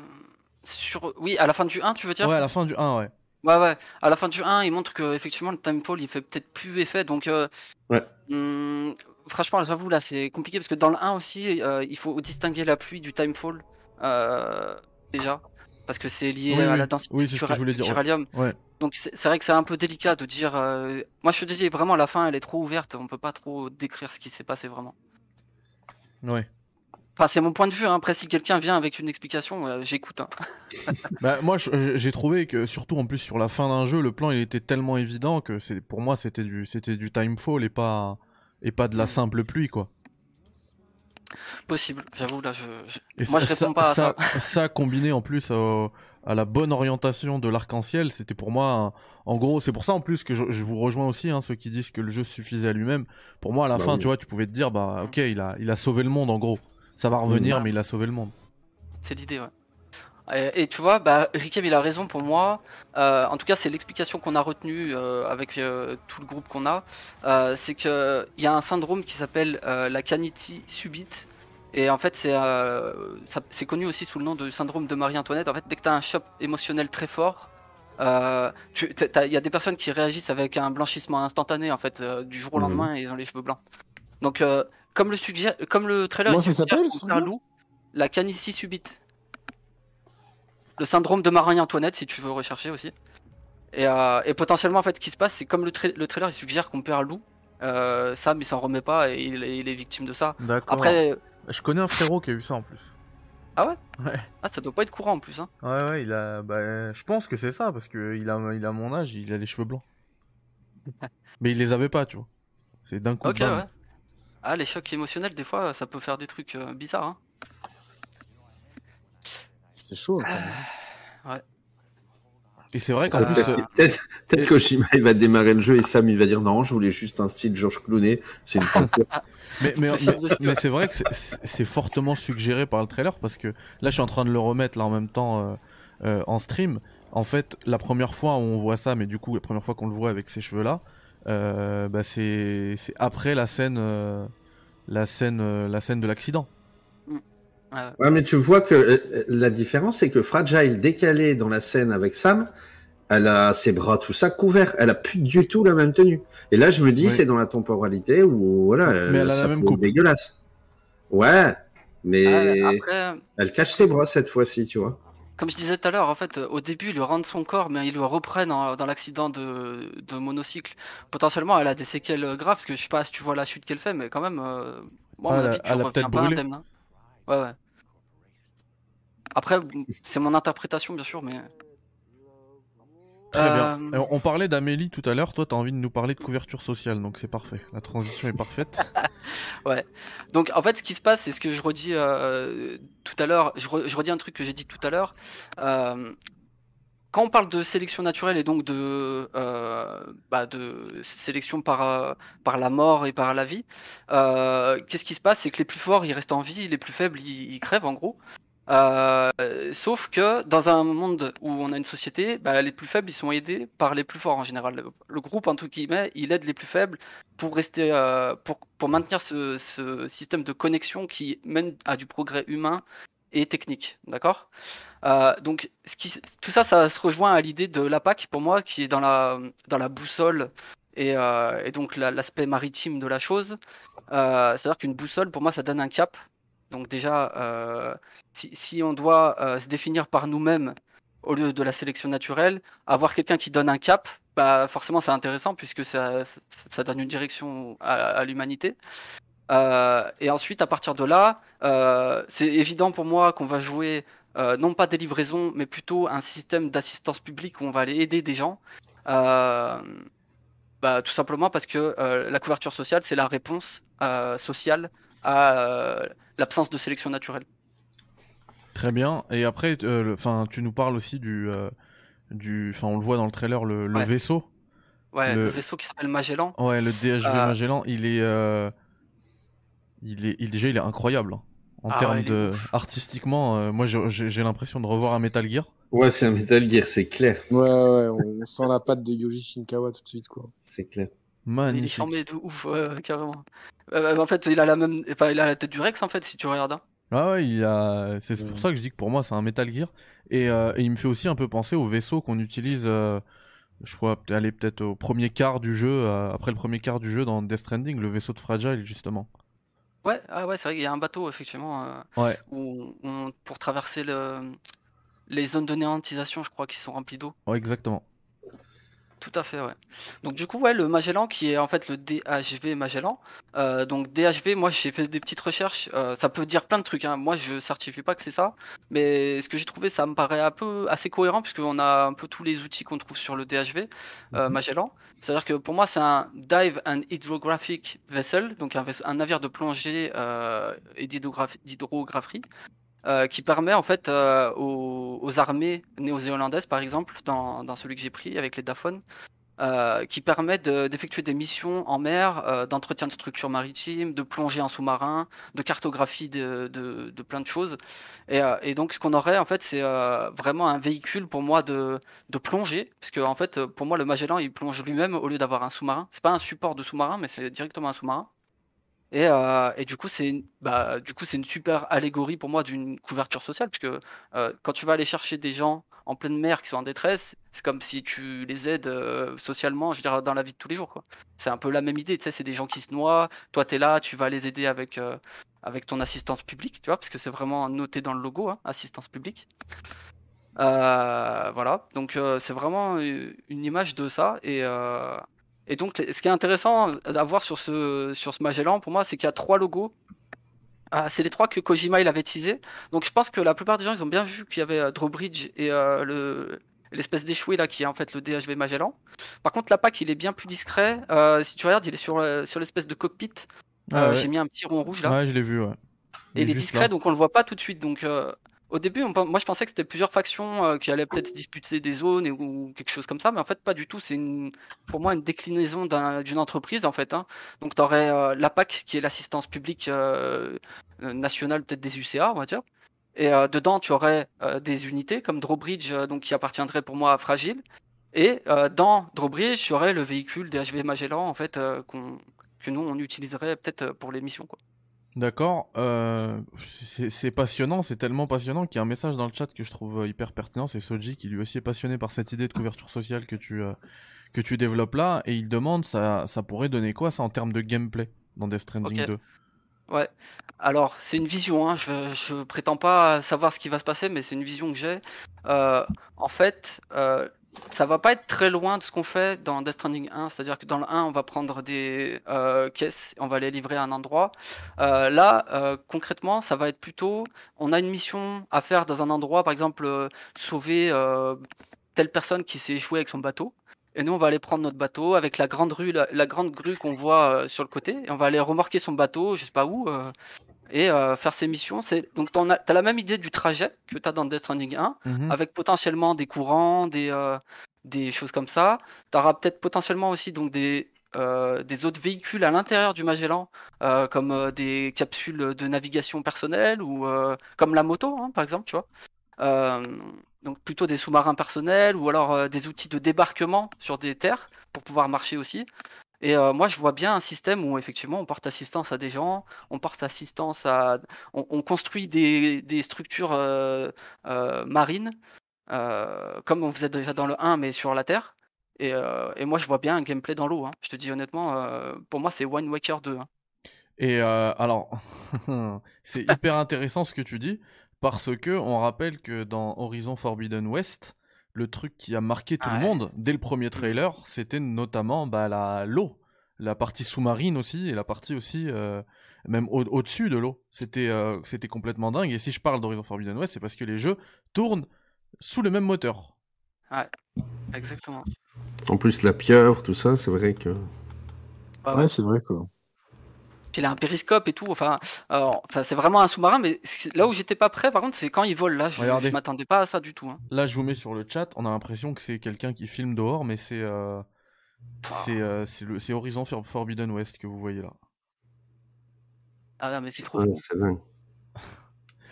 sur... Oui, à la fin du 1, tu veux dire? Ouais, à la fin du 1, ouais. Ouais, ouais. À la fin du 1, il montre que effectivement le timefall il fait peut-être plus effet. Donc, euh, Ouais. hum, franchement, j'avoue, là, c'est compliqué parce que dans le 1 aussi, euh, il faut distinguer la pluie du timefall. Euh, déjà. Parce que c'est lié Oui, à oui. la densité Oui, du ce que tyra- je voulais du dire, ouais. tyralium. Ouais. Donc, c'est c'est vrai que c'est un peu délicat de dire. euh, Moi, je te dis vraiment, la fin, elle est trop ouverte. On peut pas trop décrire ce qui s'est passé vraiment. Ouais. Enfin, c'est mon point de vue. hein. Après, si quelqu'un vient avec une explication, euh, j'écoute. hein. Bah, moi, je- j'ai trouvé que, surtout en plus sur la fin d'un jeu, le plan il était tellement évident que c'est pour moi c'était du, c'était du timefall et pas, et pas de la simple pluie, quoi. Possible. J'avoue, là, je. je- Et Moi, je ça- réponds pas à ça. ça combiné en plus à la bonne orientation de l'arc-en-ciel, c'était pour moi, en gros, c'est pour ça en plus que je, je vous rejoins aussi, hein, ceux qui disent que le jeu suffisait à lui-même. Pour moi, à la Bah fin, oui. tu vois, tu pouvais te dire, bah, ok, il a, il a sauvé le monde, en gros. Ça va revenir, Mm. mais il a sauvé le monde. C'est l'idée, ouais. Et, et tu vois, bah, Rikem, il a raison pour moi. Euh, en tout cas, c'est l'explication qu'on a retenue euh, avec euh, tout le groupe qu'on a. Euh, c'est que il y a un syndrome qui s'appelle euh, la canitie subite. Et en fait, c'est euh, ça- c'est connu aussi sous le nom de syndrome de Marie-Antoinette. En fait, dès que tu as un choc émotionnel très fort, euh, il y a des personnes qui réagissent avec un blanchissement instantané, en fait, euh, du jour au Mhm. lendemain, et ils ont les cheveux blancs. Donc, euh, comme le suggère, comme le trailer, Comment il ça suggère s'appelle, qu'on ce perd truc-là loup, la canitie subite. Le syndrome de Marie-Antoinette, si tu veux rechercher aussi. Et, euh, et potentiellement, en fait, ce qui se passe, c'est comme le, tra- le trailer, il suggère qu'on perd loup. Euh, Sam, il s'en remet pas et il est, il est victime de ça. D'accord. Après, je connais un frérot qui a eu ça en plus. ah ouais? Ouais. Ah, ça doit pas être courant en plus. Hein. Ouais, ouais, il a, bah, je pense que c'est ça parce que il a, il a mon âge, il a les cheveux blancs. mais il les avait pas, tu vois. C'est d'un coup. Ok, ouais. Ah, les chocs émotionnels, des fois, ça peut faire des trucs euh, bizarres. Hein. C'est chaud. quand même. Et c'est vrai qu'en Ah, plus, Peut-être euh, peut-être- peut-être et- Kojima il va démarrer le jeu et Sam il va dire non, je voulais juste un style Georges Clooney. C'est une peinture. Mais, mais, ouais. c'est vrai que c'est- fortement suggéré par le trailer parce que là je suis en train de le remettre là en même temps euh, euh, en stream. En fait, la première fois où on voit ça, mais du coup la première fois qu'on le voit avec ces cheveux là, euh, bah c'est c'est après la scène, euh, la scène, euh, la scène de l'accident. Ouais. Ouais, mais tu vois que la différence, c'est que Fragile, décalée dans la scène avec Sam, elle a ses bras, tout ça couvert. Elle a plus du tout la même tenue. Et là, je me dis, Oui. c'est dans la temporalité où, voilà, Mais elle a ça la même coupe. dégueulasse. Ouais, mais Ah, après, elle cache ses bras cette fois-ci, tu vois. Comme je disais tout à l'heure, en fait, au début, ils lui rendent son corps, mais ils le reprennent en- dans l'accident de, de monocycle. Potentiellement, elle a des séquelles graves, parce que je sais pas si tu vois la chute qu'elle fait, mais quand même, euh, moi, à Ah, mon avis, tu reviens pas brûlé. indemne. hein. Ouais, ouais. Après, c'est mon interprétation, bien sûr, mais. Très bien. Euh, Alors, on parlait d'Amélie tout à l'heure. Toi, t'as envie de nous parler de couverture sociale, donc c'est parfait. La transition est parfaite. Donc en fait, ce qui se passe, c'est ce que je redis euh, tout à l'heure. Je, re- je redis un truc que j'ai dit tout à l'heure. Euh, quand on parle de sélection naturelle et donc de, euh, bah, de sélection par, euh, par la mort et par la vie, euh, qu'est-ce qui se passe? C'est que les plus forts, ils restent en vie, les plus faibles, ils, ils crèvent en gros. Euh, sauf que dans un monde où on a une société, bah, les plus faibles, sont aidés par les plus forts en général. Le, groupe, en tout guillemets, il aide les plus faibles pour rester, euh, pour, maintenir ce, système de connexion qui mène à du progrès humain et technique, d'accord? Euh, Donc, tout ça, ça se rejoint à l'idée de l'APAC pour moi, qui est dans la, la boussole et, donc la- l'aspect maritime de la chose. C'est-à-dire qu'une boussole, pour moi, ça donne un cap. Donc déjà, euh, si, on doit euh, se définir par nous-mêmes au lieu de la sélection naturelle, avoir quelqu'un qui donne un cap, bah forcément c'est intéressant puisque ça, donne une direction à, l'humanité. Euh, et ensuite, à partir de là, c'est évident pour moi qu'on va jouer non pas des livraisons, mais plutôt un système d'assistance publique où on va aller aider des gens. Bah, tout simplement parce que la couverture sociale, c'est la réponse sociale à euh, l'absence de sélection naturelle. Très bien. Et après, euh, enfin, tu nous parles aussi du, euh, du, enfin, on le voit dans le trailer, le, le Ouais. vaisseau. Ouais, Le- le, vaisseau qui s'appelle Magellan. Ouais, le DHV Euh, Magellan, il est, euh, il est, il, déjà, il est incroyable. hein. En Ah termes ouais, il est de, ouf. artistiquement, euh, moi, j'ai- l'impression de revoir un Metal Gear. Ouais, c'est un Metal Gear, c'est clair. Ouais, ouais, on, on sent la patte de Yoji Shinkawa tout de suite, quoi. C'est clair. Il est charmé de ouf, ouais, carrément. Euh, en fait, il a la même, enfin, il a la tête du Rex en fait, si tu regardes. hein. Ah ouais, il a... c'est pour ça que je dis que pour moi c'est un Metal Gear. Et, euh, et il me fait aussi un peu penser au vaisseau qu'on utilise, euh, je crois, aller peut-être au premier quart du jeu, euh, après le premier quart du jeu dans Death Stranding, le vaisseau de Fragile justement. Ouais, ah ouais, c'est vrai qu'il y a un bateau effectivement euh, Ouais. où on- pour traverser le, les zones de néantisation, je crois, qui sont remplies d'eau. Ouais, exactement. Tout à fait, ouais. Donc du coup, ouais, le Magellan qui est en fait le DHV Magellan. Euh, donc DHV, moi j'ai fait des petites recherches. euh, ça peut dire plein de trucs. Hein. Moi, je certifie pas que c'est ça, mais ce que j'ai trouvé, ça me paraît un peu assez cohérent puisqu'on a un peu tous les outils qu'on trouve sur le DHV euh, Magellan. C'est-à-dire que pour moi, c'est un dive and hydrographic vessel, donc un, navire de plongée et d'hydrographie. Euh, qui permet en fait euh, aux, aux armées néo-zélandaises, par exemple, dans, dans celui que j'ai pris avec les Dafon, euh, qui permet de- d'effectuer des missions en mer, euh, d'entretien de structures maritimes, de plongée en sous-marin, de cartographie de, de, de plein de choses. Et, euh, et donc, ce qu'on aurait, en fait, c'est euh, vraiment un véhicule pour moi de, de plongée, parce que en fait, pour moi, le Magellan, il plonge lui-même au lieu d'avoir un sous-marin. C'est pas un support de sous-marin, mais c'est directement un sous-marin. Et, euh, et du coup, c'est une, bah, du coup, c'est une super allégorie pour moi d'une couverture sociale, puisque euh, quand tu vas aller chercher des gens en pleine mer qui sont en détresse, c'est comme si tu les aides euh, socialement, je veux dire, dans la vie de tous les jours. C'est un peu la même idée, tu sais, c'est des gens qui se noient, toi tu es là, tu vas les aider avec, euh, avec ton assistance publique, tu vois, parce que c'est vraiment noté dans le logo, hein, assistance publique. Voilà, donc c'est vraiment une image de ça, et, et donc ce qui est intéressant à voir sur ce, sur ce Magellan, pour moi, c'est qu'il y a trois logos. Ah, c'est les trois que Kojima il avait teasé. Donc je pense que la plupart des gens ils ont bien vu qu'il y avait euh, Drawbridge et euh, le l'espèce d'échoué là qui est en fait le DHV Magellan. Par contre la PAC il est bien plus discret. Euh, si tu regardes il est sur euh, sur l'espèce de cockpit. Ah Euh, ouais. J'ai mis un petit rond rouge là. Ouais, je l'ai vu, ouais. et il est discret là. donc on le voit pas tout de suite. Donc au début, moi je pensais que c'était plusieurs factions euh, qui allaient peut-être disputer des zones ou quelque chose comme ça, mais en fait pas du tout. C'est pour moi une déclinaison d'un- d'une entreprise en fait. hein. Donc tu aurais l'APAC qui est l'assistance publique euh, euh, nationale peut-être des UCA, on va dire. Et euh, dedans tu aurais euh, des unités comme Drawbridge, euh, donc qui appartiendrait pour moi à Fragile. Et euh, dans Drawbridge, il y aurait le véhicule des HV Magellan en fait euh, qu'on que nous on utiliserait peut-être euh, pour les missions quoi. D'accord. euh, c'est passionnant, c'est tellement passionnant qu'il y a un message dans le chat que je trouve euh, hyper pertinent. C'est Soji qui lui aussi est passionné par cette idée de couverture sociale que tu, euh, que tu développes là. Et il demande ça, ça pourrait donner quoi ça en termes de gameplay dans Death Stranding Ok. 2 Ouais. Alors, c'est une vision, hein. Je, je prétends pas savoir ce qui va se passer, mais c'est une vision que j'ai. Euh, en fait, ça va pas être très loin de ce qu'on fait dans Death Stranding 1, c'est-à-dire que dans le 1, on va prendre des euh, caisses on va les livrer à un endroit. Euh, là, euh, concrètement, ça va être plutôt, on a une mission à faire dans un endroit, par exemple, euh, sauver telle personne qui s'est échouée avec son bateau. Et nous, on va aller prendre notre bateau avec la grande rue, la, la grande grue qu'on voit sur le côté, et on va aller remorquer son bateau, je sais pas où, et euh, faire ses missions. C'est donc t'en as, t'as la même idée du trajet que t'as dans Death Stranding 1, Mhm. avec potentiellement des courants, des euh, des choses comme ça. T'auras peut-être potentiellement aussi donc des euh, des autres véhicules à l'intérieur du Magellan, comme des capsules de navigation personnelle ou comme la moto, hein, par exemple, tu vois. Donc plutôt des sous-marins personnels ou alors des outils de débarquement sur des terres pour pouvoir marcher aussi. Et euh, moi, je vois bien un système où effectivement on porte assistance à des gens, on porte assistance à, on, on construit des, structures euh, euh, marines, comme on faisait déjà dans le 1, mais sur la terre. Et, moi, je vois bien un gameplay dans l'eau. hein. Je te dis honnêtement, pour moi, c'est Wind Waker 2. hein. Et alors, c'est hyper intéressant ce que tu dis, parce que on rappelle que dans Horizon Forbidden West, le truc qui a marqué tout Ah le ouais. monde dès le premier trailer, c'était notamment bah, la l'eau, la partie sous-marine aussi, et la partie aussi euh, même au- au-dessus de l'eau. C'était euh, c'était complètement dingue. Et si je parle d'Horizon Forbidden West, c'est parce que les jeux tournent sous le même moteur. Ouais, exactement. En plus, la pieuvre, tout ça, c'est vrai que. Ouais, Ouais, c'est vrai quoi. Puis il a un périscope et tout. Enfin, alors, enfin c'est vraiment un sous-marin. Mais là où j'étais pas prêt, par contre, c'est quand il vole. Là, je, m'attendais pas à ça du tout. hein. Là, je vous mets sur le chat, on a l'impression que c'est quelqu'un qui filme dehors, mais c'est euh, c'est euh, c'est Horizon For- Forbidden West que vous voyez là. Ah non, mais c'est trop dingue.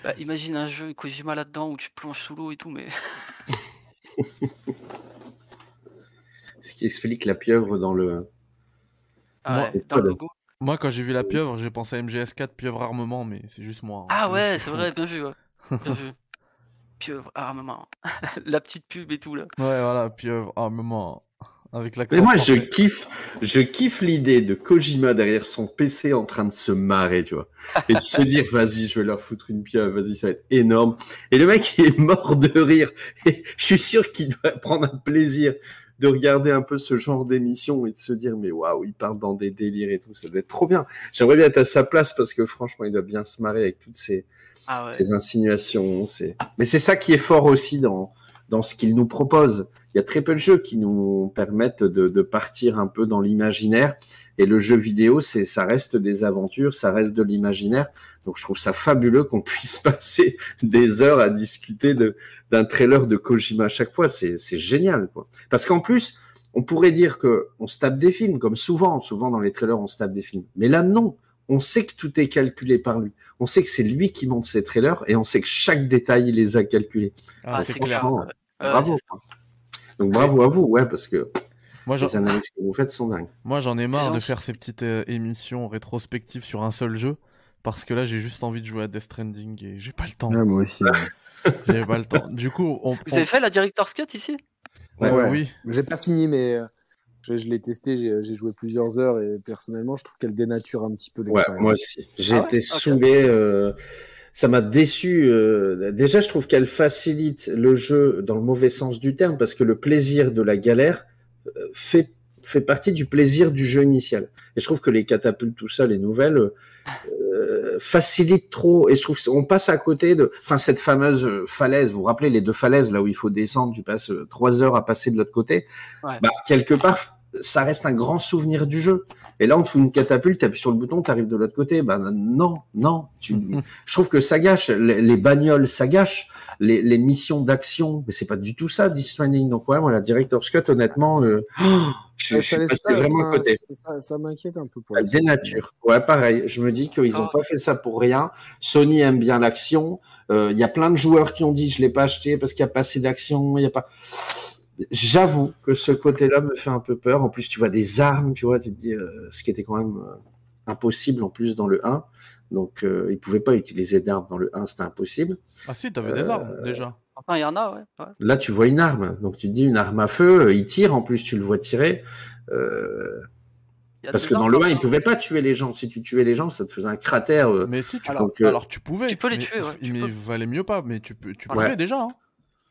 Bah, imagine un jeu Kojima là-dedans où tu plonges sous l'eau et tout, mais Ce qui explique la pieuvre dans le. Ah ouais, dans le logo. Moi, quand j'ai vu la pieuvre, j'ai pensé à MGS4 pieuvre armement, mais c'est juste moi. hein. Ah ouais, c'est vrai, bien vu, ouais. Bien vu. Pieuvre, armement. La petite pub et tout là. Ouais, voilà, pieuvre armement. Avec l'accent. Mais moi, je kiffe, je kiffe l'idée de Kojima derrière son PC en train de se marrer, tu vois. Et de se dire, vas-y, je vais leur foutre une pieuvre, vas-y, ça va être énorme. Et le mec, il est mort de rire. Et je suis sûr qu'il doit prendre un plaisir de regarder un peu ce genre d'émission et de se dire, mais waouh, il part dans des délires et tout, ça doit être trop bien. J'aimerais bien être à sa place parce que franchement, il doit bien se marrer avec toutes ces, Ah ouais. ces insinuations. C'est... Mais c'est ça qui est fort aussi dans, dans ce qu'il nous propose. Il y a très peu de jeux qui nous permettent de, de partir un peu dans l'imaginaire. Et le jeu vidéo, c'est, ça reste des aventures, ça reste de l'imaginaire. Donc je trouve ça fabuleux qu'on puisse passer des heures à discuter d'un trailer de Kojima à chaque fois. C'est, génial, quoi. Parce qu'en plus, on pourrait dire que on se tape des films, comme souvent, souvent dans les trailers, on se tape des films. Mais là, non. On sait que tout est calculé par lui. On sait que c'est lui qui monte ses trailers et on sait que chaque détail, il les a calculés. Ah, c'est c'est clair. Ouais, bravo. Donc bravo à vous, ouais, parce que Moi, j'en... les analyses que vous faites sont dingues. Moi, j'en ai marre de faire ces petites euh, émissions rétrospectives sur un seul jeu. Parce que là, j'ai juste envie de jouer à Death Stranding et j'ai pas le temps. Ouais, moi aussi. ouais. J'ai pas le temps. Du coup, on. Vous on- avez fait la Director's Cut ici? Ouais, Ouais. Oui. J'ai pas fini, mais euh, je, je l'ai testé, j'ai joué plusieurs heures et personnellement, je trouve qu'elle dénature un petit peu Ouais, l'expérience. moi aussi. J'ai Ah ouais? Été Ok. saoulé. euh, ça m'a déçu. euh, déjà, je trouve qu'elle facilite le jeu dans le mauvais sens du terme parce que le plaisir de la galère euh, fait fait partie du plaisir du jeu initial. Et je trouve que les catapultes, tout ça, les nouvelles, euh, facilitent trop. Et je trouve qu'on passe à côté de, enfin, cette fameuse falaise. Vous vous rappelez les deux falaises là où il faut descendre. Tu passes euh, trois heures à passer de l'autre côté? Ouais. Bah, quelque part, ça reste un grand souvenir du jeu. Et là, on te fout une catapulte, t'appuies sur le bouton, t'arrives de l'autre côté. Ben non, non. Tu... Je trouve que ça gâche. Les, les bagnoles, ça gâche. Les, les missions d'action, mais c'est pas du tout ça, Death. Donc ouais, voilà, Director's Cut, honnêtement, euh, je, je suis pas- vraiment à enfin, côté. ça, ça m'inquiète un peu pour La dénature. Ouais, pareil. Je me dis qu'ils ont Ah. pas fait ça pour rien. Sony aime bien l'action. Euh, Il y a plein de joueurs qui ont dit je l'ai pas acheté parce qu'il y a pas assez d'action. Il y a pas. J'avoue que ce côté-là me fait un peu peur. En plus, tu vois des armes, tu vois, tu te dis euh, ce qui était quand même euh, impossible en plus dans le 1. Donc, euh, ils pouvaient pas utiliser d'armes dans le 1, c'était impossible. Ah si, t'avais des Euh, armes déjà. Enfin, il y en a, ouais. ouais. Là, tu vois une arme. Donc, tu te dis une arme à feu. euh, Il tire en plus, tu le vois tirer. Euh, parce que dans le 1, comme il ça. pouvait pas tuer les gens. Si tu tuais les gens, ça te faisait un cratère. euh, Mais si, tu Alors- donc, euh, Alors tu pouvais. tu peux les mais- tuer, ouais, tu mais peux. valait mieux pas. Mais tu peux, tu pouvais déjà. hein.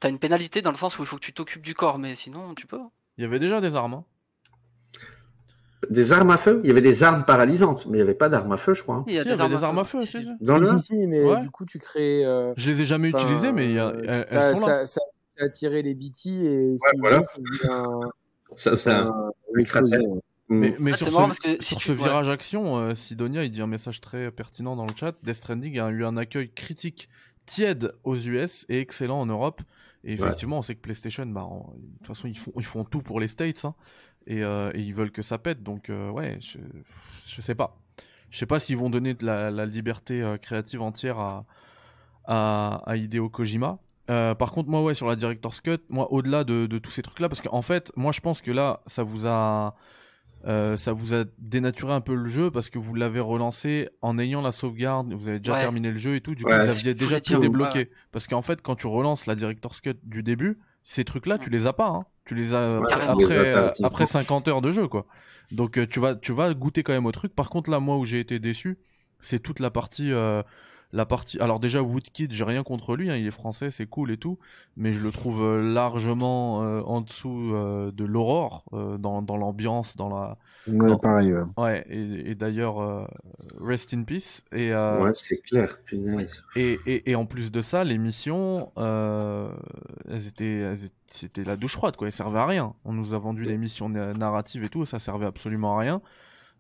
T'as une pénalité dans le sens où il faut que tu t'occupes du corps, mais sinon, tu peux. Il y avait déjà des armes. hein. Des armes à feu? Il y avait des armes paralysantes, mais il n'y avait pas d'armes à feu, je crois. hein. Il y a Si, il y des avait armes des armes à feu, feu. si. Dans le Si, 1 si, mais Ouais. du coup, tu crées. euh, Je les ai jamais enfin, utilisées, mais il y a- euh, elles, ça, elles sont là. ça, ça a attiré les BT et si voilà. ça un, Ça, ça- un- une. Mm. Mais, mais Ah, sur ce, marrant parce que si sur tu- ce ouais. virage action, euh, Sidonia, il dit un message très pertinent dans le chat. Death Stranding a eu un accueil critique tiède aux US et excellent en Europe. Et effectivement, on sait que PlayStation, bah, en- de toute façon, ils font, ils font tout pour les States. hein. et, euh, et ils veulent que ça pète. Donc, euh, ouais, je, je sais pas. Je sais pas s'ils vont donner de la, la liberté euh, créative entière à, à, à Hideo Kojima. Par contre, moi, ouais, sur la Director's Cut, moi, au-delà de, de tous ces trucs-là, parce qu'en fait, moi, je pense que là, ça vous a, euh, ça vous a dénaturé un peu le jeu parce que vous l'avez relancé en ayant la sauvegarde, vous avez déjà Ouais. terminé le jeu et tout, du coup, Ouais. vous aviez déjà tout débloqué. Parce qu'en fait, quand tu relances la Director's Cut du début, ces trucs-là, tu les as pas, hein. Tu les as Ouais, après, tu les as après, euh, après 50 heures de jeu, quoi. Donc, euh, tu vas, tu vas goûter quand même au truc. Par contre, là, moi, où j'ai été déçu, c'est toute la partie, euh, la partie. Alors déjà, Woodkid, j'ai rien contre lui, hein, il est français, c'est cool et tout, mais je le trouve euh, largement euh, en dessous euh, de l'Aurore euh, dans, dans l'ambiance, dans la. Ouais, pareil. ouais. Ouais. Et, et d'ailleurs, euh, rest in peace. Et, euh, Ouais, c'est clair, punaise. et, et, et en plus de ça, les missions, euh, elles étaient, elles étaient- c'était la douche froide, quoi. Elles servaient à rien. On nous a vendu des missions na- narratives et tout, ça servait absolument à rien.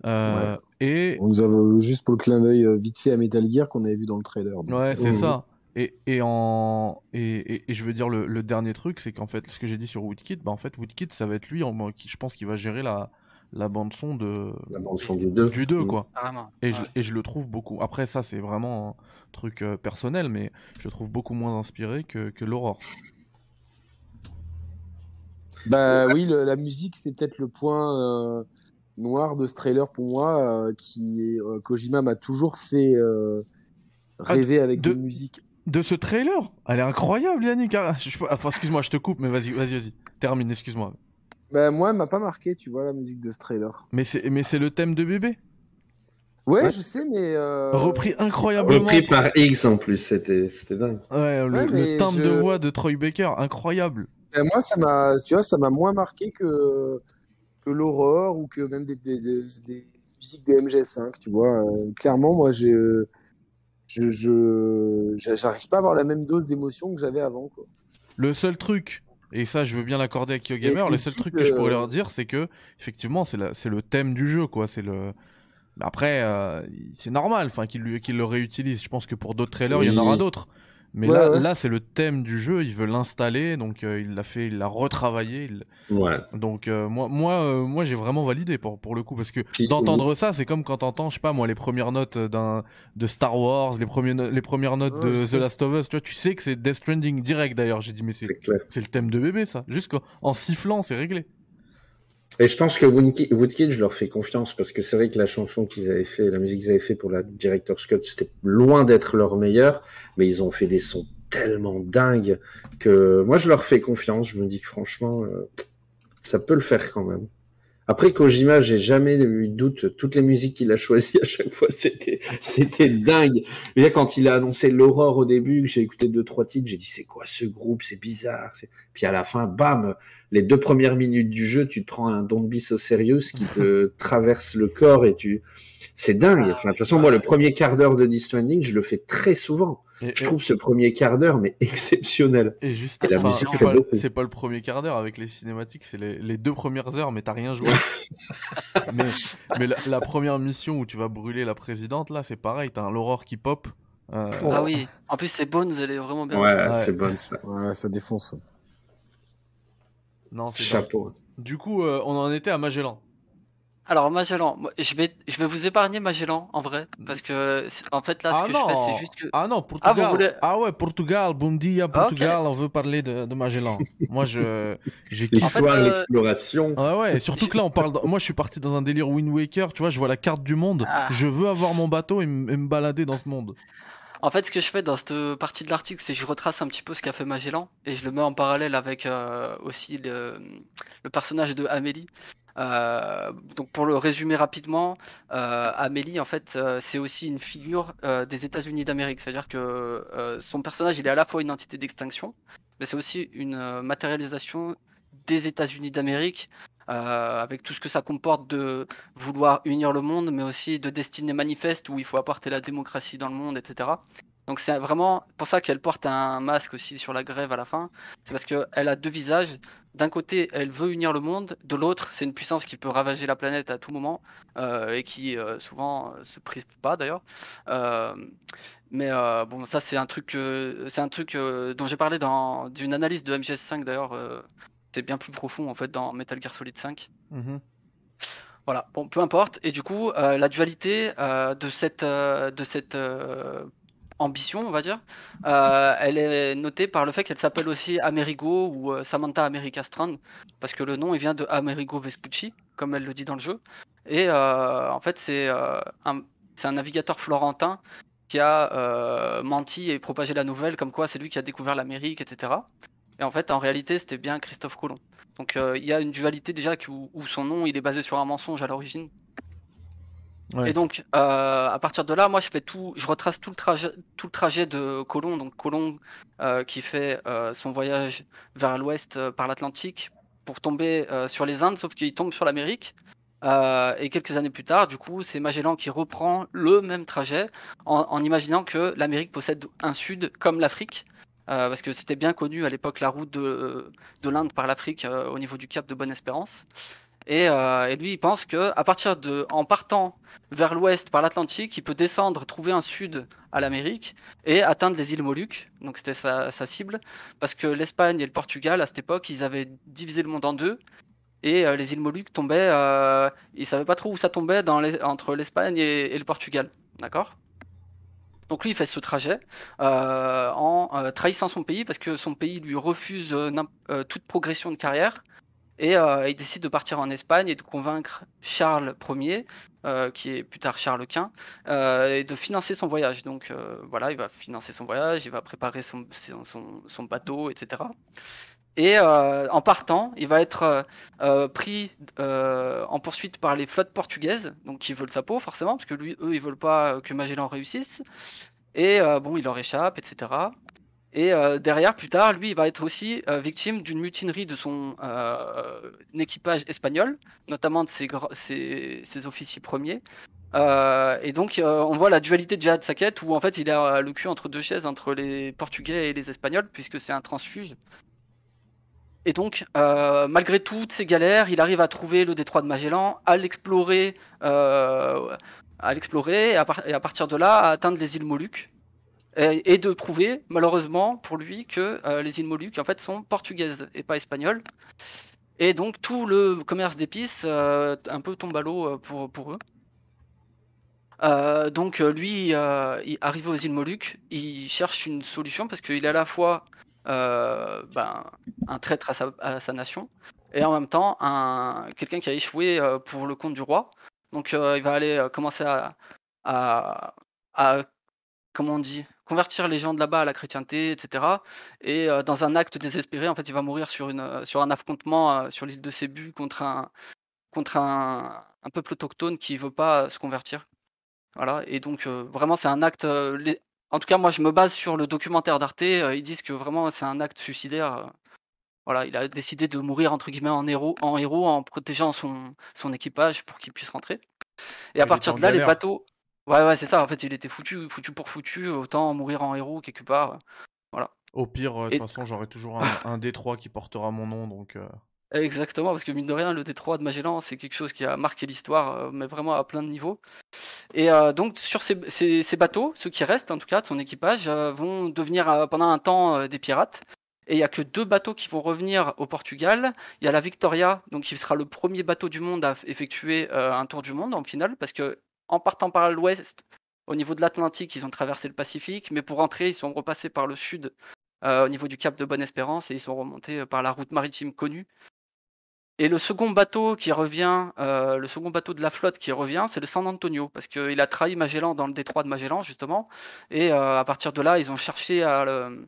Euh, Et On nous a juste pour le clin d'œil euh, vite fait à Metal Gear qu'on avait vu dans le trailer. donc. Ouais, c'est ça. Et, et, en, et, et, et je veux dire, le, le dernier truc, c'est qu'en fait, ce que j'ai dit sur Woodkid, bah en fait, Woodkid, ça va être lui, en, qui, je pense qu'il va gérer la, la bande-son de, La bande son du 2. du 2, quoi. Carrément. Et, Ouais. je, et je le trouve beaucoup. Après, ça, c'est vraiment un truc euh, personnel, mais je le trouve beaucoup moins inspiré que, que l'Aurore. Bah oui, le- la musique, c'est peut-être le point euh, noir de ce trailer pour moi, euh, qui euh, Kojima m'a toujours fait euh, rêver avec de- des musiques. De ce trailer? Elle est incroyable, Yannick. Ah, je- je- enfin, excuse-moi, je te coupe, mais vas-y, vas-y, vas-y. Termine, excuse-moi. Bah moi, elle m'a pas marqué, tu vois, la musique de ce trailer. Mais c'est, mais c'est le thème de bébé. Ouais, Ouais. je sais, mais euh, Repris incroyablement. Repris par X en plus, c'était c'était dingue. Ouais, le, Ouais, le timbre je- de voix de Troy Baker, incroyable. bah, moi, ça m'a, tu vois, ça m'a moins marqué que que l'aurore ou que même des, des, des, des musiques de MGS5, tu vois. Euh, clairement, moi, j'ai je je j'a- j'arrive pas à avoir la même dose d'émotion que j'avais avant, quoi. Le seul truc, et ça je veux bien l'accorder avec YoGamer, Et- le seul truc que je pourrais euh, leur dire, c'est que effectivement c'est la- c'est le thème du jeu, quoi. C'est le. Après, euh, c'est normal, enfin qu'ils qu'ils le réutilisent. Je pense que pour d'autres trailers, il y en aura d'autres. Mais Ouais, là, ouais. là c'est le thème du jeu. Il veut l'installer, donc euh, il l'a fait, il l'a retravaillé. il- Ouais. Donc euh, moi, moi, euh, moi, j'ai vraiment validé pour pour le coup parce que d'entendre ça, c'est comme quand t'entends, je sais pas moi, les premières notes d'un de Star Wars, les premiers no- les premières notes de The. Last of Us. Tu vois, tu sais que c'est Death Stranding direct d'ailleurs. J'ai dit mais c'est C'est le thème de bébé, ça. Juste en sifflant, c'est réglé. Et je pense que Woodkid, je leur fais confiance parce que c'est vrai que la chanson qu'ils avaient fait, la musique qu'ils avaient fait pour la Director's Cut, c'était loin d'être leur meilleur, mais ils ont fait des sons tellement dingues que moi je leur fais confiance. Je me dis que franchement, euh, ça peut le faire quand même. Après Kojima, j'ai jamais eu de doute. Toutes les musiques qu'il a choisies à chaque fois, c'était c'était dingue. Là, quand il a annoncé l'aurore au début, que j'ai écouté deux trois titres, j'ai dit c'est quoi ce groupe, c'est bizarre. Puis à la fin, bam, les deux premières minutes du jeu, tu te prends un Don't Be So Serious qui te traverse le corps et tu, c'est dingue. Enfin, de toute façon, moi, le premier quart d'heure de Death Stranding, je le fais très souvent. Et- Je et- trouve ce premier quart d'heure, mais exceptionnel. Et juste, Et la enfin, musique c'est fait pas, beaucoup. c'est pas le premier quart d'heure avec les cinématiques, c'est les, les deux premières heures, mais t'as rien joué. mais mais la, la première mission où tu vas brûler la présidente, là, c'est pareil, t'as un l'aurore qui pop. euh, Ah oui, en plus c'est Bones, elle est vraiment bien. Ouais, Ouais. c'est bon, ça. Ouais, ça défonce. ouais. Non, c'est Chapeau. Du coup, euh, on en était à Magellan. Alors Magellan, je vais, je vais vous épargner Magellan en vrai, parce que c'est- en fait là, ce ah que non, je fais, c'est juste que. ah non, Portugal. Ah, vous voulez- Ah ouais, Portugal, bon dia, Ah. Portugal, on veut parler de, de Magellan. Moi, je. L'histoire, euh, l'exploration. Ouais, ouais, et surtout que là, on parle. Moi, je suis parti dans un délire Wind Waker, tu vois, je vois la carte du monde. Ah. Je veux avoir mon bateau et me balader dans ce monde. En fait, ce que je fais dans cette partie de l'article, c'est que je retrace un petit peu ce qu'a fait Magellan et je le mets en parallèle avec euh, aussi le, personnage de Amélie. Euh, donc pour le résumer rapidement, euh, Amélie en fait c'est aussi une figure des États-Unis d'Amérique, c'est-à-dire que son personnage il est à la fois une entité d'extinction, mais c'est aussi une matérialisation des États-Unis d'Amérique euh, avec tout ce que ça comporte de vouloir unir le monde, mais aussi de destinée manifeste où il faut apporter la démocratie dans le monde, etc. Donc c'est vraiment pour ça qu'elle porte un masque aussi sur la grève à la fin. C'est parce qu'elle a deux visages. D'un côté, elle veut unir le monde. De l'autre, c'est une puissance qui peut ravager la planète à tout moment euh, et qui euh, souvent euh, se prive pas d'ailleurs. Mais bon, ça c'est un truc, dont j'ai parlé dans d'une analyse de MGS5 d'ailleurs. C'est bien plus profond en fait dans Metal Gear Solid 5. Mhm. Voilà, bon, peu importe. Et du coup, euh, la dualité euh, de cette, euh, de cette ambition, on va dire, elle est notée par le fait qu'elle s'appelle aussi Amerigo ou Samantha America Strand, parce que le nom il vient de Amerigo Vespucci, comme elle le dit dans le jeu. Et en fait, c'est un, un navigateur florentin qui a menti et propagé la nouvelle, comme quoi c'est lui qui a découvert l'Amérique, etc. Et en fait, en réalité, c'était bien Christophe Colomb. Donc euh, il y a une dualité déjà qui- où, où son nom il est basé sur un mensonge à l'origine. Ouais. Et donc euh, à partir de là, moi je fais tout, je retrace tout le trajet, tout le trajet de Colomb. Donc Colomb euh, qui fait son voyage vers l'ouest par l'Atlantique pour tomber sur les Indes, sauf qu'il tombe sur l'Amérique. Et quelques années plus tard, du coup, c'est Magellan qui reprend le même trajet en, en imaginant que l'Amérique possède un sud comme l'Afrique. Euh, parce que c'était bien connu à l'époque la route de, de l'Inde par l'Afrique euh, au niveau du cap de Bonne-Espérance. Et, euh, et lui, il pense que à partir de, en partant vers l'ouest par l'Atlantique, il peut descendre, trouver un sud à l'Amérique et atteindre les îles Moluques. Donc c'était sa, cible, parce que l'Espagne et le Portugal à cette époque, ils avaient divisé le monde en deux. Et les îles Moluques tombaient, ils savaient pas trop où ça tombait dans entre l'Espagne et, et le Portugal, d'accord? Donc lui, il fait ce trajet euh, en euh, trahissant son pays parce que son pays lui refuse euh, toute progression de carrière. Et il décide de partir en Espagne et de convaincre Charles Ier, qui est plus tard Charles Quint, de financer son voyage. Donc voilà, il va financer son voyage, il va préparer son bateau, etc. Et euh, en partant, il va être euh, euh, pris en poursuite par les flottes portugaises, donc qui veulent sa peau forcément, parce que lui, eux, ils veulent pas que Magellan réussisse. Et bon, il leur échappe, etc. Et derrière, plus tard, lui, il va être aussi victime d'une mutinerie de son équipage espagnol, notamment de ses, officiers premiers. Et donc, on voit la dualité de sa quête, où en fait, il a le cul entre deux chaises, entre les Portugais et les Espagnols, puisque c'est un transfuge. Et donc, euh, malgré toutes ces galères, il arrive à trouver le détroit de Magellan, à l'explorer, euh, à l'explorer, et, à partir de là, à atteindre les îles Moluques, et, de prouver, malheureusement pour lui, que euh, les îles Moluques en fait sont portugaises et pas espagnoles. Et donc tout le commerce d'épices un peu tombe à l'eau pour, pour eux. Donc lui, il arrivé aux îles Moluques, il cherche une solution parce qu'il est à la fois euh, ben, un traître à sa, nation et en même temps un quelqu'un qui a échoué euh, pour le compte du roi. Donc euh, il va aller commencer à, à, comment on dit convertir les gens de là-bas à la chrétienté, etc. Et dans un acte désespéré, en fait, il va mourir sur une sur un affrontement sur l'île de Sébu contre un contre un, peuple autochtone qui veut pas se convertir. Voilà. Et donc vraiment, c'est un acte. En tout cas, moi, je me base sur le documentaire d'Arte. euh, ils disent que vraiment, c'est un acte suicidaire. euh, voilà, il a décidé de mourir entre guillemets en héros, en héros en protégeant son, son équipage pour qu'il puisse rentrer. Et à partir de là, les bateaux. Ouais, ouais, c'est ça. En fait, il était foutu, foutu pour foutu. Autant mourir en héros quelque part. Au pire, euh, de Et- toute façon, j'aurai toujours un, un D3 qui portera mon nom, donc... euh, Exactement, parce que mine de rien, le Détroit de Magellan, c'est quelque chose qui a marqué l'histoire, euh, mais vraiment à plein de niveaux. Et euh, donc, sur ces, bateaux, ceux qui restent en tout cas de son équipage, euh, vont devenir pendant un temps des pirates. Et il n'y a que deux bateaux qui vont revenir au Portugal. Il y a la Victoria, donc qui sera le premier bateau du monde à effectuer un tour du monde en finale, parce que en partant par l'ouest, au niveau de l'Atlantique, ils ont traversé le Pacifique, mais pour rentrer, ils sont repassés par le sud, au niveau du Cap de Bonne-Espérance, et ils sont remontés par la route maritime connue. Et le second bateau qui revient, euh, le second bateau de la flotte qui revient, c'est le San Antonio, parce qu'il a trahi Magellan dans le détroit de Magellan justement. Et euh, à partir de là, ils ont cherché à le,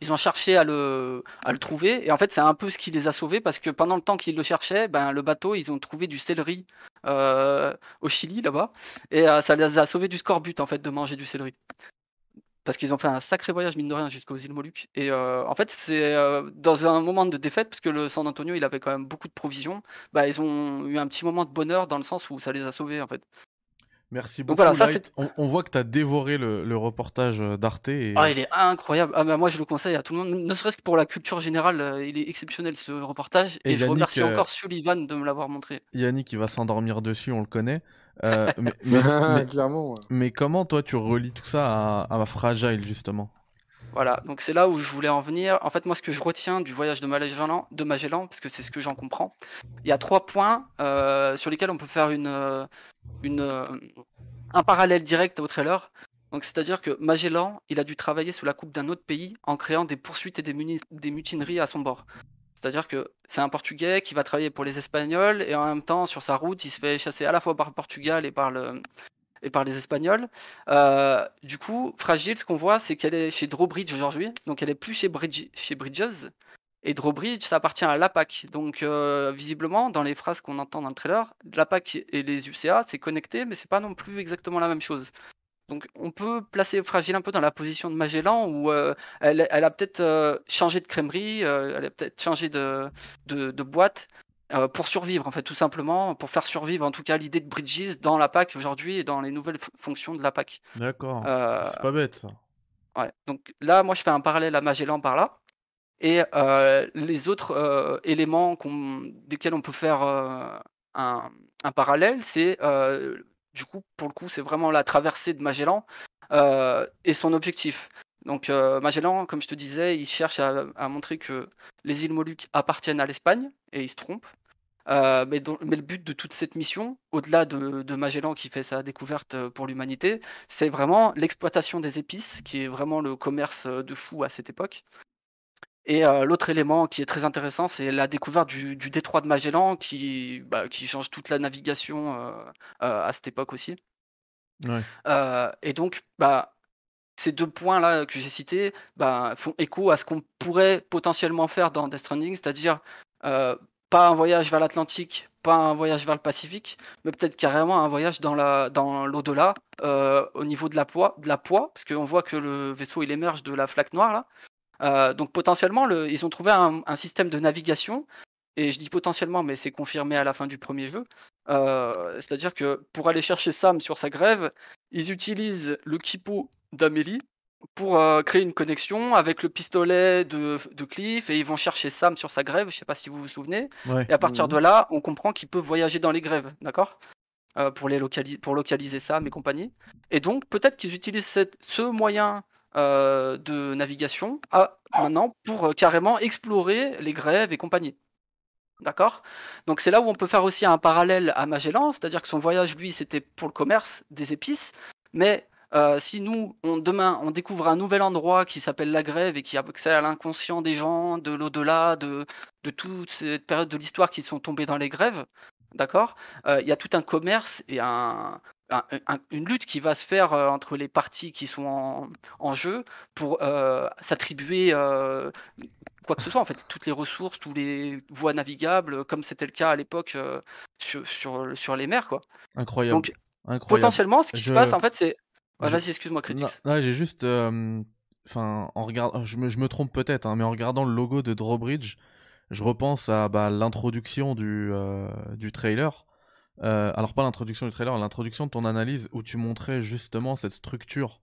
ils ont cherché à le, à le trouver. Et en fait, c'est un peu ce qui les a sauvés, parce que pendant le temps qu'ils le cherchaient, ben le bateau, ils ont trouvé du céleri euh, au Chili là-bas, et ça les a sauvés du scorbut en fait de manger du céleri. Parce qu'ils ont fait un sacré voyage, mine de rien, jusqu'aux îles Moluques. Et euh, en fait, c'est euh, dans un moment de défaite, parce que le San Antonio, il avait quand même beaucoup de provisions, bah, ils ont eu un petit moment de bonheur dans le sens où ça les a sauvés, en fait. Merci Donc beaucoup, voilà, ça. On, on voit que t'as dévoré le, le reportage d'Arte. Et... Ah, il est incroyable. Ah, bah, moi, je le conseille à tout le monde, ne serait-ce que pour la culture générale, euh, il est exceptionnel ce reportage. Et Et, je remercie encore Sullivan de me l'avoir montré. Yannick, il va s'endormir dessus, on le connaît. Euh, mais, mais- mais- Clairement. ouais. mais comment, toi, tu relis tout ça à, à Fragile, justement? Voilà, donc c'est là où je voulais en venir. En fait, moi, ce que je retiens du voyage de Magellan, de Magellan parce que c'est ce que j'en comprends, il y a trois points euh, sur lesquels on peut faire une, euh, une, un parallèle direct au trailer. Donc, c'est-à-dire que Magellan, il a dû travailler sous la coupe d'un autre pays en créant des poursuites et des, muni- des mutineries à son bord. C'est-à-dire que c'est un Portugais qui va travailler pour les Espagnols et en même temps, sur sa route, il se fait chasser à la fois par le Portugal et par le et par les Espagnols. Euh, du coup, Fragile, ce qu'on voit, c'est qu'elle est chez Drawbridge aujourd'hui, donc elle est plus chez, Bridge, chez Bridges. Et Drawbridge, ça appartient à l'APAC. Donc, euh, visiblement, dans les phrases qu'on entend dans le trailer, l'APAC et les UCA, c'est connecté, mais c'est pas non plus exactement la même chose. Donc, on peut placer Fragile un peu dans la position de Magellan, où euh, elle, elle a peut-être euh, changé de crèmerie, euh, elle a peut-être changé de, de, de boîte, euh, pour survivre en fait tout simplement pour faire survivre en tout cas l'idée de Bridges dans la PAC aujourd'hui et dans les nouvelles fonctions de la PAC. D'accord. Euh, C'est pas bête, ça. Ouais. Donc là moi je fais un parallèle à Magellan par là et euh, les autres euh, éléments desquels on peut faire euh, un, un parallèle c'est euh, du coup pour le coup c'est vraiment la traversée de Magellan euh, et son objectif. Donc euh, Magellan, comme je te disais, il cherche à, montrer que les îles Moluques appartiennent à l'Espagne, et il se trompe. Euh, mais, le but de toute cette mission, au-delà de, de Magellan qui fait sa découverte pour l'humanité, c'est vraiment l'exploitation des épices, qui est vraiment le commerce de fou à cette époque. Et euh, l'autre élément qui est très intéressant, c'est la découverte du, du détroit de Magellan, qui, bah, qui change toute la navigation euh, euh, à cette époque aussi. Ouais. Et donc, bah, ces deux points-là que j'ai cités bah, font écho à ce qu'on pourrait potentiellement faire dans Death Stranding, c'est-à-dire pas un voyage vers l'Atlantique, pas un voyage vers le Pacifique, mais peut-être carrément un voyage dans la dans l'au-delà, euh, au niveau de la poids, de la poids, parce qu'on voit que le vaisseau il émerge de la flaque noire là. Euh, donc potentiellement, le, ils ont trouvé un, un système de navigation, et je dis potentiellement, mais c'est confirmé à la fin du premier jeu. Euh, C'est-à-dire que pour aller chercher Sam sur sa grève, ils utilisent le kippo d'Amélie pour euh, créer une connexion avec le pistolet de, de Cliff et ils vont chercher Sam sur sa grève, je sais pas si vous vous souvenez. Ouais. Et à partir de là, on comprend qu'il peut voyager dans les grèves, d'accord? Pour, les locali- pour localiser Sam et compagnie. Et donc, peut-être qu'ils utilisent cette- ce moyen euh, de navigation à, maintenant pour euh, carrément explorer les grèves et compagnie. D'accord? Donc c'est là où on peut faire aussi un parallèle à Magellan, c'est-à-dire que son voyage, lui, c'était pour le commerce des épices, mais euh, si nous, on, demain, on découvre un nouvel endroit qui s'appelle la grève et qui a accès à l'inconscient des gens, de l'au-delà, de, de toute cette période de l'histoire qui sont tombés dans les grèves, d'accord? Euh, Il y a tout un commerce et un, un- un- une lutte qui va se faire euh, entre les parties qui sont en, en jeu pour euh, s'attribuer euh, quoi que ce soit, en fait, toutes les ressources, toutes les voies navigables, comme c'était le cas à l'époque sur, sur, sur les mers, quoi. Incroyable. Donc, Incroyable. potentiellement, ce qui Je- se passe, en fait, c'est. Ouais, je- Vas-y, excuse-moi, Non, Critics. j'ai juste. enfin, en regardant, je me, je me trompe peut-être, hein, mais en regardant le logo de Drawbridge, je repense à bah, l'introduction du, euh, du trailer. Euh, alors pas l'introduction du trailer, l'introduction de ton analyse où tu montrais justement cette structure,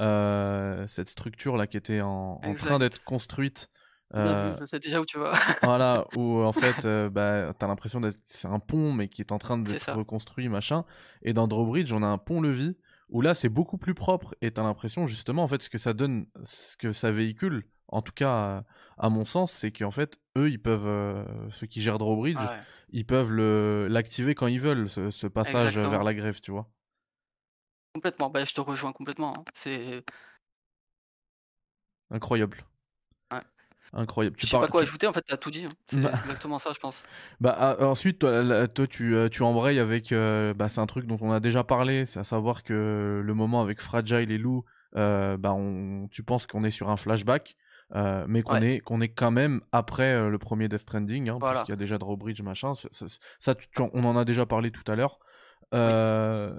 euh, cette structure là qui était en, train d'être construite. Euh, je sais déjà où tu vas. voilà, où en fait, bah, t'as l'impression d'être c'est un pont, mais qui est en train d'être reconstruit, machin. Et dans Drawbridge, on a un pont-levis où là, c'est beaucoup plus propre. Et t'as l'impression, justement, en fait, ce que ça donne, ce que ça véhicule, en tout cas, à, à mon sens, c'est qu'en fait, eux, ils peuvent, euh, ceux qui gèrent Drawbridge, Ouais. ils peuvent le l'activer quand ils veulent, ce, ce passage Exactement. vers la grève, tu vois. Complètement, bah, je te rejoins complètement. hein. C'est, Incroyable. Ouais. Incroyable. je sais parles- pas quoi tu- ajouter, en fait, t'as tout dit. hein. C'est Bah. exactement ça, je pense. Bah, ah, ensuite, toi, là, toi, tu, euh, tu embrayes avec. euh, bah, c'est un truc dont on a déjà parlé, c'est à savoir que le moment avec Fragile et Lou, euh, bah, on, tu penses qu'on est sur un flashback, euh, mais qu'on Ouais. est, qu'on est quand même après euh, le premier Death Stranding, hein, Voilà. puisqu'il y a déjà Drawbridge, machin. Ça, ça- ça, tu- tu en- on en a déjà parlé tout à l'heure. Euh,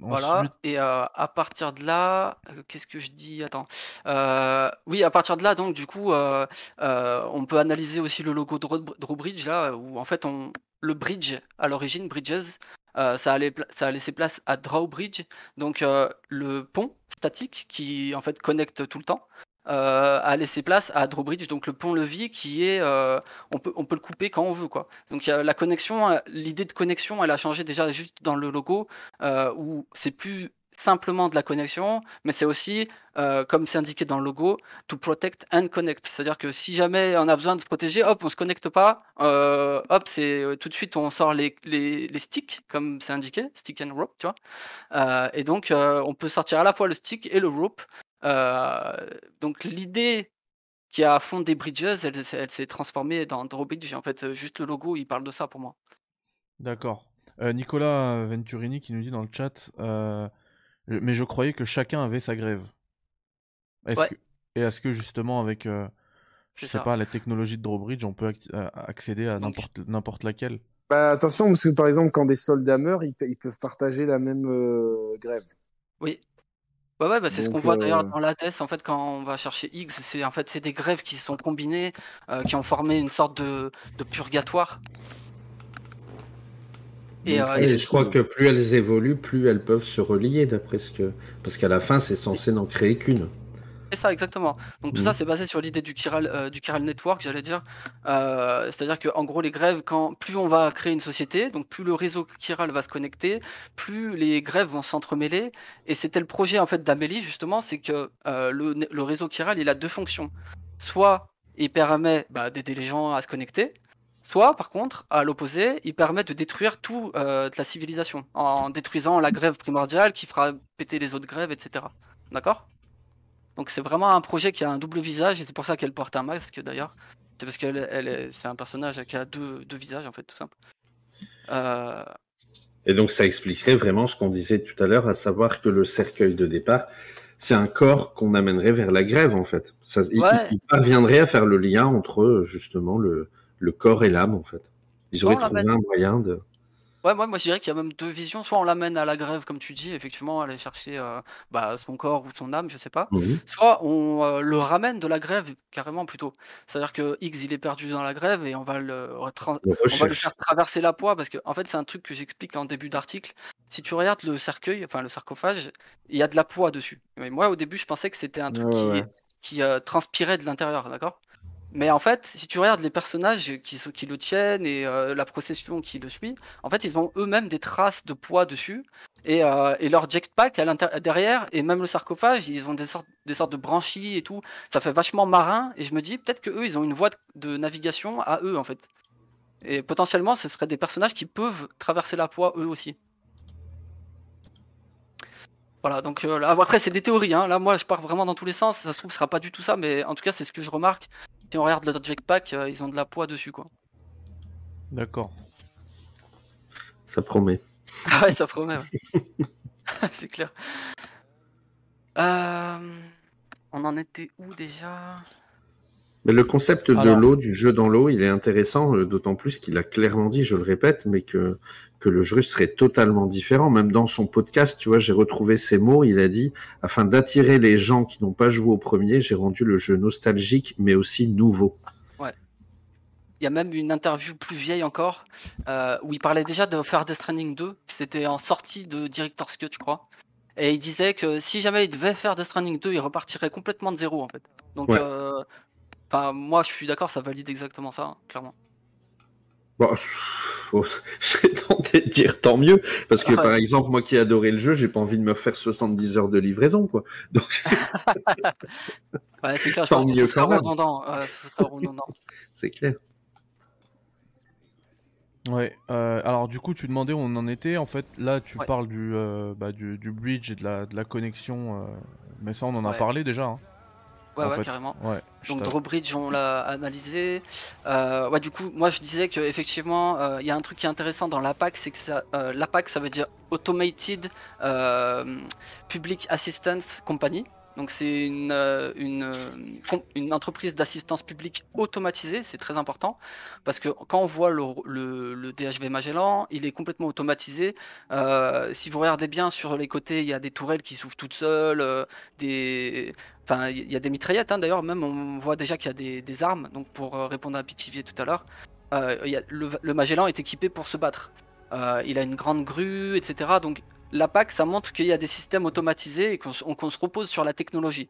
Voilà, Ensuite, et à partir de là, qu'est-ce que je dis? Attends. Oui, à partir de là, donc du coup, on peut analyser aussi le logo de Drawbridge, là, où en fait, on, le bridge, à l'origine, Bridges, euh, ça, allait, ça a laissé place à Drawbridge, donc euh, le pont statique qui en fait connecte tout le temps. Euh, a laissé place à Drawbridge, donc le pont-levis qui est, euh, on peut, on peut le couper quand on veut, quoi. Donc la connexion, l'idée de connexion, elle a changé déjà juste dans le logo, euh, où c'est plus simplement de la connexion, mais c'est aussi, euh, comme c'est indiqué dans le logo, to protect and connect. C'est-à-dire que si jamais on a besoin de se protéger, hop, on se connecte pas, hop, c'est tout de suite on sort les, les, les sticks, comme c'est indiqué, stick and rope, tu vois. Et donc on peut sortir à la fois le stick et le rope. Euh, donc l'idée qui a fondé Bridges, elle, s'est- elle s'est transformée dans Drawbridge. En fait, juste le logo, il parle de ça pour moi. D'accord. Euh, Nicolas Venturini qui nous dit dans le chat, euh, mais je croyais que chacun avait sa grève. Est-ce Ouais. que- et est-ce que justement avec, euh, je sais ça. pas, la technologie de Drawbridge, on peut ac- euh, accéder à Donc- n'importe laquelle? Bah, attention, parce que par exemple, quand des soldats meurent, ils, pe- ils peuvent partager la même euh, grève. Oui. Ouais, ouais, bah, c'est ce qu'on voit d'ailleurs euh, dans l'ATS en fait quand on va chercher X, c'est en fait c'est des grèves qui sont combinées, euh, qui ont formé une sorte de, de purgatoire. Et, euh, et- je crois que plus elles évoluent, plus elles peuvent se relier, d'après ce que. Parce qu'à la fin, c'est censé n'en créer qu'une. C'est ça, exactement. Donc tout Mhm. ça, c'est basé sur l'idée du chiral, euh, du chiral network, j'allais dire. Euh, C'est-à-dire que en gros, les grèves, quand plus on va créer une société, donc plus le réseau chiral va se connecter, plus les grèves vont s'entremêler. Et c'était le projet en fait d'Amélie justement, c'est que euh, le, le réseau chiral, il a deux fonctions. Soit il permet bah, d'aider les gens à se connecter, soit par contre, à l'opposé, il permet de détruire tout euh, de la civilisation en détruisant la grève primordiale qui fera péter les autres grèves, etc. D'accord? Donc c'est vraiment un projet qui a un double visage et c'est pour ça qu'elle porte un masque d'ailleurs. C'est parce qu'elle elle est- c'est un personnage qui a deux, deux visages en fait, tout simple. Euh, Et donc, ça expliquerait vraiment ce qu'on disait tout à l'heure, à savoir que le cercueil de départ, c'est un corps qu'on amènerait vers la grève, en fait. Ça, il- Ouais. il, parviendrait à faire le lien entre, justement, le, le corps et l'âme, en fait. Ils auraient trouvé un moyen de. Ouais, moi, moi je dirais qu'il y a même deux visions. Soit on l'amène à la grève, comme tu dis, effectivement, aller chercher euh, bah, son corps ou son âme, je sais pas. Soit on euh, le ramène de la grève, carrément plutôt. C'est-à-dire que X il est perdu dans la grève et on va le, on va le faire traverser la poix parce que en fait c'est un truc que j'explique en début d'article. Si tu regardes le cercueil, enfin le sarcophage, il y a de la poix dessus. Mais moi au début je pensais que c'était un truc Ouais, qui, ouais. qui euh, transpirait de l'intérieur, d'accord? Mais en fait, si tu regardes les personnages qui, le tiennent et euh, la procession qui le suit, en fait ils ont eux-mêmes des traces de poids dessus et, euh, leur jetpack à derrière et même le sarcophage, ils ont des sortes, des sortes de branchies et tout. Ça fait vachement marin et je me dis peut-être que eux ils ont une voie de, navigation à eux en fait. Et potentiellement ce seraient des personnages qui peuvent traverser la poix eux aussi. Voilà, donc euh, là, après c'est des théories, hein. là moi je pars vraiment dans tous les sens, ça se trouve ce sera pas du tout ça, mais en tout cas c'est ce que je remarque. Si on regarde leur jetpack, euh, ils ont de la poids dessus quoi. D'accord. Ça promet. Ah ouais, ça promet. ouais. c'est clair. Euh, On en était où déjà? Mais le concept de Alors- l'eau, du jeu dans l'eau, il est intéressant, euh, d'autant plus qu'il a clairement dit, je le répète, mais que, que le jeu serait totalement différent. Même dans son podcast, tu vois, j'ai retrouvé ces mots, il a dit, afin d'attirer les gens qui n'ont pas joué au premier, j'ai rendu le jeu nostalgique, mais aussi nouveau. Il y a même une interview plus vieille encore euh, où il parlait déjà de faire Death Stranding 2. C'était en sortie de Director's Cut, je crois. Et il disait que si jamais il devait faire Death Stranding 2, il repartirait complètement de zéro en fait. Donc, Ouais. euh, enfin, moi je suis d'accord, ça valide exactement ça, hein, clairement. Bon, pff, oh, je serais tenté de dire tant mieux, parce que Ouais. par exemple, moi qui ai adoré le jeu, j'ai pas envie de me faire 70 heures de livraison, quoi. Donc, c'est- Ouais, clair, je Tant pense que mieux ce redondant. redondant. c'est clair. Ouais, euh, alors du coup, tu demandais où on en était. En fait, là, tu Ouais. parles du, euh, bah, du, du bridge et de la, de la connexion. euh, mais ça, on en a parlé déjà. hein, Ouais, ouais, fait. carrément. Ouais, Donc Drawbridge, on l'a analysé. Euh, ouais, du coup, moi je disais que effectivement, euh, il y a un truc qui est intéressant dans l'APAC, c'est que ça, euh, l'APAC, ça veut dire Automated euh, Public Assistance Company. Donc c'est une, euh, une, une entreprise d'assistance publique automatisée, c'est très important, parce que quand on voit le, le- le DHV Magellan, il est complètement automatisé. Euh, si vous regardez bien sur les côtés, il y a des tourelles qui s'ouvrent toutes seules, euh, des, Enfin, il y a des mitraillettes, hein, d'ailleurs, même on voit déjà qu'il y a des, armes, donc pour euh, répondre à Pitivier tout à l'heure, euh, le, Magellan est équipé pour se battre. Euh, il a une grande grue, etc. Donc l'APAC, ça montre qu'il y a des systèmes automatisés et qu'on se repose sur la technologie.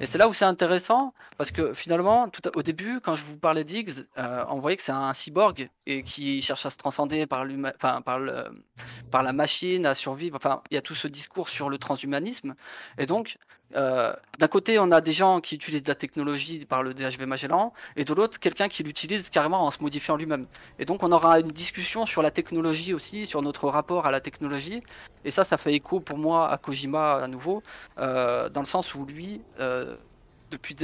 Et c'est là où c'est intéressant, parce que finalement, au début, quand je vous parlais d'Higgs, euh, on voyait que c'est un cyborg et qui cherche à se transcender par la machine, à survivre. Enfin, il y a tout ce discours sur le transhumanisme. Et donc, euh, d'un côté, on a des gens qui utilisent de la technologie par le DHV Magellan, et de l'autre, quelqu'un qui l'utilise carrément en se modifiant lui-même. Et donc, on aura une discussion sur la technologie aussi, sur notre rapport à la technologie. Et ça, ça fait écho pour moi à Kojima à nouveau, euh, dans le sens où lui, euh, depuis,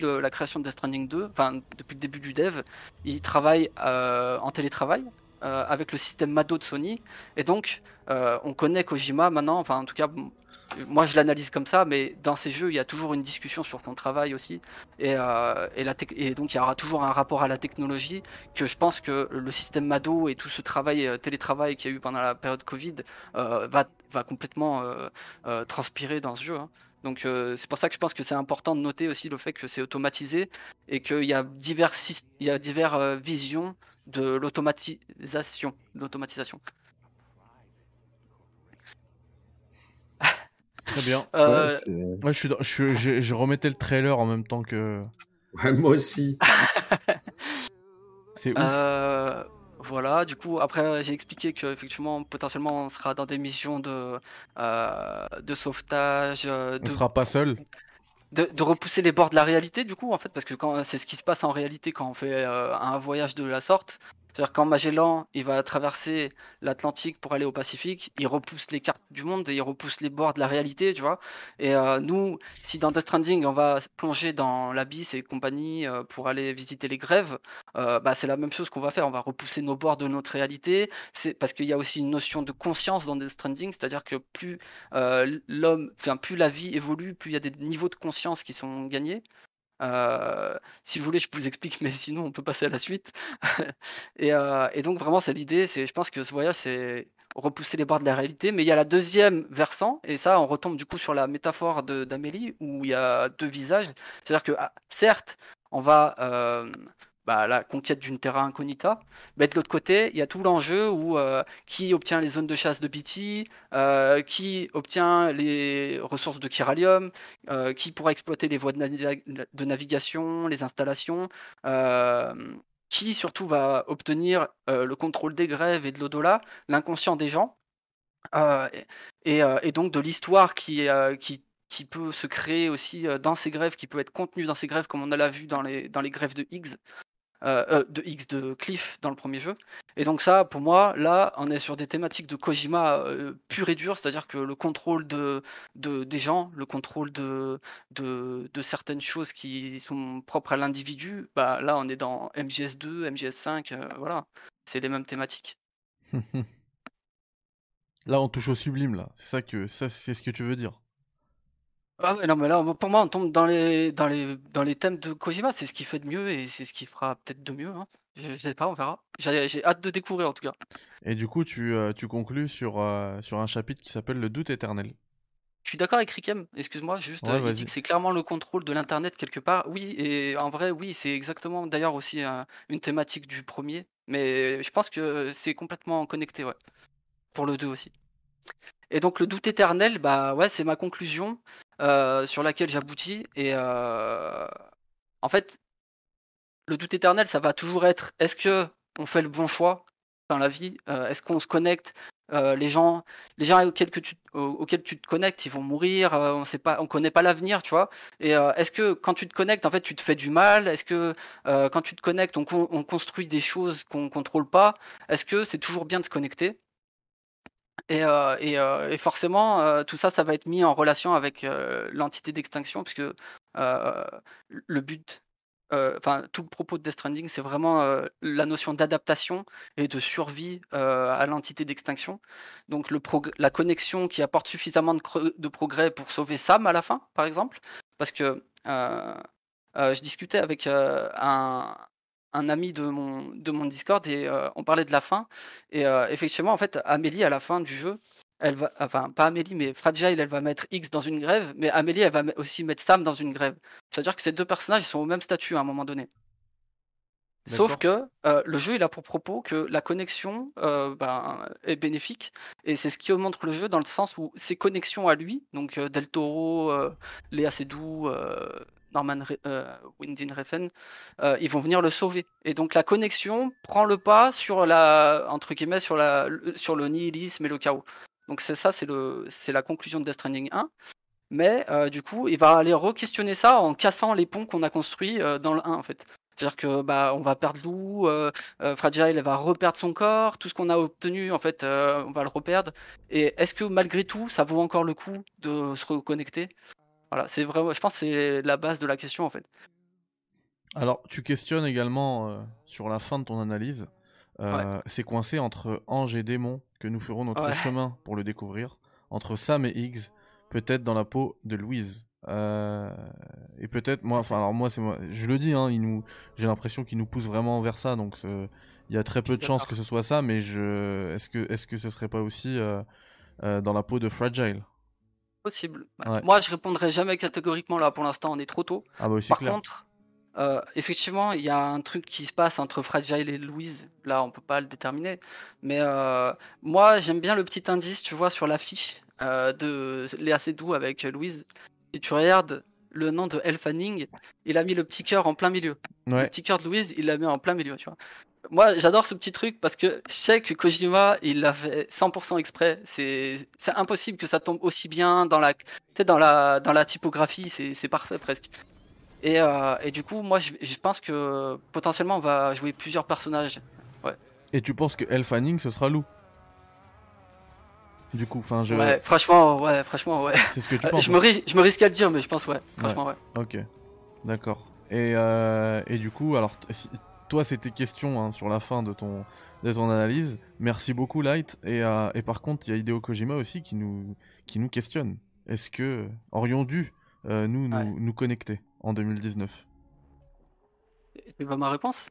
la création de Death Stranding 2, enfin depuis le début du dev, il travaille en télétravail avec le système Mado de Sony. Et donc, euh, on connaît Kojima maintenant, enfin en tout cas, moi je l'analyse comme ça, mais dans ces jeux, il y a toujours une discussion sur son travail aussi. Et, euh, la et donc, il y aura toujours un rapport à la technologie que je pense que le système Mado et tout ce travail, euh, télétravail qu'il y a eu pendant la période Covid va, va complètement transpirer dans ce jeu. hein. Donc c'est pour ça que je pense que c'est important de noter aussi le fait que c'est automatisé et qu'il y a divers, syst- il y a divers visions de l'automatisation. de l'automatisation. Très bien. Euh, Ouais, Ouais, je, suis dans- je, suis- je, je remettais le trailer en même temps que. Ouais, moi aussi. C'est ouf. Euh, voilà, du coup, après, j'ai expliqué que effectivement, potentiellement, on sera dans des missions de, euh, de sauvetage, euh, On de, sera pas seul. de, de repousser les bords de la réalité, du coup, en fait, parce que quand c'est ce qui se passe en réalité quand on fait euh, un voyage de la sorte. C'est-à-dire quand Magellan il va traverser l'Atlantique pour aller au Pacifique, il repousse les cartes du monde et il repousse les bords de la réalité, tu vois. Et euh, nous, si dans Death Stranding on va plonger dans l'abysse et compagnie euh, pour aller visiter les grèves, euh, bah, c'est la même chose qu'on va faire. On va repousser nos bords de notre réalité. C'est parce qu'il y a aussi une notion de conscience dans Death Stranding, c'est-à-dire que plus l'homme, enfin plus la vie évolue, plus il y a des niveaux de conscience qui sont gagnés. Euh, si vous voulez, je vous explique, mais sinon on peut passer à la suite. et, euh, et donc vraiment, c'est l'idée. C'est, je pense que ce voyage, c'est repousser les bords de la réalité. Mais il y a la deuxième versant, et ça, on retombe du coup sur la métaphore d'Amélie, où il y a deux visages. C'est-à-dire que ah, certes, on va euh, bah, la conquête d'une terra incognita, mais de l'autre côté, il y a tout l'enjeu où euh, qui obtient les zones de chasse de BT, euh, qui obtient les ressources de Kyralium, euh, qui pourra exploiter les voies de, navi- de navigation, les installations, euh, qui surtout va obtenir le contrôle des grèves et de l'au-delà, l'inconscient des gens, et, donc de l'histoire qui, qui, qui peut se créer aussi dans ces grèves, qui peut être contenue dans ces grèves, comme on l'a vu dans les, dans les grèves de Higgs. Euh, euh, de X de Cliff dans le premier jeu. Et donc ça, pour moi, là, on est sur des thématiques de Kojima euh, pur et dur, c'est-à-dire que le contrôle de, de, des gens, le contrôle de, de, certaines choses qui sont propres à l'individu, bah là, on est dans MGS2, MGS5, euh, voilà, c'est les mêmes thématiques. Là, on touche au sublime, là. C'est ça que c'est ce que tu veux dire. Ah ouais, non, mais là, pour moi, on tombe dans les, dans les, dans les thèmes de Kojima. C'est ce qu'il fait de mieux et c'est ce qu'il fera peut-être de mieux. hein. Je, je sais pas, on verra. J'ai hâte de découvrir en tout cas. Et du coup, tu, euh, tu conclus sur, euh, sur un chapitre qui s'appelle Le doute éternel. Je suis d'accord avec Rikem, excuse-moi, juste, Ouais, euh, c'est clairement le contrôle de l'internet quelque part. Oui, et en vrai, oui, c'est exactement d'ailleurs aussi euh, une thématique du premier, mais je pense que c'est complètement connecté, ouais. Pour le 2 aussi. Et donc le doute éternel, bah ouais, c'est ma conclusion euh, sur laquelle j'aboutis. Et euh, en fait, le doute éternel, ça va toujours être est-ce que on fait le bon choix dans la vie Euh, Est-ce qu'on se connecte Les gens, les gens auxquels, que tu, aux- auxquels tu te connectes, ils vont mourir. on sait pas, on connaît pas l'avenir, tu vois. Et est-ce que quand tu te connectes, en fait, tu te fais du mal? Est-ce que quand tu te connectes, on, con- on construit des choses qu'on contrôle pas? Est-ce que c'est toujours bien de se connecter? Et, euh, euh, et forcément, euh, tout ça, ça va être mis en relation avec l'entité d'extinction, puisque le but, enfin, tout le propos de Death Stranding, c'est vraiment la notion d'adaptation et de survie à l'entité d'extinction. Donc, le la connexion qui apporte suffisamment de, progrès pour sauver Sam à la fin, par exemple, parce que je discutais avec un, un ami de mon, de mon Discord et euh, on parlait de la fin. Et euh, effectivement, en fait, Amélie, à la fin du jeu, elle va, enfin, pas Amélie, mais Fragile, elle va mettre X dans une grève, mais Amélie, elle va aussi mettre Sam dans une grève. C'est-à-dire que ces deux personnages, ils sont au même statut à un moment donné. Sauf que euh, le jeu, il a pour propos que la connexion euh, ben, est bénéfique, et c'est ce qui montre le jeu dans le sens où ses connexions à lui, donc euh, Del Toro, Léa Seydoux, Norman euh, Windin Refn, euh, ils vont venir le sauver. Et donc la connexion prend le pas sur la entre guillemets sur la sur le nihilisme et le chaos. Donc c'est ça, c'est la conclusion de Death Stranding 1. Mais euh, du coup, il va aller re-questionner ça en cassant les ponts qu'on a construits dans le 1 en fait. C'est-à-dire que bah on va perdre Lou, euh, euh, Fragile va reperdre son corps, tout ce qu'on a obtenu en fait on va le reperdre. Et est-ce que malgré tout ça vaut encore le coup de se reconnecter? Voilà, c'est vraiment, je pense que c'est la base de la question en fait. Alors, tu questionnes également euh, sur la fin de ton analyse. Euh, C'est coincé entre ange et démon que nous ferons notre Ouais. chemin pour le découvrir. Entre Sam et Higgs, peut-être dans la peau de Louise. Euh, et peut-être, moi, enfin, alors moi, c'est moi, je le dis, hein, il nous, j'ai l'impression qu'il nous pousse vraiment vers ça, donc il y a très peu de chances que ce soit ça, mais je, est-ce que, est-ce que ce serait pas aussi euh, dans la peau de Fragile? Possible. Ouais. Moi je répondrai jamais catégoriquement là pour l'instant, on est trop tôt. Ah bah Par clair. contre, euh, effectivement, il y a un truc qui se passe entre Fragile et Louise. Là, on peut pas le déterminer. Mais euh, moi, j'aime bien le petit indice, tu vois, sur l'affiche euh, de Léa Seydoux avec Louise. Si tu regardes le nom de Elle Fanning, il a mis le petit cœur en plein milieu. Le petit cœur de Louise, il l'a mis en plein milieu, tu vois. Moi, j'adore ce petit truc parce que je sais que Kojima, il l'a fait 100% exprès. C'est impossible que ça tombe aussi bien dans la, dans la, dans la typographie. C'est c'est parfait presque. Et, euh, et du coup, moi, je, je pense que potentiellement, on va jouer plusieurs personnages. Ouais. Et tu penses que Elle Fanning, ce sera Lou? Du coup, enfin, je. Ouais, franchement, ouais, franchement, ouais. C'est ce que tu Euh, penses. je me ris- je me risque à le dire, mais je pense ouais. Franchement, ouais. Ok, d'accord. Et, euh, et du coup, alors, toi, c'était question hein, sur la fin de ton, de ton analyse. Merci beaucoup, Light. Et, euh, et par contre, il y a Hideo Kojima aussi qui nous, qui nous questionne. Est-ce que aurions dû euh, nous, nous, Ouais. nous connecter en 2019 Tu veux ma réponse?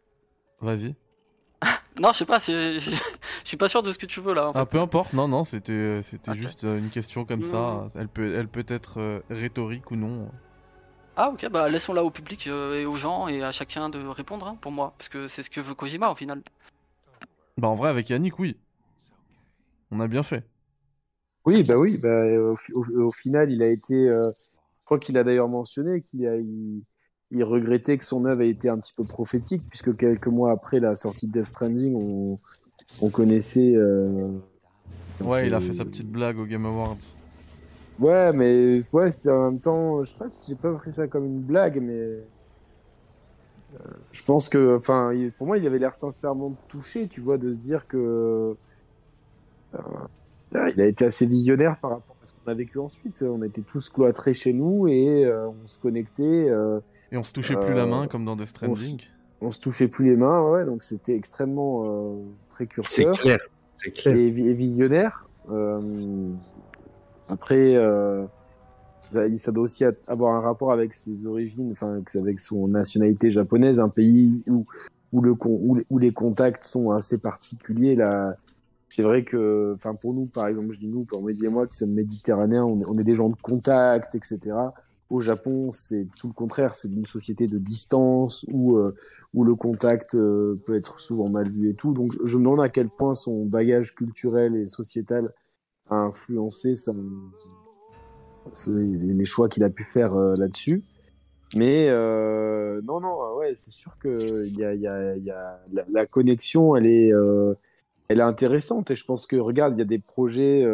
Vas-y. Non, je sais pas. Je, je suis pas sûr de ce que tu veux là. En fait. Ah, peu importe. Non, non, c'était, c'était juste euh, une question comme ça. Mm. Elle peut, elle peut être euh, rhétorique ou non. Ah ok, bah laissons-la au public euh, et aux gens et à chacun de répondre hein, pour moi, parce que c'est ce que veut Kojima au final. Bah, en vrai, avec Yannick, oui. On a bien fait. Oui, bah oui, bah, au, fi- au- au final, il a été. euh, je crois qu'il a d'ailleurs mentionné qu'il a, il, il regrettait que son œuvre ait été un petit peu prophétique, puisque quelques mois après la sortie de Death Stranding, on, on connaissait. euh, Ouais, il a fait sa petite blague au Game Awards. Ouais, mais ouais, c'était en même temps. Je sais pas si j'ai pas pris ça comme une blague, mais. euh, je pense que. Enfin, pour moi, il avait l'air sincèrement touché, tu vois, de se dire que. euh, il a été assez visionnaire par rapport à ce qu'on a vécu ensuite. On était tous cloîtrés chez nous et euh, on se connectait. euh, Et on se touchait plus la main comme dans Death Stranding. On se touchait plus les mains, ouais, donc c'était extrêmement euh, précurseur clair. C'est clair. et, vi- et visionnaire. Euh, après, euh, ça, ça doit aussi a- avoir un rapport avec ses origines, enfin avec son nationalité japonaise, un pays où où le con- où, les- où les contacts sont assez particuliers. Là, c'est vrai que, enfin pour nous, par exemple, je dis nous, pour Moïse et moi, qui sommes méditerranéens, on est, on est des gens de contact, etc. Au Japon, c'est tout le contraire, c'est une société de distance où euh, où le contact euh, peut être souvent mal vu et tout. Donc, je me demande à quel point son bagage culturel et sociétal a influencé les choix qu'il a pu faire euh, là-dessus. Mais euh, non, non, ouais, c'est sûr que y y a, la, connexion, elle est, elle est intéressante. Et je pense que regarde, il y a des projets,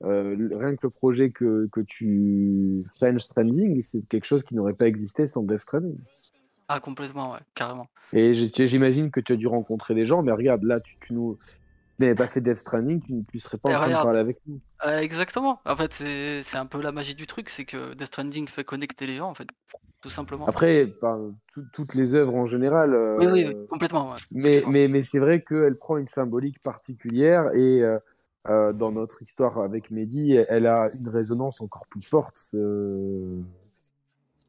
rien que le projet que que tu French Stranding, c'est quelque chose qui n'aurait pas existé sans Death Stranding. Ah, complètement, ouais, carrément. Et j'imagine que tu as dû rencontrer des gens, mais regarde, là, tu, tu nous n'avais pas fait Death Stranding, tu ne serais pas en train de parler avec nous. Euh, exactement. En fait, c'est un peu la magie du truc, c'est que Death Stranding fait connecter les gens, en fait, tout simplement. Après, tout- toutes les œuvres en général. euh, Oui, oui, oui, complètement. ouais. Mais, mais, mais c'est vrai qu'elle prend une symbolique particulière et euh, euh, dans notre histoire avec Mehdi, elle a une résonance encore plus forte.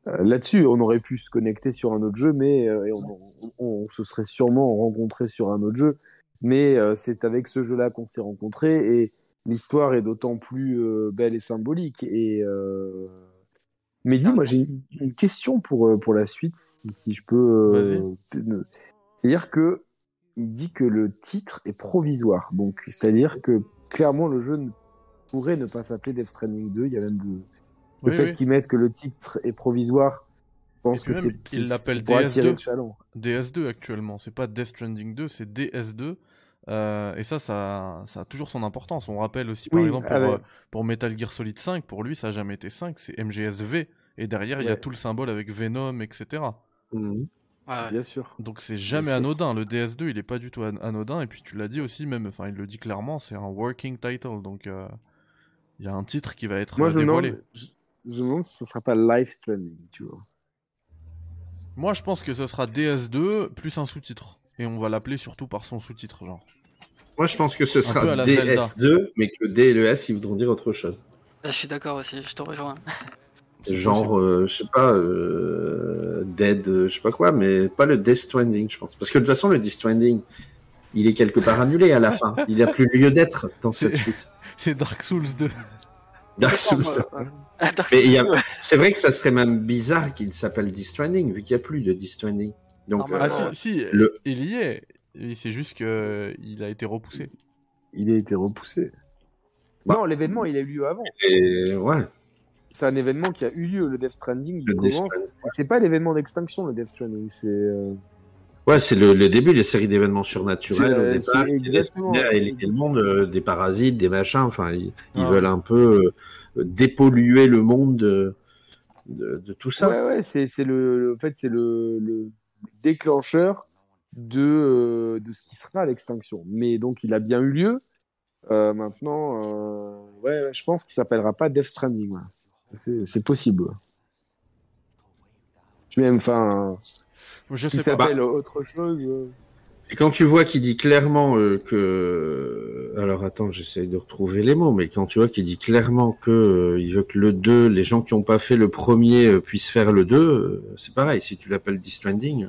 Euh, Là-dessus, on aurait pu se connecter sur un autre jeu, mais euh, on, on- on se serait sûrement rencontré sur un autre jeu. Mais euh, c'est avec ce jeu-là qu'on s'est rencontrés et l'histoire est d'autant plus euh, belle et symbolique. Et euh... Mehdi, moi j'ai une, une question pour, pour la suite, si, si je peux. C'est-à-dire que il dit que le titre est provisoire. Donc, c'est-à-dire que clairement le jeu ne pourrait ne pas s'appeler Death Stranding 2. Il y a même de... le Oui, fait oui. qu'ils mettent que le titre est provisoire. Je pense que c'est même, c'est- il l'appelle c'est pour attirer le DS2. chaland. DS2 actuellement, c'est pas Death Stranding 2, c'est DS2. Euh, et ça, ça, ça a toujours son importance. On rappelle aussi, par Oui, exemple, pour, ah euh, pour Metal Gear Solid 5, pour lui, ça a jamais été 5, c'est MGSV. Et derrière, il y a tout le symbole avec Venom, etc. Mhm. Bien sûr. Donc c'est jamais anodin. Le DS2, il est pas du tout an- anodin. Et puis tu l'as dit aussi, même, enfin, il le dit clairement, c'est un working title. Donc euh, il y a un titre qui va être Moi, euh, je me, dévoilé. demande, je, me demande si ce sera pas Life Stranding, tu vois. Moi, je pense que ce sera DS2 plus un sous-titre. Et on va l'appeler surtout par son sous-titre, genre. Moi, je pense que ce sera à la Zelda. DS2, mais que D et le S, ils voudront dire autre chose. Ah, Je suis d'accord aussi, je te rejoins. Genre, euh, je sais pas, euh, Dead, euh, je sais pas quoi, mais pas le Death Stranding, je pense. Parce que de toute façon, le Death Stranding, il est quelque part annulé à la fin. Il n'a plus lieu d'être dans cette suite. C'est Dark Souls 2. Dark Souls. A- c'est vrai que ça serait même bizarre qu'il s'appelle Death Stranding, vu qu'il n'y a plus de Death Stranding. Donc, Ah euh, si, si, le- il y est. C'est juste que il a été repoussé. Il a été repoussé. Non, l'événement, il a eu lieu avant. et ouais. C'est un événement qui a eu lieu, le Death Stranding. Le il Death commence- Stranding, C'est pas l'événement d'extinction, le Death Stranding. C'est. Ouais, c'est le, le début des séries d'événements surnaturels au euh, départ, exactement. le monde, euh, des parasites, des machins. Enfin, ils, ils veulent un peu euh, dépolluer le monde de, de, de tout ça. Ouais, ouais, c'est le, en fait, c'est le, le déclencheur de, de ce qui sera l'extinction. Mais donc, il a bien eu lieu. Euh, maintenant, euh, ouais, je pense qu'il s'appellera pas Death Stranding. ouais. C'est- possible. Je même, enfin, Je sais pas. s'appelle autre chose. euh, Et quand tu vois qu'il dit clairement euh, que, alors attends, j'essaye de retrouver les mots, mais quand tu vois qu'il dit clairement que euh, il veut que le 2, les gens qui n'ont pas fait le premier euh, puissent faire le 2, euh, c'est pareil. Si tu l'appelles Death Stranding, euh,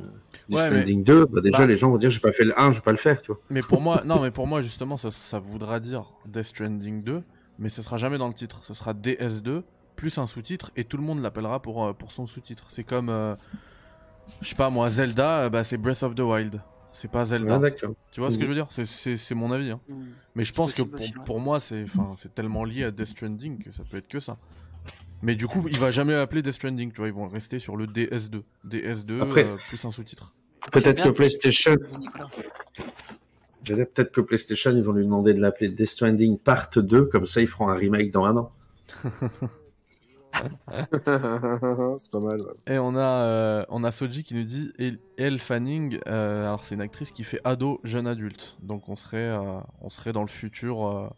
Death Ouais, mais- Stranding 2, bah déjà Bah- les gens vont dire j'ai pas fait le 1, je vais pas le faire, tu vois. Mais pour moi, non, mais pour moi justement, ça, ça voudra dire Death Stranding 2, mais ce sera jamais dans le titre. Ce sera DS2 plus un sous-titre et tout le monde l'appellera pour euh, pour son sous-titre. C'est comme, euh, je sais pas moi, Zelda, euh, bah c'est Breath of the Wild. C'est pas Zelda. D'accord. Tu vois ce que Mhm. je veux dire? C'est- mon avis. hein. Mm. Mais je pense que pour, aussi, ouais. pour moi, c'est enfin, c'est tellement lié à Death Stranding que ça peut être que ça. Mais du coup, il va jamais appeler Death Stranding, tu vois, ils vont rester sur le DS2. DS2 Après- euh, plus un sous-titre. Peut-être que PlayStation, Nicolas. j'allais peut-être que PlayStation, ils vont lui demander de l'appeler Death Stranding Part 2, comme ça ils feront un remake dans un an. c'est pas mal. ouais. Et on a, euh, on a Soji qui nous dit Elle- Elle Fanning, euh, alors c'est une actrice qui fait ado, jeune adulte. Donc on serait, euh, on serait dans le futur. euh,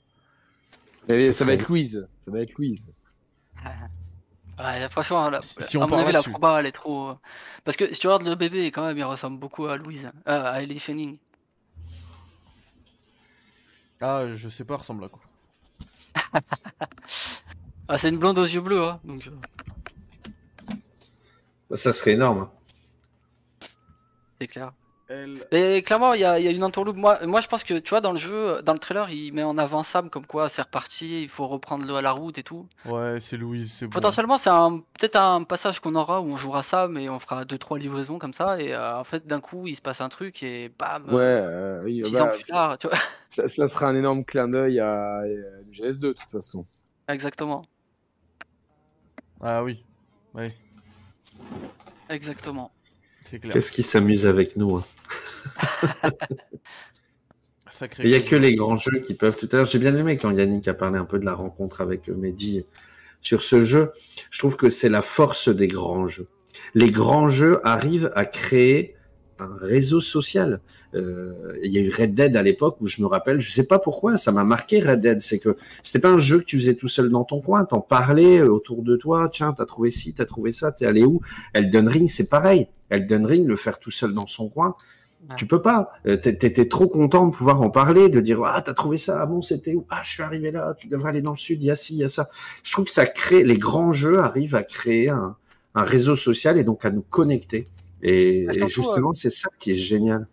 Et ça va être Louise. Ça va être Louise. Ouais, franchement, la, Si- on à mon avis, la proba, elle est trop. Parce que si tu regardes le bébé, quand même, il ressemble beaucoup à Louise, hein. Euh, à Ellie Fanning. Ah, je sais pas, ressemble à quoi Ah, c'est une blonde aux yeux bleus, hein, donc. euh, Ça serait énorme. hein. C'est clair. Elle... Et clairement, il y a, il y a une entourloupe. Moi, moi, je pense que tu vois, dans le jeu, dans le trailer, il met en avant Sam comme quoi c'est reparti, il faut reprendre le, la route et tout. Ouais, c'est Louise, c'est bon. Potentiellement, c'est un, peut-être un passage qu'on aura où on jouera Sam et on fera deux trois livraisons comme ça. Et euh, en fait, d'un coup, il se passe un truc et bam. Ouais, euh, oui, Six bah, ans plus tard, tu vois. ça, ça sera un énorme clin d'œil à, à GS2 de toute façon. Exactement. Ah oui, ouais, Exactement. c'est clair. Qu'est-ce qui s'amuse avec nous hein Il n'y a que les grands jeux qui peuvent. Tout à l'heure, j'ai bien aimé quand Yannick a parlé un peu de la rencontre avec Mehdi sur ce jeu. Je trouve que c'est la force des grands jeux. Les grands jeux arrivent à créer un réseau social. Euh, il y a eu Red Dead à l'époque où je me rappelle, je sais pas pourquoi, ça m'a marqué Red Dead. C'est que c'était pas un jeu que tu faisais tout seul dans ton coin, t'en parlais euh, autour de toi. Tiens, t'as trouvé ci, t'as trouvé ça, t'es allé où? Elden Ring, c'est pareil. Elden Ring, le faire tout seul dans son coin, Ouais. tu peux pas. Euh, t'é- T'étais trop content de pouvoir en parler, de dire ah t'as trouvé ça, ah bon c'était où? Ah je suis arrivé là, tu devrais aller dans le sud, il y a ci, il y a ça. Je trouve que ça crée, les grands jeux arrivent à créer un, un réseau social et donc à nous connecter. Et, justement c'est ça qui est génial.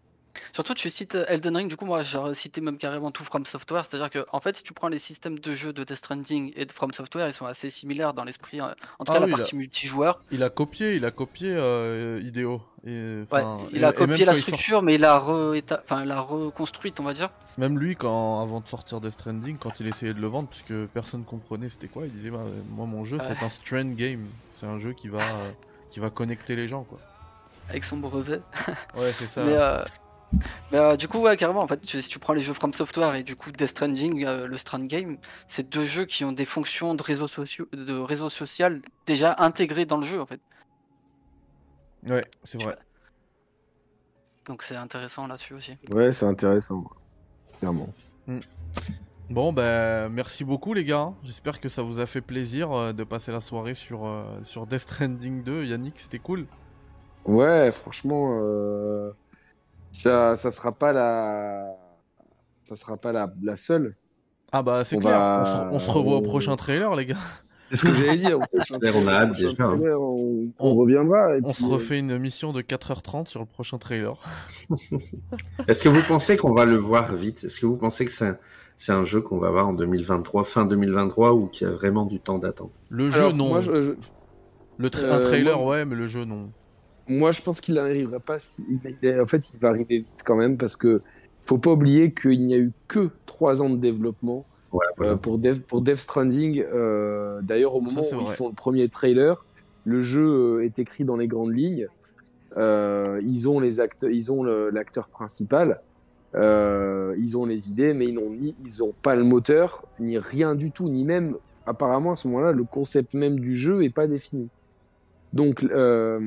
Surtout, tu cites euh, Elden Ring, du coup, moi j'aurais cité même carrément tout From Software, c'est-à-dire que, en fait, si tu prends les systèmes de jeu de Death Stranding et de From Software, ils sont assez similaires dans l'esprit, euh, en tout Ah cas oui, la partie multijoueur. Il a copié, il a copié euh, Ideo. Et, Ouais, enfin, il a et copié même la quand il sort- structure, mais il a, re enfin, il a reconstruite, on va dire. Même lui, quand avant de sortir Death Stranding, quand il essayait de le vendre, puisque personne comprenait c'était quoi, il disait bah, moi mon jeu c'est un strand game, c'est un jeu qui va euh, qui va connecter les gens quoi. Avec son brevet. Ouais c'est ça. Mais, euh, mais, euh, du coup, ouais, carrément, en fait, tu- si tu prends les jeux From Software et du coup Death Stranding, euh, le Strand Game, c'est deux jeux qui ont des fonctions de réseau, sociaux, de réseau social déjà intégrées dans le jeu, en fait. Ouais c'est vrai. Donc c'est intéressant là-dessus aussi. Ouais, c'est intéressant. Clairement. Bon ben merci beaucoup les gars. J'espère que ça vous a fait plaisir euh, de passer la soirée sur euh, sur Death Stranding 2. Yannick c'était cool. Ouais, franchement, euh, ça, ça sera pas la, ça sera pas la, la seule. Ah bah c'est On clair. va- On, se, on se revoit au prochain trailer les gars. C'est ce que j'allais dire. On a hâte déjà, hein. On, on reviendra. et On puis, se euh, refait une mission de 4h30 sur le prochain trailer. Est-ce que vous pensez qu'on va le voir vite? Est-ce que vous pensez que c'est un, c'est un jeu qu'on va voir en 2023, fin 2023, ou qu'il y a vraiment du temps d'attente? Le jeu alors, non. Moi, je, je- Le tra- Euh, un trailer moi- ouais mais le jeu non. Moi, je pense qu'il n'arrivera pas. Si, en fait, il va arriver vite quand même parce que faut pas oublier qu'il n'y a eu que trois ans de développement Voilà, Euh, pour, Dev, pour Death Stranding, euh, d'ailleurs, au moment où ils font le premier trailer, le jeu euh, est écrit dans les grandes lignes. Euh, ils ont les acteurs, ils ont l'acteur principal, ils ont les idées, mais ils n'ont ni, ils ont pas le moteur, ni rien du tout, ni même apparemment à ce moment-là, le concept même du jeu est pas défini. Donc euh,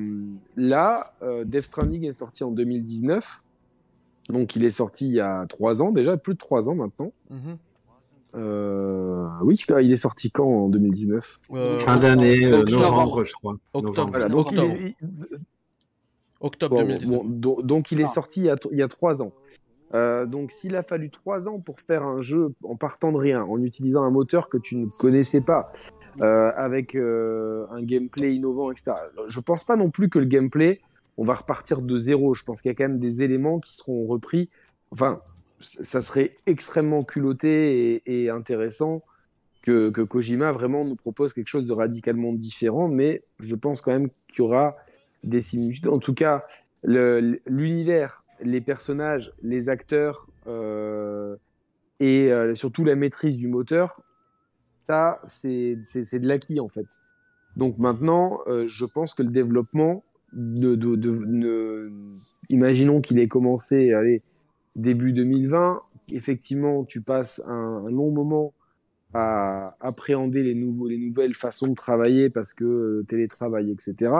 là, euh, Death Stranding est sorti en 2019, donc il est sorti il y a trois ans déjà, plus de trois ans maintenant. Oui, il est sorti quand en 2019 Euh, Fin d'année, euh, octobre. novembre, je crois. Octobre. Novembre. Voilà, donc Octobre. il est- il- Octobre bon, 2019. bon, do- donc il est sorti il y a, il y a trois ans. Euh, donc s'il a fallu trois ans pour faire un jeu en partant de rien, en utilisant un moteur que tu ne connaissais pas, euh, avec euh, un gameplay innovant, etc. Je pense pas non plus que le gameplay, on va repartir de zéro. Je pense qu'il y a quand même des éléments qui seront repris. Enfin, ça serait extrêmement culotté et, intéressant que, Kojima vraiment nous propose quelque chose de radicalement différent, mais je pense quand même qu'il y aura des similitudes. En tout cas, l'univers, les personnages, les acteurs euh, et surtout la maîtrise du moteur, c'est de l'acquis en fait. Donc maintenant, euh, je pense que le développement, de, de, imaginons qu'il ait commencé début 2020, effectivement, tu passes un, long moment à appréhender les, nouveaux, les nouvelles façons de travailler parce que euh, télétravail, etc.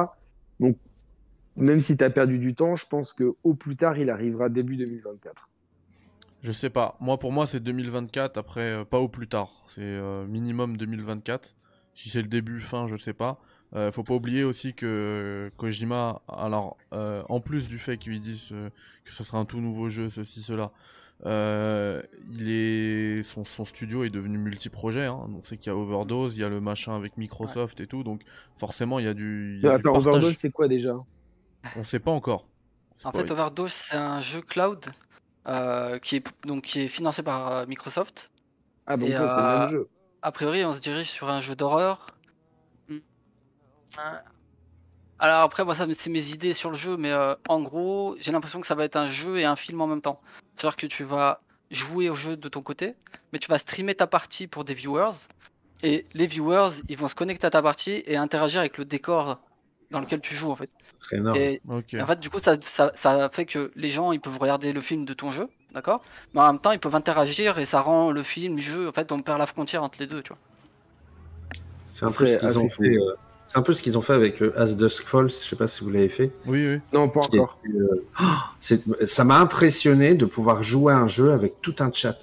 Donc, même si tu as perdu du temps, je pense que au plus tard, il arrivera début 2024. Je sais pas. Moi, pour moi, c'est 2024. Après, euh, pas au plus tard. C'est euh, minimum 2024. Si c'est le début, fin, je sais pas. Euh, faut pas oublier aussi que Kojima, alors euh, en plus du fait qu'ils disent euh, que ce sera un tout nouveau jeu, ceci, cela, euh, il est son, son studio est devenu multi-projet. Hein, donc c'est qu'il y a Overdose, il y a le machin avec Microsoft et tout, donc forcément il y a du. y a du Attends, partage. Overdose, c'est quoi déjà? On sait pas encore. En pas- fait, Overdose, c'est un jeu cloud qui, est, donc, qui est financé par euh, Microsoft. Ah, donc c'est le euh, même jeu. A priori, on se dirige sur un jeu d'horreur. Hmm. Euh, Alors après, moi, ça, c'est mes idées sur le jeu, mais euh, en gros, j'ai l'impression que ça va être un jeu et un film en même temps. C'est-à-dire que tu vas jouer au jeu de ton côté, mais tu vas streamer ta partie pour des viewers, et les viewers, ils vont se connecter à ta partie et interagir avec le décor dans lequel tu joues, en fait. C'est énorme. Et en fait, du coup, ça, ça, ça fait que les gens, ils peuvent regarder le film de ton jeu, d'accord? Mais en même temps, ils peuvent interagir et ça rend le film, le jeu, en fait, on perd la frontière entre les deux, tu vois. C'est un Ce peu ce serait qu'ils ont assez fait. euh, C'est un peu ce qu'ils ont fait avec euh, As Dusk Falls. Je sais pas si vous l'avez fait. Oui, oui. Non, pas encore. euh, oh, ça m'a impressionné de pouvoir jouer à un jeu avec tout un chat.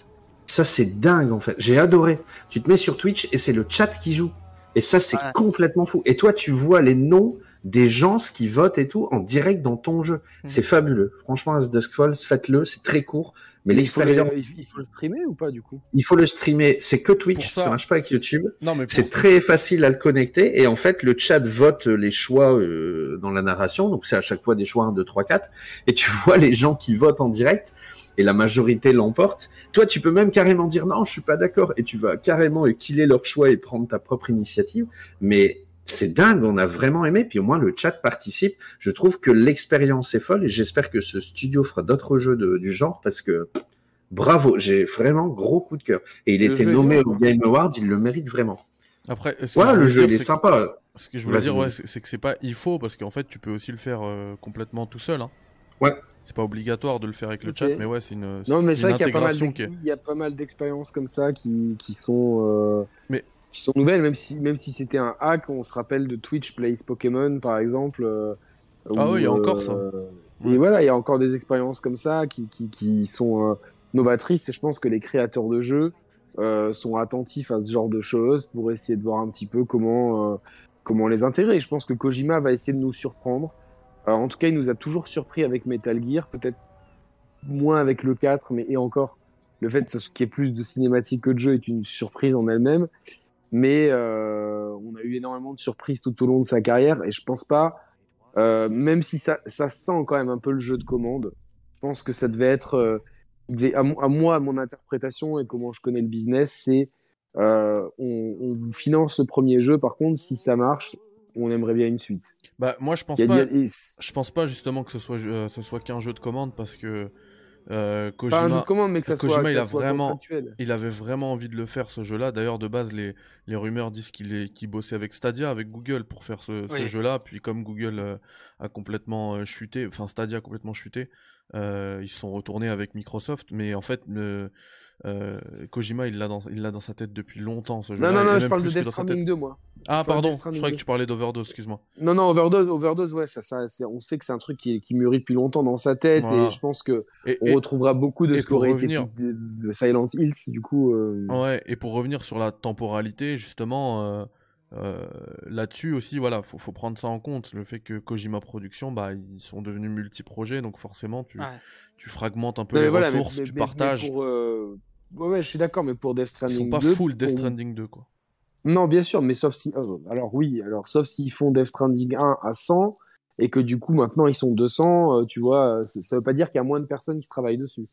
Ça, c'est dingue en fait. J'ai adoré. Tu te mets sur Twitch et c'est le chat qui joue. Et ça, c'est Ouais. complètement fou. Et toi, tu vois les noms des gens ce qui votent et tout en direct dans ton jeu. Mhm. C'est fabuleux. Franchement, As Dusk Falls, faites-le. C'est très court. Mais il, faut l'expérience, le- il faut le streamer ou pas du coup? Il faut le streamer. C'est que Twitch. Ça- ça marche pas avec YouTube. Non, mais pour- C'est très facile à le connecter et en fait le chat vote les choix euh, dans la narration, donc c'est à chaque fois des choix 1, 2, 3, 4 et tu vois les gens qui votent en direct et la majorité l'emporte. Toi tu peux même carrément dire non je suis pas d'accord et tu vas carrément killer leur choix et prendre ta propre initiative mais c'est dingue, on a vraiment aimé, puis au moins le chat participe. Je trouve que l'expérience est folle et j'espère que ce studio fera d'autres jeux de- du genre parce que bravo, j'ai vraiment gros coup de cœur. Et il Le était nommé au Game Awards, il le mérite vraiment. Après, ce Ouais, le jeu dire, il est que- sympa. Ce que je voulais dire, ouais, c'est que c'est pas il faut parce qu'en fait tu peux aussi le faire euh, complètement tout seul. Hein. Ouais. C'est pas obligatoire de le faire avec le chat, mais ouais, c'est une. Non, mais c'est vrai qu'il y a pas mal intégration d'ex- qui est- il y a pas mal d'expériences comme ça qui, qui sont euh, Mais- qui sont nouvelles, même si même si c'était un hack, on se rappelle de Twitch Plays Pokémon par exemple. euh, Ah oui, il y a encore ça. euh, Ouais. Et voilà, il y a encore des expériences comme ça qui qui, qui sont euh, novatrices. Et je pense que les créateurs de jeux euh, sont attentifs à ce genre de choses pour essayer de voir un petit peu comment euh, comment les intégrer. Je pense que Kojima va essayer de nous surprendre. Euh, en tout cas, il nous a toujours surpris avec Metal Gear, peut-être moins avec le 4, mais et encore, le fait qu'il y ait plus de cinématiques que de jeux est une surprise en elle-même. Mais euh, on a eu énormément de surprises tout au long de sa carrière, et je pense pas, euh, même si ça, ça sent quand même un peu le jeu de commande, je pense que ça devait être, euh, devait- à, à moi, à mon interprétation et comment je connais le business, c'est on, on vous finance le premier jeu, par contre, si ça marche, on aimerait bien une suite. Bah moi je pense a- pas. a- Je pense pas justement que ce soit ce soit qu'un jeu de commande parce que euh, Kojima de commande, mais que ça Kojima, soit, que il ça a soit vraiment- contractuel. il avait vraiment envie de le faire ce jeu-là. D'ailleurs de base les les rumeurs disent qu'il est qu'il bossait avec Stadia avec Google pour faire ce, ce Oui. jeu-là. Puis comme Google euh, a complètement euh, chuté, enfin Stadia a complètement chuté, euh, ils se sont retournés avec Microsoft. Mais en fait euh, Kojima il l'a dans il l'a dans sa tête depuis longtemps ce jeu-là. Non, non, non, je parle de Death Stranding tête. 2, moi. Ah pardon, je croyais que 2. tu parlais d'Overdose, excuse-moi. Non, non, Overdose, Overdose, ouais, ça, ça, c'est- on sait que c'est un truc qui, qui mûrit depuis longtemps dans sa tête Voilà. et je pense que Et, on et- retrouvera beaucoup de ce qu'aurait été de, de Silent Hills, du coup. euh, Ouais, et pour revenir sur la temporalité, justement, euh, euh, là-dessus aussi, voilà, faut, faut prendre ça en compte. Le fait que Kojima Productions, bah, ils sont devenus multi-projets, donc forcément, tu, Ouais. tu fragmentes un peu les voilà, mais- ressources, mais- tu mais- partages. mais pour, euh, Ouais, ouais, je suis d'accord, mais pour Death Ils Stranding sont pas 2, full Death pour- Stranding 2, quoi. Non, bien sûr, mais sauf si. euh, Alors oui, alors sauf s'ils font Death Stranding 1 à 100 et que du coup maintenant ils sont 200, euh, tu vois, euh, ça veut pas dire qu'il y a moins de personnes qui travaillent dessus.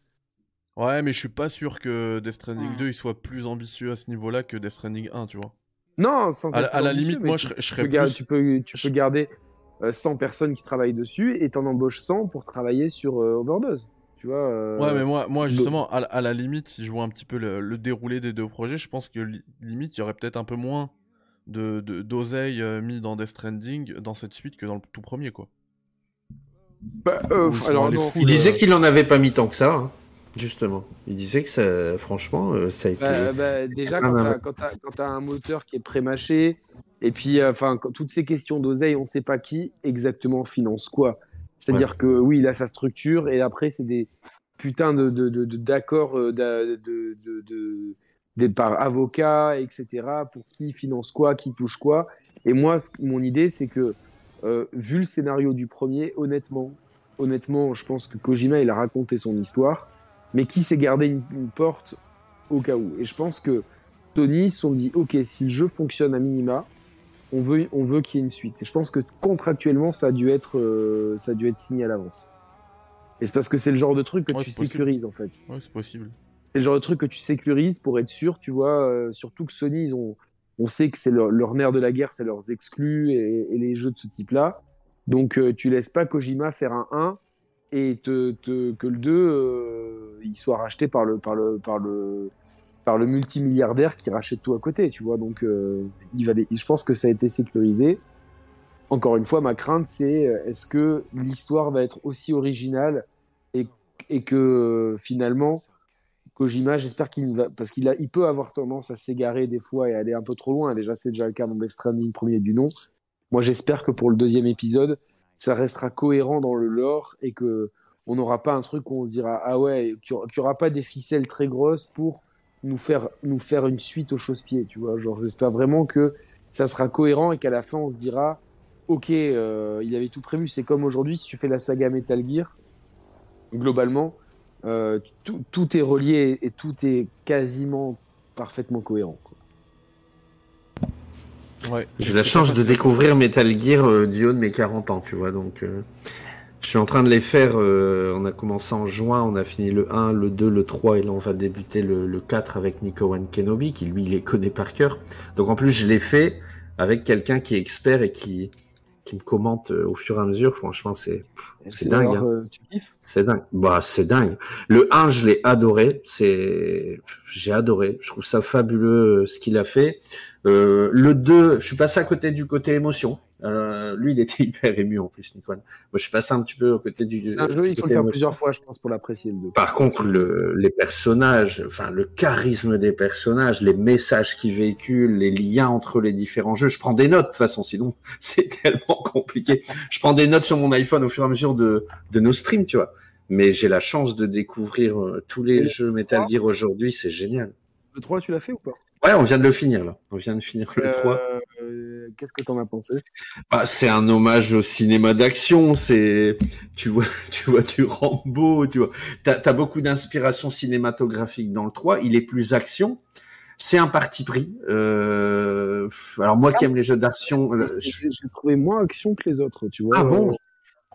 Ouais, mais je suis pas sûr que Death Stranding Ouais. 2 il soit plus ambitieux à ce niveau-là que Death Stranding 1, tu vois. Non, sans À à la limite, moi, tu- je serais- je tu serais peux gar- plus- Tu peux, tu je- peux garder euh, 100 personnes qui travaillent dessus et t'en embauches 100 pour travailler sur euh, Overdose. Tu vois. euh, Ouais, mais moi, moi justement, à, la- à la limite, si je vois un petit peu le, le déroulé des deux projets, je pense que li- limite, il y aurait peut-être un peu moins de de- d'oseille euh, mis dans Death Stranding dans cette suite que dans le tout premier, quoi. Bah, euh, alors non, Il disait euh, qu'il en avait pas mis tant que ça, hein, justement. Il disait que ça, franchement, euh, ça a été. Bah, bah, déjà, quand t'as un moteur qui est pré-mâché, et puis, euh, enfin, quand- toutes ces questions d'oseille, on sait pas qui exactement finance quoi. C'est-à-dire que oui, il a sa structure, et après, c'est des putains de d'accords euh, d'a- de, de, de, de- des par avocats, etc., pour qui finance quoi, qui touche quoi. Et moi, mon idée, c'est que, euh, vu le scénario du premier, honnêtement, honnêtement, je pense que Kojima, il a raconté son histoire, mais qui s'est gardé une, une porte au cas où. Et je pense que Sony se sont dit, ok, si le jeu fonctionne à minima, on veut, on veut qu'il y ait une suite. Et je pense que contractuellement, ça a dû être, euh, ça a dû être signé à l'avance. Et c'est parce que c'est le genre de truc que Ouais, tu sécurises en fait. Ouais, c'est possible. C'est le genre de truc que tu sécurises pour être sûr, tu vois. euh, surtout que Sony, ils ont, on sait que c'est leur, leur nerf de la guerre, c'est leurs exclus et, et les jeux de ce type-là. Donc euh, tu laisses pas Kojima faire un 1 et te, te- que le 2 euh, il soit racheté par le par le par le par le multimilliardaire qui rachète tout à côté, tu vois. Donc euh, je pense que ça a été sécurisé. Encore une fois, ma crainte c'est euh, est-ce que l'histoire va être aussi originale et, que finalement Kojima, j'espère qu'il va parce qu'il il peut avoir tendance à s'égarer des fois et aller un peu trop loin. Déjà, c'est déjà le cas dans Death Stranding premier du nom. Moi, j'espère que pour le deuxième épisode, ça restera cohérent dans le lore et que on n'aura pas un truc où on se dira ah ouais, qu'il n'y aura pas des ficelles très grosses pour nous faire nous faire une suite au chausse-pied, tu vois. Genre, j'espère vraiment que ça sera cohérent et qu'à la fin, on se dira ok, euh, il avait tout prévu. C'est comme aujourd'hui, si tu fais la saga Metal Gear, globalement, euh, tout, tout est relié et tout est quasiment parfaitement cohérent. quoi. Ouais. J'ai la chance de découvrir Metal Gear euh, du haut de mes 40 ans, tu vois. Donc, euh, je suis en train de les faire. euh, on a commencé en juin, on a fini le 1, le 2, le 3, et là, on va débuter le, le 4 avec Nico Wan Kenobi, qui lui, il les connaît par cœur. Donc, en plus, je l'ai fait avec quelqu'un qui est expert et qui, qui me commente euh, au fur et à mesure. Franchement, c'est c'est dingue. Hein. euh, C'est dingue. Bah, c'est dingue. Le 1, je l'ai adoré. C'est, j'ai adoré. Je trouve ça fabuleux euh, ce qu'il a fait. Euh, le 2, je suis passé à côté du côté émotion. Euh, lui, il était hyper ému en plus, Nicole. Moi, je suis passé un petit peu au côté du. C'est un jeu, il faut le faire plusieurs fois, je pense, pour l'apprécier le 2. Par contre, le, les personnages, enfin le charisme des personnages, les messages qu'ils véhiculent, les liens entre les différents jeux. Je prends des notes de toute façon, sinon c'est tellement compliqué. Je prends des notes sur mon iPhone au fur et à mesure de, de nos streams, tu vois. Mais j'ai la chance de découvrir euh, tous les Et jeux Metal Gear aujourd'hui, c'est génial. Le 3, tu l'as fait ou pas? Ouais, on vient de le finir là. On vient de finir le 3. Euh, Qu'est-ce que t'en as pensé? Bah, c'est un hommage au cinéma d'action. C'est, tu vois, tu vois du Rambo, tu vois. T'as as beaucoup d'inspiration cinématographique dans le 3. Il est plus action. C'est un parti pris. Euh... Alors moi qui aime les jeux d'action, euh, je- J'ai j'ai trouvé moins action que les autres, tu vois. ah bon? Ah,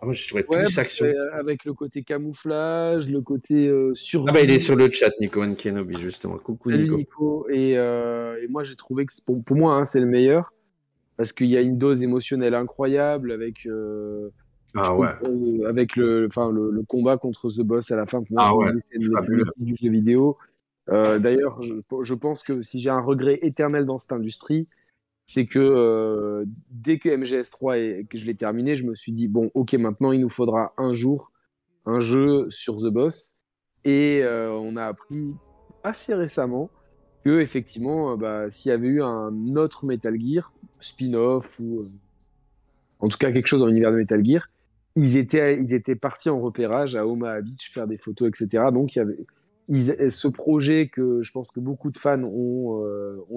Moi je trouvais Ouais, plus action. euh, avec le côté camouflage, le côté euh, survie. Ah bah il est sur le chat, Nico and Kenobi justement. Coucou Nico. Nico. Et, euh, et moi, j'ai trouvé que pour, pour moi, hein, c'est le meilleur. Parce qu'il y a une dose émotionnelle incroyable avec, euh, Ah ouais. avec le, enfin, le, le combat contre The Boss à la fin. Pour moi, Ah ouais, du jeu vidéo. D'ailleurs, je, je pense que si j'ai un regret éternel dans cette industrie, c'est que euh, dès que MGS3 et que je l'ai terminé, je me suis dit bon, ok, maintenant il nous faudra un jour un jeu sur The Boss. Et euh, on a appris assez récemment que effectivement, euh, bah, s'il y avait eu un autre Metal Gear spin-off ou en tout cas quelque chose dans l'univers de Metal Gear, ils étaient ils étaient partis en repérage à Omaha Beach faire des photos, etc. Donc il y avait ce projet que je pense que beaucoup de fans ont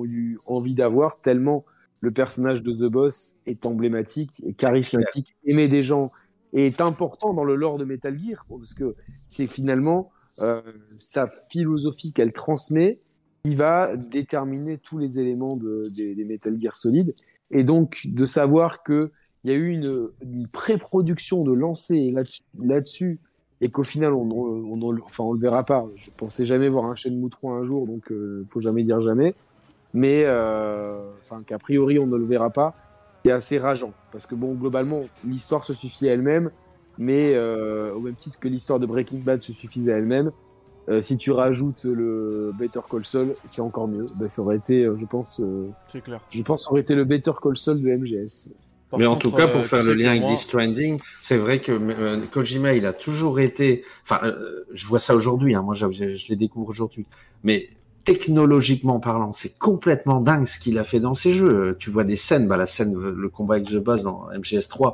eu envie d'avoir tellement le personnage de The Boss est emblématique et charismatique, aimé des gens et est important dans le lore de Metal Gear parce que c'est finalement euh, sa philosophie qu'elle transmet qui va déterminer tous les éléments de, des, des Metal Gear solides et donc de savoir que il y a eu une, une pré-production de lancer là-dessus là-dessus et qu'au final on, on, on, enfin, on le verra pas. Je pensais jamais voir un Shenmue 3 un jour, donc euh, faut jamais dire jamais. Mais euh, enfin qu'a priori on ne le verra pas, c'est assez rageant parce que bon globalement l'histoire se suffit à elle-même, mais euh, au même titre que l'histoire de Breaking Bad se suffisait à elle-même. euh, si tu rajoutes le Better Call Saul, c'est encore mieux. Ben, ça aurait été, euh, je pense, euh, C'est clair. je pense, ça aurait été le Better Call Saul de MGS. Par Mais en tout cas, pour euh, faire le lien avec moi- Death Stranding, c'est vrai que euh, Kojima, il a toujours été. Enfin, euh, je vois ça aujourd'hui. Hein, moi, je, je- je les découvre aujourd'hui. Mais technologiquement parlant, c'est complètement dingue ce qu'il a fait dans ces jeux. Tu vois des scènes, bah, la scène, le combat avec The Boss dans MGS3.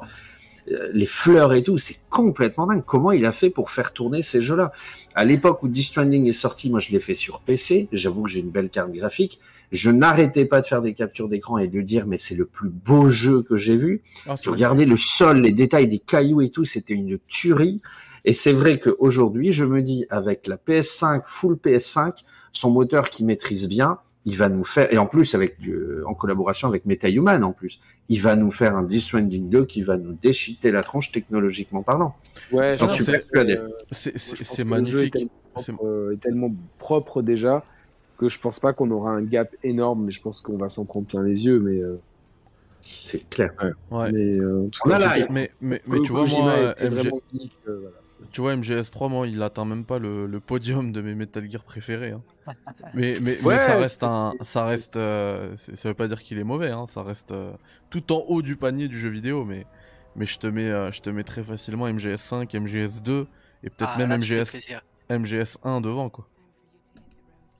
euh, les fleurs et tout, c'est complètement dingue. Comment il a fait pour faire tourner ces jeux-là? À l'époque où Death Stranding est sorti, moi je l'ai fait sur PC. J'avoue que j'ai une belle carte graphique. Je n'arrêtais pas de faire des captures d'écran et de dire mais c'est le plus beau jeu que j'ai vu. Tu regardais le sol, les détails des cailloux et tout, c'était une tuerie. Et c'est vrai qu'aujourd'hui, je me dis, avec la PS5, full PS5, son moteur qui maîtrise bien, il va nous faire, et en plus avec du- euh, en collaboration avec MetaHuman en plus, il va nous faire un Death Stranding 2 qui va nous déchiqueter la tronche technologiquement parlant. Ouais, J'en je suis persuadé. euh, C'est moi, c'est- je pense c'est que le jeu est magnifique. tellement propre, euh, est tellement propre déjà que je pense pas qu'on aura un gap énorme, mais je pense qu'on va s'en prendre plein les yeux. Mais, euh, C'est clair. Ouais. mais euh, en tout cas. Mais, mais, que mais tu vois, moi, MG vraiment unique. euh, voilà. Tu vois, MGS3, moi, il atteint même pas le, le podium de mes Metal Gear préférés. hein. Mais, mais, mais Ouais, ça reste un, ça reste, euh, ça veut pas dire qu'il est mauvais, hein. Ça reste euh, tout en haut du panier du jeu vidéo, mais, mais je te mets, euh, je te mets très facilement MGS5, MGS2 et peut-être Ah, même là, MGS, plaisir. MGS1 devant, quoi.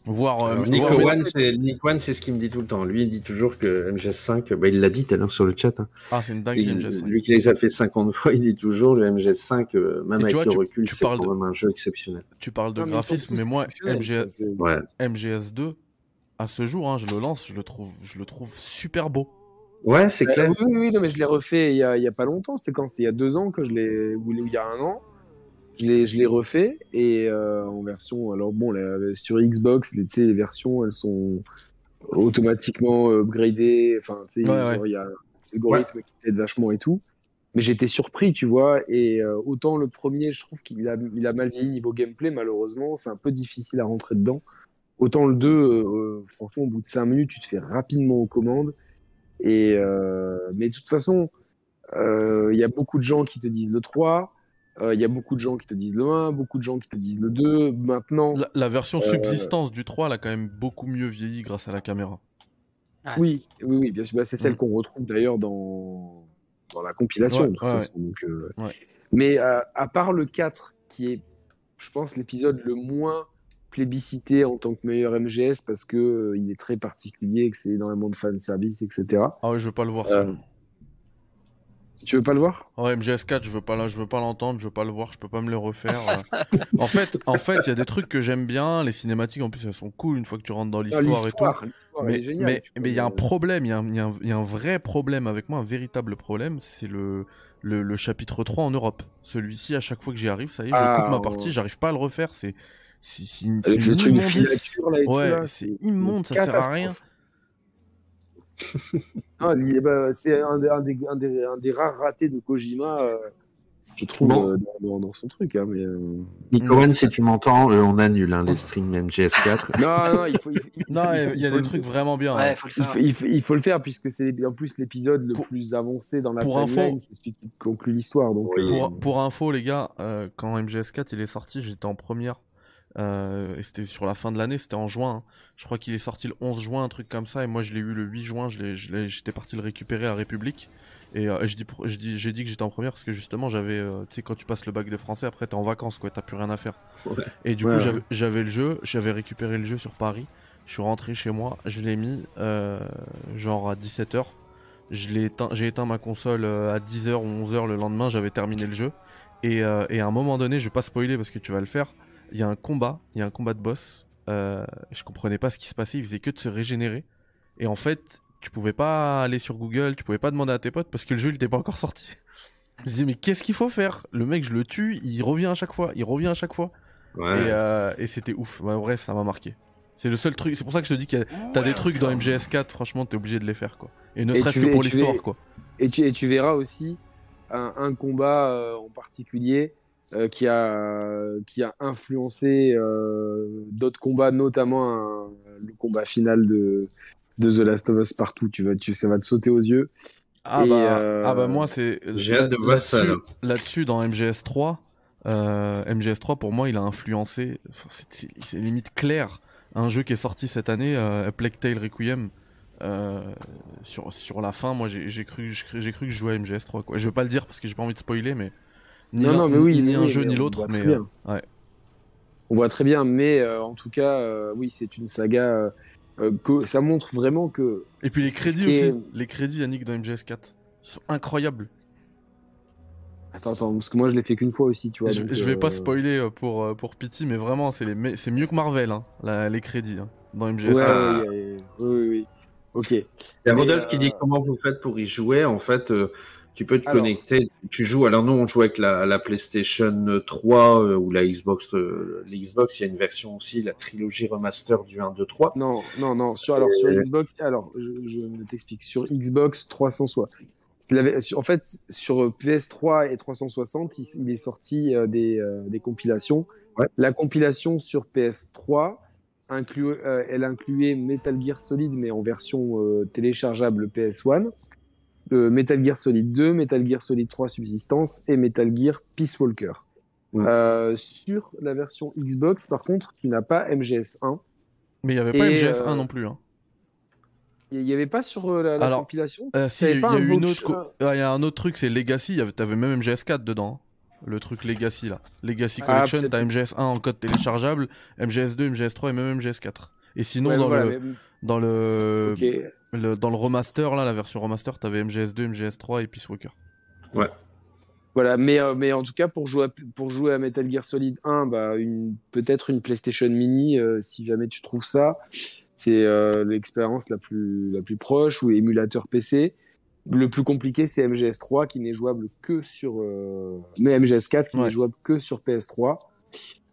Voir, euh, Alors, voir- Nico mais- One, c'est Nick One, c'est ce qu'il me dit tout le temps. Lui, il dit toujours que MGS5, bah, il l'a dit tout à l'heure sur le chat. hein. Ah, c'est une dinguerie, Il- MGS5. lui qui les a fait 50 fois, il dit toujours le MGS5, euh, même avec vois, le tu- recul, c'est quand même un jeu exceptionnel. Tu parles de Non, graphisme, mais moi, MGS, Ouais. MGS2, à ce jour, hein, je le lance, je le trouve, je le trouve super beau. Ouais, c'est Euh, clair. oui, oui, oui, non, mais je l'ai refait il y, a, il y a pas longtemps. C'était quand? C'était il y a deux ans que je l'ai, ou il y a un an. Je l'ai, refait et euh, en version. Alors bon, sur Xbox, les, versions, elles sont automatiquement upgradées. Enfin, tu sais, Ouais, ouais. il y a un algorithme qui aide vachement et tout. Mais j'étais surpris, tu vois. Et euh, autant le premier, je trouve qu'il a, il a mal vieilli niveau gameplay, malheureusement. C'est un peu difficile à rentrer dedans. Autant le 2, euh, franchement, au bout de 5 minutes, tu te fais rapidement aux commandes. Et euh, mais de toute façon, euh, il y a beaucoup de gens qui te disent le 3, euh, il y a beaucoup de gens qui te disent le 1, beaucoup de gens qui te disent le 2. Maintenant, La, la version Euh, subsistance du 3, elle a quand même beaucoup mieux vieilli grâce à la caméra. oui, oui, oui, bien sûr, bah, c'est celle Mm. qu'on retrouve d'ailleurs dans, dans la compilation. Ouais, de toute ouais, façon, donc, euh, Ouais. Mais euh, à part le 4, qui est, je pense, l'épisode le moins plébiscité en tant que meilleur MGS parce que euh, il est très particulier, que c'est énormément de fanservice, etc. Ah ouais, je veux pas le voir. Tu veux pas le voir? Ouais, MGS4, je veux pas, je veux pas l'entendre, je veux pas le voir, je peux pas me le refaire. en fait, en fait, il y a des trucs que j'aime bien, les cinématiques en plus elles sont cool une fois que tu rentres dans Ah, l'histoire et tout. Mais géniale, mais il y a un problème, il y, a un- il y a un- il y a un vrai problème avec moi, un véritable problème, c'est le, le le chapitre 3 en Europe. Celui-ci, à chaque fois que j'y arrive, ça y est, je Ah, coupe ma ouais. partie, j'arrive pas à le refaire, c'est c'est c'est une, Avec c'est le une truc de immondice. filature là et tout, Ouais, là, c'est c'est immonde, ça sert à rien. Ah, bah, c'est un, des- un des, un, des, un des rares ratés de Kojima, euh, je trouve, Bon. euh, dans, dans- dans son truc. Hein, mais, euh, Nico One, si tu m'entends, euh, on annule hein, les streams MGS4. Non, non, il faut. Il, faut- il Non, faut- il y a- il y a faut des le- trucs vraiment bien. Ouais, hein. Il faut, il, faut, il faut le faire puisque c'est en plus l'épisode le Pour- plus avancé dans la pour info- timeline, c'est celui qui conclut l'histoire. Donc, euh, Pour, pour info, les gars, euh, quand MGS4 il est sorti, j'étais en première. Euh, et c'était sur la fin de l'année, c'était en juin. hein. Je crois qu'il est sorti le 11 juin, un truc comme ça. Et moi, je l'ai eu le 8 juin. J'étais parti le récupérer à République. Et euh, je dis, pour- je dis, j'ai dit que j'étais en première parce que justement, j'avais, euh, tu sais, quand tu passes le bac de français, après t'es en vacances, quoi, t'as plus rien à faire. Ouais. Et du Ouais, coup, ouais. j'avais- le jeu, j'avais récupéré le jeu sur Paris. Je suis rentré chez moi, je l'ai mis, euh, genre à 17h. Je l'ai éteint, j'ai éteint ma console à 10h ou 11h le lendemain, j'avais terminé le jeu. Et, et à un moment donné, je vais pas spoiler parce que tu vas le faire. Il y a un combat, il y a un combat de boss. Euh, je comprenais pas ce qui se passait, il faisait que de se régénérer. Et en fait, tu pouvais pas aller sur Google, tu pouvais pas demander à tes potes parce que le jeu il était pas encore sorti. Je me disais, mais qu'est-ce qu'il faut faire? Le mec, je le tue, il revient à chaque fois, il revient à chaque fois. Ouais. Et, euh, et c'était ouf. Bref, ça m'a marqué. C'est le seul truc, c'est pour ça que je te dis que t'as des trucs dans MGS4, franchement, t'es obligé de les faire quoi. Et ne serait-ce que pour l'histoire vais- quoi. Et tu, et tu verras aussi un, un combat euh, en particulier euh, qui, a, qui a influencé euh, d'autres combats, notamment un- le combat final de, de The Last of Us partout. Tu vas, tu, ça va te sauter aux yeux. Ah Et, bah, euh, ah bah moi c'est j'ai hâte de voir ça, là-dessus- là. Là-dessus dans MGS3, euh, MGS3 pour moi il a influencé, c'est- limite clair, un jeu qui est sorti cette année, euh, A Plague Tale Requiem. euh, sur, sur la fin, moi j'ai j'ai cru, j'ai cru j'ai cru que je jouais à MGS3 quoi. Je vais pas le dire parce que j'ai pas envie de spoiler, mais ni Non, non, mais oui, ni un oui, jeu ni l'autre, mais très bien. euh, ouais. On voit très bien, mais euh, en tout cas, euh, oui, c'est une saga. euh, que, ça montre vraiment que. Et puis les crédits aussi, est- les crédits Yannick dans MGS4, ils sont incroyables. Attends, attends, parce que moi je l'ai fait qu'une fois aussi, tu vois. je, donc, je vais pas spoiler pour, pour Pity, mais vraiment, c'est les c'est mieux que Marvel, hein, la- les crédits, hein, dans MGS. Ouais, Ah. ouais, ouais, oui, oui, oui. Ok. Il y a Rodolphe qui dit comment vous faites pour y jouer. En fait, euh, tu peux te Alors. connecter. Tu joues. Alors nous, on joue avec la, la PlayStation 3 euh, ou la Xbox. euh, L'Xbox, il y a une version aussi, la trilogie remaster du 1, 2, 3. Non, non, non. Sur, alors, sur Xbox, alors, je, je t'explique. Sur Xbox 360, je l'avais- sur- en fait, sur euh, PS3 et 360, il, il est sorti euh, des, des compilations. Ouais. La compilation sur PS3, inclut, euh, elle incluait Metal Gear Solid, mais en version téléchargeable PS1. Euh, Metal Gear Solid 2, Metal Gear Solid 3 Subsistance et Metal Gear Peace Walker. Ouais. Euh, sur la version Xbox, par contre, tu n'as pas MGS1. Mais il y avait pas Et, MGS1 euh, non plus. Hein. Il n'y avait pas sur la, la Alors, compilation Euh, si, il y, a- y un autre. co- Ah, Il y a un autre truc, c'est Legacy. T'avais même MGS4 dedans. hein. Le truc Legacy là. Legacy Ah, Collection, peut-être. t'as MGS1 en code téléchargeable, MGS2, MGS3 et même MGS4. Et sinon, Ouais, dans, voilà, le, mais- dans, le- dans le remaster, là, la version remaster, t'avais MGS2, MGS3 et Peace Walker. Voilà, mais, euh, mais en tout cas, pour jouer à, pour jouer à Metal Gear Solid 1, bah, une, peut-être une PlayStation Mini, euh, si jamais tu trouves ça. C'est euh, l'expérience la plus, la plus proche, ou émulateur PC. Le plus compliqué, c'est MGS3, qui n'est jouable que sur... euh, Mais MGS4, qui Ouais. n'est jouable que sur PS3.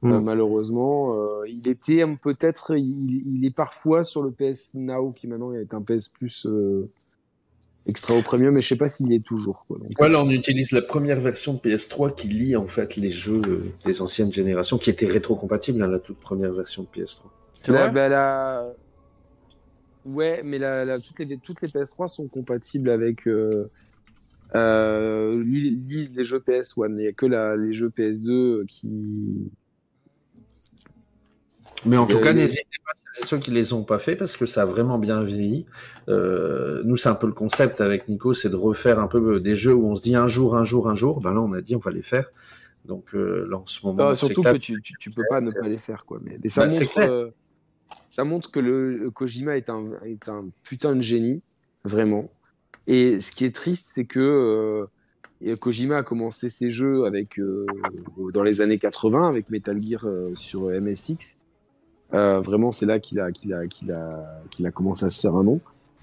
Euh, malheureusement, euh, il était peut-être, il, il est parfois sur le PS Now, qui maintenant est un PS Plus euh, extra au premium, mais je sais pas s'il est toujours. Quoi. Donc, Voilà, on utilise la première version de PS3 qui lie en fait les jeux euh, des anciennes générations, qui étaient rétrocompatibles à la toute première version de PS3. C'est La- vrai bah, la- Ouais, mais la, la- toutes, les, toutes les PS3 sont compatibles avec. Euh, euh, les jeux PS1. Il n'y a que la, les jeux PS2 qui. Mais en tout Euh, cas, n'hésitez pas, ceux qui les ont pas fait, parce que ça a vraiment bien vieilli. Euh, nous, c'est un peu le concept avec Nico, c'est de refaire un peu des jeux où on se dit un jour, un jour, un jour. Ben là, on a dit on va les faire. Donc euh, là, en ce moment, Ah, surtout que tu, tu, tu peux pas ne pas les faire. Quoi. Mais, mais ça, Bah, montre, clair. euh, ça montre que le, le Kojima est un, est un putain de génie, vraiment. Et ce qui est triste, c'est que euh, et Kojima a commencé ses jeux avec, euh, dans les années 80 avec Metal Gear euh, sur MSX. Euh, vraiment, c'est là qu'il a, qu'il a, qu'il a, qu'il a commencé à se faire un nom.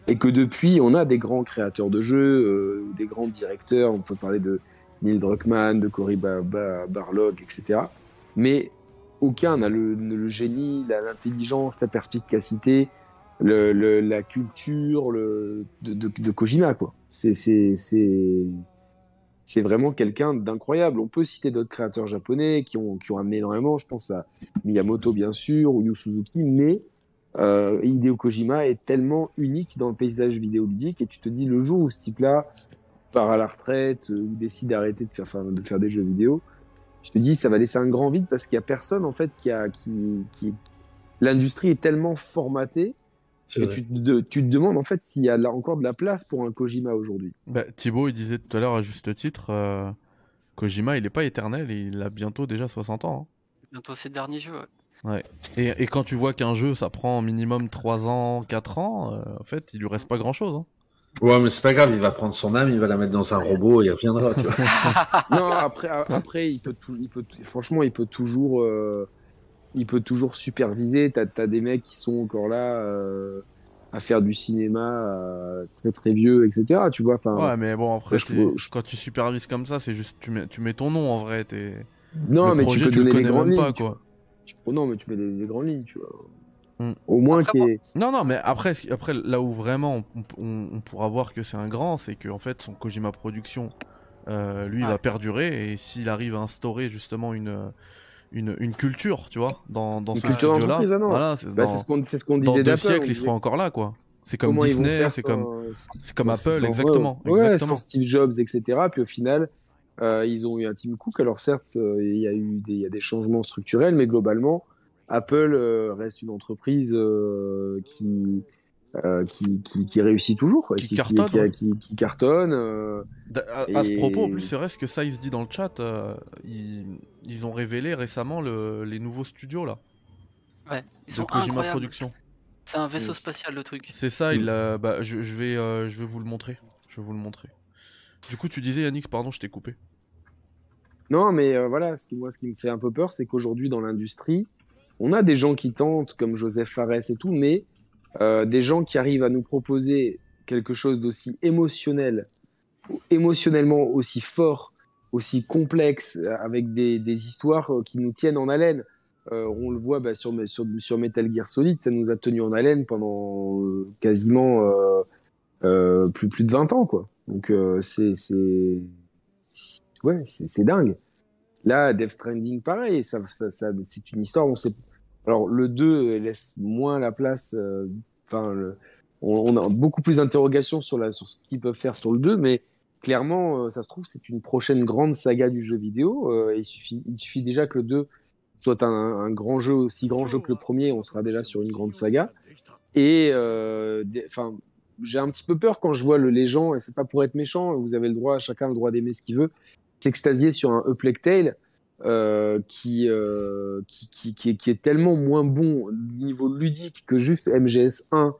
Et que depuis, on a des grands créateurs de jeux, euh, des grands directeurs. On peut parler de Neil Druckmann, de Cory Ba- Ba- Barlog, etc. Mais aucun n'a le, le génie, la- l'intelligence, la perspicacité, le, le- la culture le, de, de, de Kojima. quoi. C'est, c'est, c'est, c'est vraiment quelqu'un d'incroyable. On peut citer d'autres créateurs japonais qui ont, qui ont amené énormément. Je pense à Miyamoto, bien sûr, ou Yu Suzuki, mais euh, Hideo Kojima est tellement unique dans le paysage vidéoludique et tu te dis le jour où ce type-là part à la retraite euh, ou décide d'arrêter de faire, de faire des jeux vidéo, je te dis ça va laisser un grand vide parce qu'il y a personne en fait qui a qui, qui... l'industrie est tellement formatée Vrai. tu te, de- tu te demandes en fait s'il y a là encore de la place pour un Kojima aujourd'hui. Bah, Thibaut, il disait tout à l'heure à juste titre, euh, Kojima, il est pas éternel et il a bientôt déjà 60 ans. hein. Bientôt ses derniers jeux. ouais. Et, et quand tu vois qu'un jeu, ça prend minimum 3 ans, 4 ans, euh, en fait, il lui reste pas grand chose. Hein. Ouais, mais c'est pas grave, il va prendre son âme, il va la mettre dans un robot et il reviendra. Tu vois. non, après, après, il peut, tout, il peut, franchement, il peut toujours, euh, il peut toujours superviser. T'as, t'as des mecs qui sont encore là euh, à faire du cinéma euh, très très vieux, etc. Tu vois, enfin. Ouais, mais bon, après, je je- quand tu supervises comme ça, c'est juste, tu mets, tu mets ton nom en vrai. Non, le mais projet, tu peux tu le donner les connais grandes lignes. pas, quoi. tu- non, mais tu mets les, les grandes lignes, tu vois. Hmm. Au moins Après, Non, non, mais après, après là où vraiment on, on- on pourra voir que c'est un grand, c'est que en fait son Kojima Production, euh, lui, il va perdurer et s'il arrive à instaurer justement une une, une culture, tu vois, dans, dans Une ce culture studio-là, voilà, c'est Bah, dans, c'est ce qu'on, c'est ce qu'on dans disait deux d'Apple. on siècles, ils seront encore là, quoi. C'est comme comment Disney, c'est comme c'est comme Apple, sans- exactement, Ouais, exactement. sans Steve Jobs, etc. Puis au final, euh, ils ont eu un Tim Cook. Alors certes, euh, il y a eu des, y a des changements structurels, mais globalement, Apple euh, reste une entreprise euh, qui, euh, qui, qui, qui réussit toujours, quoi, Qui cartonne, qui, ouais. qui- qui cartonne. euh, À, à ce propos, en plus, c'est vrai ce que ça, il se dit dans le chat. euh, ils, ils ont révélé récemment le- les nouveaux studios là, Ouais, ils sont Kojima. Production. C'est un vaisseau spatial le truc. C'est ça, Mm. il a- bah, je, je vais, euh, je vais vous le montrer. Je vais vous le montrer. Du coup, tu disais Yannick, pardon, je t'ai coupé. Non, mais euh, voilà, ce qui, moi, ce qui me fait un peu peur, c'est qu'aujourd'hui, dans l'industrie, on a des gens qui tentent, comme Joseph Fares et tout, mais euh, des gens qui arrivent à nous proposer quelque chose d'aussi émotionnel, émotionnellement aussi fort, aussi complexe, euh, avec des, des histoires euh, qui nous tiennent en haleine. On le voit bah, sur, sur, Metal Gear Solid, ça nous a tenu en haleine pendant quasiment plus, plus de 20 ans, quoi. Donc c'est ouais, dingue. Là, Death Stranding, pareil, ça- c'est une histoire. On sait. Alors le 2 laisse moins la place. euh, Enfin, on, a beaucoup plus d'interrogations sur ce qu'ils peuvent faire sur le 2, mais clairement, euh, ça se trouve, c'est une prochaine grande saga du jeu vidéo. euh, il suffit, déjà que le 2 soit un, grand jeu, aussi grand jeu que le premier, on sera déjà sur une grande saga. Et enfin, j'ai un petit peu peur quand je vois le, les gens, et c'est pas pour être méchant, vous avez le droit, chacun a le droit d'aimer ce qu'il veut, s'extasier sur un Plague Tale euh, qui, euh, qui, qui, qui, est, qui est tellement moins bon niveau ludique que juste MGS1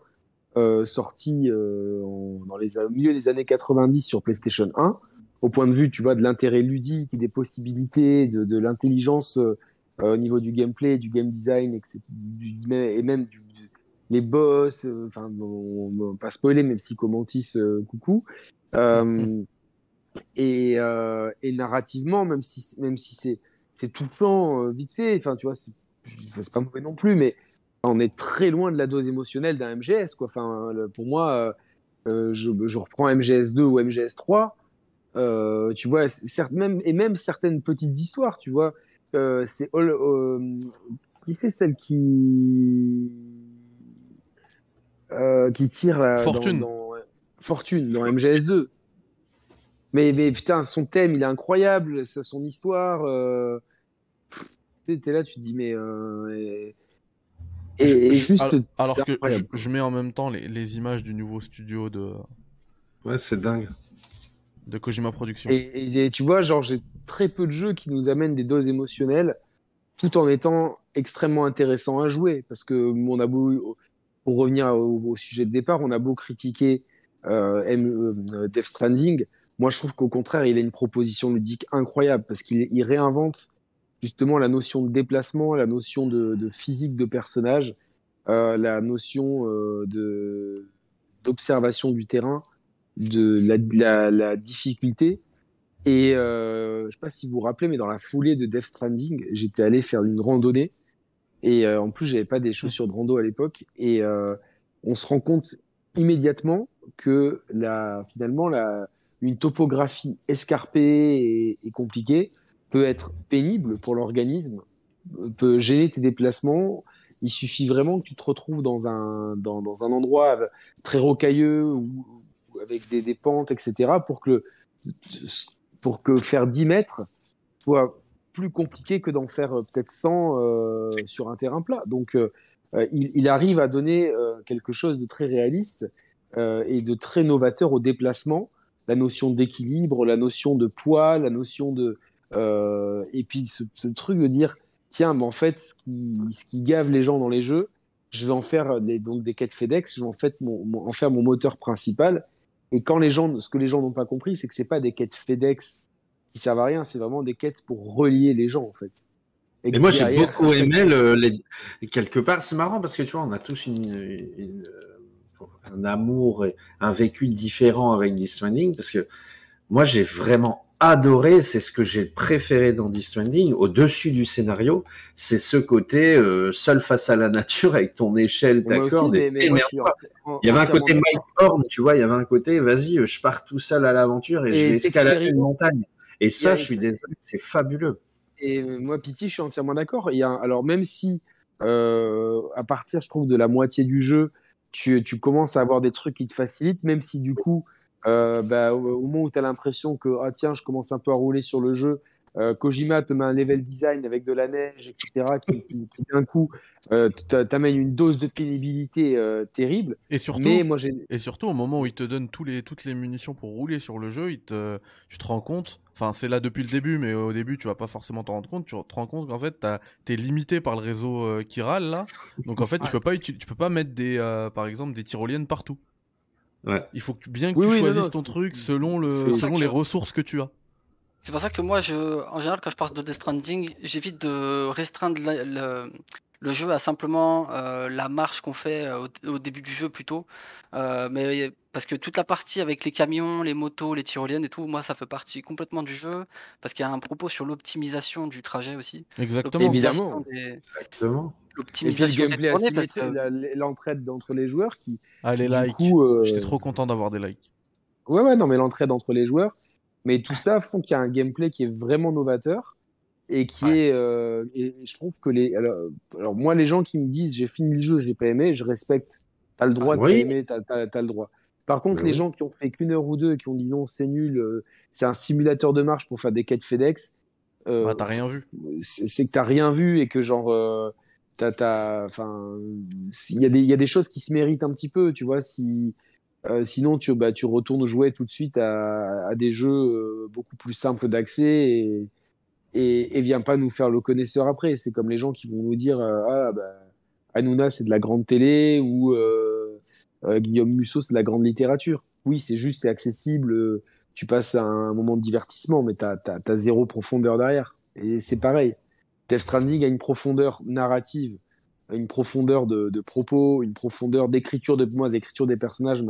euh, sorti euh, en- dans les, au milieu des années 90 sur PlayStation 1, au point de vue, tu vois, de l'intérêt ludique, des possibilités, de, de l'intelligence au niveau du gameplay, du game design, etc., du- et même du, du- les boss, enfin, on, pas spoiler, même si Comantis, euh, coucou. Euh, et, et narrativement, même si, même si c'est, c'est tout le temps euh, vite fait, enfin, tu vois, c'est, c'est pas mauvais non plus, mais on est très loin de la dose émotionnelle d'un MGS, quoi. Enfin, le- pour moi, euh, euh, je, je reprends MGS2 ou MGS3, euh, tu vois, certes, même, et même certaines petites histoires, tu vois, euh, c'est qui c'est celle qui qui tire dans- Fortune. dans, Fortune dans MGS2. Mais, mais putain, son thème, il est incroyable, ça, son histoire. Euh... T'es là, tu te dis, mais. euh, et, et- Je- et je- juste. alors, que je, mets en même temps les, les images du nouveau studio de, Ouais, c'est dingue. de Kojima Productions. Et, tu vois, genre, j'ai très peu de jeux qui nous amènent des doses émotionnelles tout en étant extrêmement intéressant à jouer. Parce que on a beau, pour revenir au, au sujet de départ, on a beau critiquer euh, M- euh, Death Stranding. Moi, je trouve qu'au contraire, il a une proposition ludique incroyable parce qu'il il réinvente justement la notion de déplacement, la notion de, physique de personnage, euh, la notion euh, d'observation du terrain, de la, difficulté. Et euh, je sais pas si vous vous rappelez, mais dans la foulée de Death Stranding, j'étais allé faire une randonnée. Et en plus, j'avais pas des chaussures de rando à l'époque. Et on se rend compte immédiatement que finalement, la, une topographie escarpée et, compliquée peut être pénible pour l'organisme, euh, peut gêner tes déplacements. Il suffit vraiment que tu te retrouves dans un, dans, un endroit très rocailleux ou, avec des, des pentes, etc., pour que, pour que faire 10 mètres soit plus compliqué que d'en faire euh, peut-être 100 euh, sur un terrain plat. Donc, il, arrive à donner quelque chose de très réaliste et de très novateur au déplacement, la notion d'équilibre, la notion de poids, la notion de... euh, et puis ce, ce truc de dire, tiens, mais en fait, ce qui, ce qui gave les gens dans les jeux, je vais en faire des, donc des quêtes FedEx, je vais en, fait mon, mon- en faire mon moteur principal. Et quand les gens, ce que les gens n'ont pas compris, c'est que c'est pas des quêtes FedEx qui servent à rien, c'est vraiment des quêtes pour relier les gens, en fait. Et moi, j'ai beaucoup aimé le, les... quelque part. C'est marrant parce que tu vois, on a tous une, une- un amour et un vécu différent avec Stranding parce que moi, j'ai vraiment adoré. C'est ce que j'ai préféré dans Stranding au-dessus du scénario. C'est ce côté euh, seul face à la nature avec ton échelle, ta corde. Il y avait un côté Mike. Horn, tu vois, il y avait un côté, vas-y, je pars tout seul à l'aventure et, Et je vais escalader une montagne. Et ça, je suis désolé, c'est fabuleux. Et euh, moi, Pity, je suis entièrement d'accord. Alors, même si, euh, à partir, je trouve, de la moitié du jeu, tu, commences à avoir des trucs qui te facilitent, même si du coup, euh, bah, au, au moment où tu as l'impression que, ah tiens, je commence un peu à rouler sur le jeu, euh, Kojima te met un level design avec de la neige, etc., qui, qui- qui, d'un coup euh, t'a- t'amène une dose de pénibilité euh, terrible. Et surtout, Mais moi, j'ai. et surtout au moment où il te donne tous les, toutes les munitions pour rouler sur le jeu, il te, tu te rends compte, enfin c'est là depuis le début, mais au début tu vas pas forcément t'en rendre compte, tu te rends compte qu'en fait t'es limité par le réseau euh, qui râle là, donc en fait tu peux pas, tu peux pas mettre des, euh, par exemple des tyroliennes partout. Ouais. Il faut que- bien que Oui, tu oui, choisisses non, ton truc le, selon les ressources que tu as. C'est pour ça que moi, je, en général, quand je passe de Death Stranding, j'évite de restreindre le, le jeu à simplement euh, la marche qu'on fait euh, au, au début du jeu plutôt. Euh, mais parce que toute la partie avec les camions, les motos, les tyroliennes et tout, moi, ça fait partie complètement du jeu parce qu'il y a un propos sur l'optimisation du trajet aussi. Exactement. L'optimisation Évidemment. des- Exactement. Et puis le L'optimisation des que- l'entraide entre les joueurs qui, Ah, les du likes. coup, euh, J'étais trop content d'avoir des likes. Ouais, ouais, non, mais l'entraide entre les joueurs. Mais tout ça font qu'il y a un gameplay qui est vraiment novateur et qui Ouais. est. euh, et je trouve que les. Alors, alors, moi, les gens qui me disent j'ai fini le jeu, j'ai pas aimé, je respecte. T'as le droit de Oui. pas aimer, t'as, t'as, t'as le droit. Par contre, Oui. les gens qui ont fait qu'une heure ou deux et qui ont dit non, c'est nul, euh, c'est un simulateur de marche pour faire des quêtes FedEx. euh, Bah, t'as rien vu. c'est c'est que t'as rien vu et que genre euh, t'as t'as enfin il y a des il y a des choses qui se méritent un petit peu tu vois si euh, sinon tu bah tu retournes jouer tout de suite à, à des jeux euh, beaucoup plus simples d'accès et, et viens pas nous faire le connaisseur après c'est comme les gens qui vont nous dire euh, ah bah Hanouna c'est de la grande télé ou Guillaume Musso c'est de la grande littérature oui c'est juste c'est accessible tu passes un moment de divertissement, mais t'as as, zéro profondeur derrière. Et c'est pareil. Death Stranding a une profondeur narrative, une profondeur de, de propos, une profondeur d'écriture de moi, l'écriture des personnages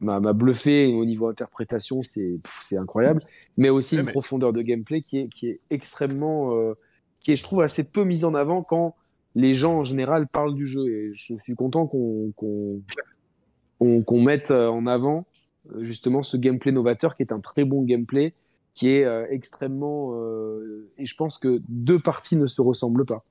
m'a bluffé. Au niveau interprétation, c'est incroyable, mais aussi Ouais, une mais- profondeur de gameplay qui est qui est extrêmement euh, qui est je trouve assez peu mise en avant quand les gens en général parlent du jeu. Et je suis content qu'on mette euh, en avant euh, justement ce gameplay novateur qui est un très bon gameplay qui est euh, extrêmement euh, et je pense que deux parties ne se ressemblent pas.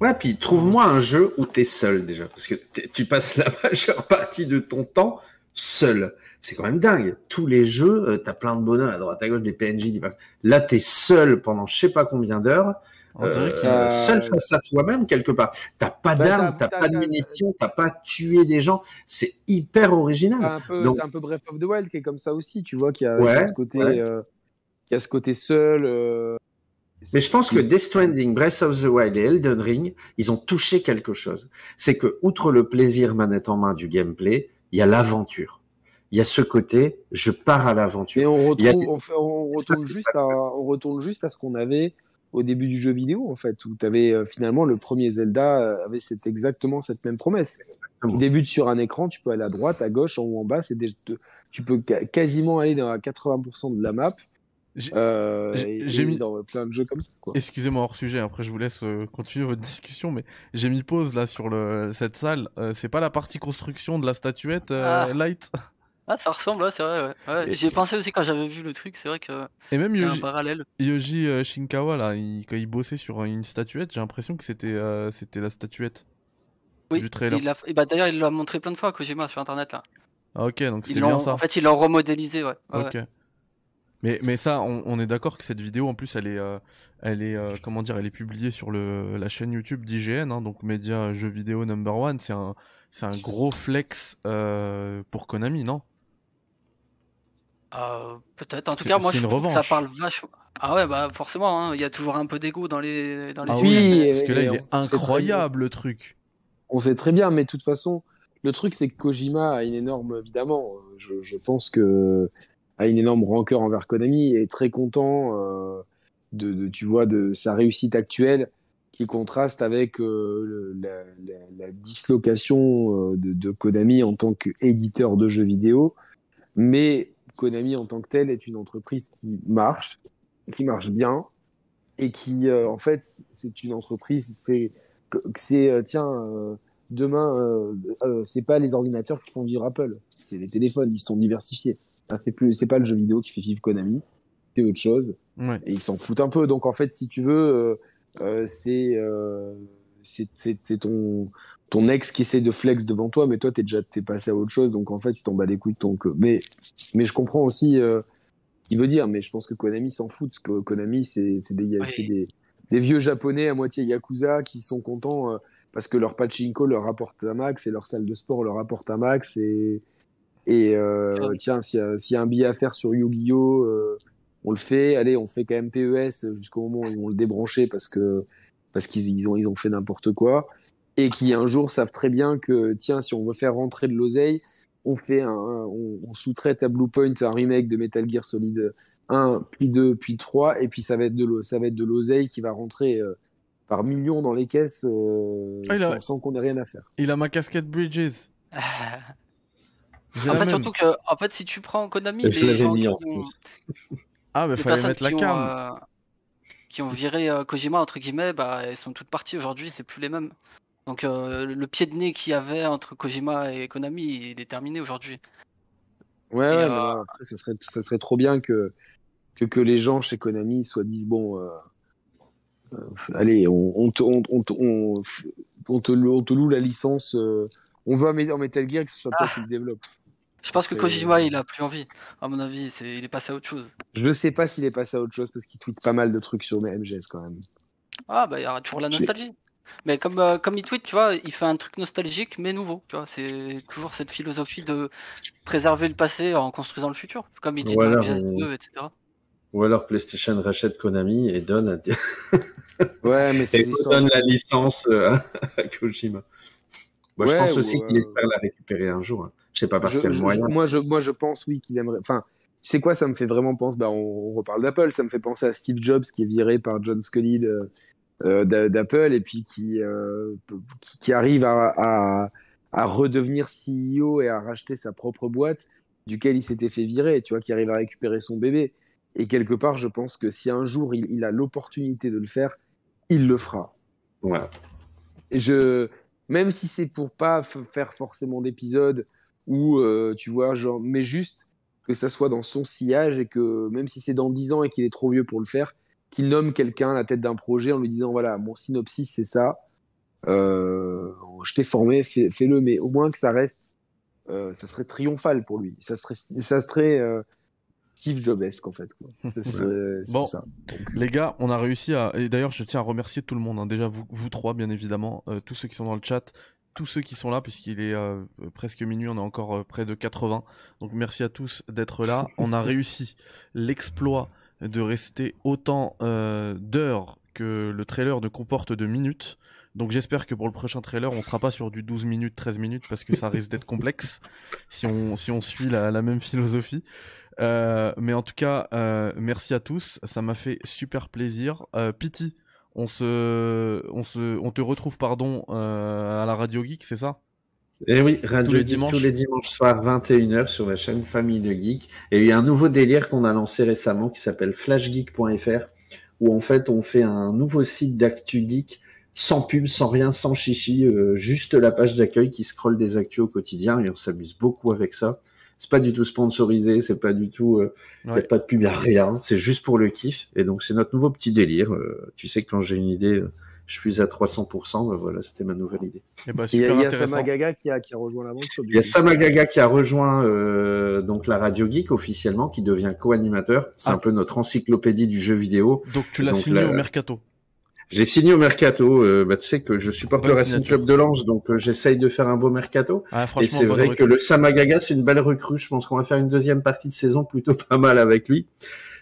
Ouais, puis trouve-moi un jeu où t'es seul déjà, parce que tu passes la majeure partie de ton temps seul. C'est quand même dingue. Tous les jeux, euh, t'as plein de bonheurs à droite à gauche, des PNJ, des... là t'es seul pendant je sais pas combien d'heures, euh, qu'il- seul face à toi-même quelque part. T'as pas Bah, d'armes, t'as- pas de t'as- munitions, t'as pas tué des gens. C'est hyper original. Un peu Donc- t'as un peu Breath of the Wild qui est comme ça aussi, tu vois, qui a, Ouais, qui a ce côté ouais. euh, qui a ce côté seul. euh, Mais je pense que Death Stranding, Breath of the Wild et Elden Ring, ils ont touché quelque chose. C'est que, outre le plaisir manette en main du gameplay, il y a l'aventure. Il y a ce côté, je pars à l'aventure. on des- on, fait- on Ça, retourne juste à, on retourne juste à ce qu'on avait au début du jeu vidéo, en fait, où tu avais finalement le premier Zelda euh, avait cette, exactement cette même promesse. Tu débutes sur un écran, tu peux aller à droite, à gauche, en haut, en bas, c'est des- tu peux quasiment aller dans 80% de la map. J'ai- Euh, j'ai- j'ai mis- dans plein de jeux comme ça. Excusez-moi hors sujet, après je vous laisse euh, continuer votre discussion, mais j'ai mis pause là sur le... cette salle. Euh, c'est pas la partie construction de la statuette euh, Ah. Light? Ah, ça ressemble, ouais, c'est vrai. Ouais. Ouais, Et- J'y ai pensé aussi quand j'avais vu le truc, c'est vrai que Et même il y a un Yoji, parallèle. Yoji, euh, Shinkawa là, il- quand il bossait sur une statuette, j'ai l'impression que c'était euh, c'était la statuette Oui, du trailer. il l'a- et bah, d'ailleurs, il l'a montré plein de fois à Kojima sur internet là. Ah ok, donc c'était bien ça. En fait, ils l'ont remodélisé, ouais. ouais, Ok. Mais, mais ça, on, on est d'accord que cette vidéo, en plus, elle est, euh, elle est, euh, comment dire, elle est publiée sur le, la chaîne YouTube d'IGN, hein, donc Média Jeux Vidéo Number One. C'est un, c'est un gros flex euh, pour Konami, non? Euh, Peut-être. En tout cas, moi, je trouve que ça parle vachement. Ah ouais, bah forcément, hein, il y a toujours un peu d'ego dans les dans les Ah oui, parce que là, il est sait très bien- incroyable le truc. On sait très bien, mais de toute façon, le truc, c'est que Kojima a une énorme, évidemment, je, je pense que a une énorme rancœur envers Konami et est très content euh, de, tu vois, de sa réussite actuelle qui contraste avec euh, la, dislocation euh, de, Konami en tant qu'éditeur de jeux vidéo. Mais Konami en tant que tel est une entreprise qui marche, qui marche bien et qui, en fait, c'est une entreprise, c'est c'est tiens euh, demain c'est pas les ordinateurs qui font vivre Apple c'est les téléphones ils sont diversifiés c'est plus c'est pas le jeu vidéo qui fait vivre Konami c'est autre chose. Ouais. et ils s'en foutent un peu. Donc en fait si tu veux euh, euh, c'est euh, c'est c'est c'est ton ton ex qui essaie de flex devant toi mais toi t'es déjà t'es passé à autre chose. Donc en fait tu t'en bats les couilles de ton que mais mais je comprends aussi euh, il veut dire mais je pense que Konami s'en fout. Parce que Konami c'est des des des vieux japonais à moitié yakuza qui sont contents parce que leur pachinko leur rapporte un max et leur salle de sport leur rapporte un max et et euh, Ah oui. tiens s'il y, y a un billet à faire sur Yu-Gi-Oh euh, on le fait allez on fait quand même PES jusqu'au moment où ils vont le débrancher parce que parce qu'ils ils ont ils ont fait n'importe quoi et qui un jour savent très bien que tiens si on veut faire rentrer de l'oseille on fait un, un- on, on sous-traite à Bluepoint un remake de Metal Gear Solid 1, puis 2, puis 3, et puis ça va être de l'o- ça va être de l'oseille qui va rentrer euh, par millions dans les caisses euh, Ah, a- sans, sans qu'on ait rien à faire. Il a ma casquette Bridges. En fait, surtout que, en fait, si tu prends Konami, Je les gens mis qui ont, Ah, mais les fallait mettre la qui ont, cam. euh, qui ont viré euh, Kojima entre guillemets, bah, elles sont toutes parties aujourd'hui, c'est plus les mêmes. Donc euh, le pied de nez qu'il y avait entre Kojima et Konami, il est terminé aujourd'hui. Ouais, Et, ouais, euh, mais non, après, ça serait, ça serait trop bien que, que, que les gens chez Konami soient disent bon, euh, euh, allez, on, on, te, on, on, te- on, on te, on te loue la licence, euh, on veut un Metal Gear que ce soit toi Ah. qui le développe. Je pense que Kojima, il a plus envie. À mon avis, il est passé à autre chose. Je ne sais pas s'il est passé à autre chose parce qu'il tweet pas mal de trucs sur MGS quand même. Ah bah il y aura toujours la nostalgie. Mais comme, euh, comme il tweet, tu vois, il fait un truc nostalgique mais nouveau. Tu vois, c'est toujours cette philosophie de préserver le passé en construisant le futur. Comme il dit Voilà, dans MGS on- 2, etc. Ou alors PlayStation rachète Konami et donne, à... Ouais, mais et donne la licence euh, à, à Kojima. Moi, je Ouais, pense aussi euh, qu'il espère la récupérer un jour. hein. Je sais pas par Je- quel je- moyen. moi, je, moi, je pense, oui, qu'il aimerait. Enfin, tu sais quoi, ça me fait vraiment penser. Bah, on, on reparle d'Apple. Ça me fait penser à Steve Jobs qui est viré par John Scully de- euh, d'a- d'Apple et puis qui, euh, qui, arrive à, à, à redevenir CEO et à racheter sa propre boîte duquel il s'était fait virer. Tu vois, qui arrive à récupérer son bébé. Et quelque part, je pense que si un jour il, il a l'opportunité de le faire, il le fera. Voilà. Et je, même si c'est pour pas faire forcément d'épisodes ou euh, tu vois, genre, mais juste que ça soit dans son sillage et que même si c'est dans 10 ans et qu'il est trop vieux pour le faire, qu'il nomme quelqu'un à la tête d'un projet en lui disant voilà, mon synopsis c'est ça, euh, je t'ai formé, fais- fais-le, mais au moins que ça reste, euh, ça serait triomphal pour lui. Ça serait, ça serait Steve Jobesque en fait. Quoi. Bon, ça. Donc, les gars, on a réussi à. Et d'ailleurs, je tiens à remercier tout le monde. hein. Déjà, vous, vous trois, bien évidemment, euh, tous ceux qui sont dans le chat, tous ceux qui sont là, puisqu'il est euh, presque minuit, on est encore euh, près de 80. Donc, merci à tous d'être là. On a réussi l'exploit de rester autant euh, d'heures que le trailer ne comporte de minutes. Donc j'espère que pour le prochain trailer, on sera pas sur du 12 minutes, 13 minutes, parce que ça risque d'être complexe si on, si on suit la, la même philosophie. Euh, mais en tout cas, euh, merci à tous, ça m'a fait super plaisir. Euh, Pity, on se, on se, on te retrouve pardon euh, à la Radio Geek, c'est ça? Et oui, Radio Tous les Geek dimanches. tous les dimanches soirs, 21h sur la chaîne Famille de Geek. Et il y a un nouveau délire qu'on a lancé récemment qui s'appelle flashgeek.fr où en fait on fait un nouveau site d'actu geek sans pub, sans rien, sans chichi, juste la page d'accueil qui scrolle des actus au quotidien et on s'amuse beaucoup avec ça. C'est pas du tout sponsorisé, c'est pas du tout, euh, y a pas de pub, y a rien, c'est juste pour le kiff. Et donc c'est notre nouveau petit délire. Euh, tu sais que quand j'ai une idée, euh, je suis à 300%, bah voilà, c'était ma nouvelle idée. Et bah il y a, y a. Samagaga qui a, qui a rejoint l'aventure. Il y a. Samagaga qui a rejoint euh, donc la Radio Geek officiellement, qui devient co-animateur. C'est Ah. un peu notre encyclopédie du jeu vidéo. Donc tu l'as signé là- au mercato. J'ai signé au mercato. Euh, bah, tu sais que je supporte Bonne le Racing. Club de Lens, donc euh, j'essaye de faire un beau mercato. Ah, Et c'est vrai recrue. que le Samagaga, c'est une belle recrue. Je pense qu'on va faire une deuxième partie de saison plutôt pas mal avec lui.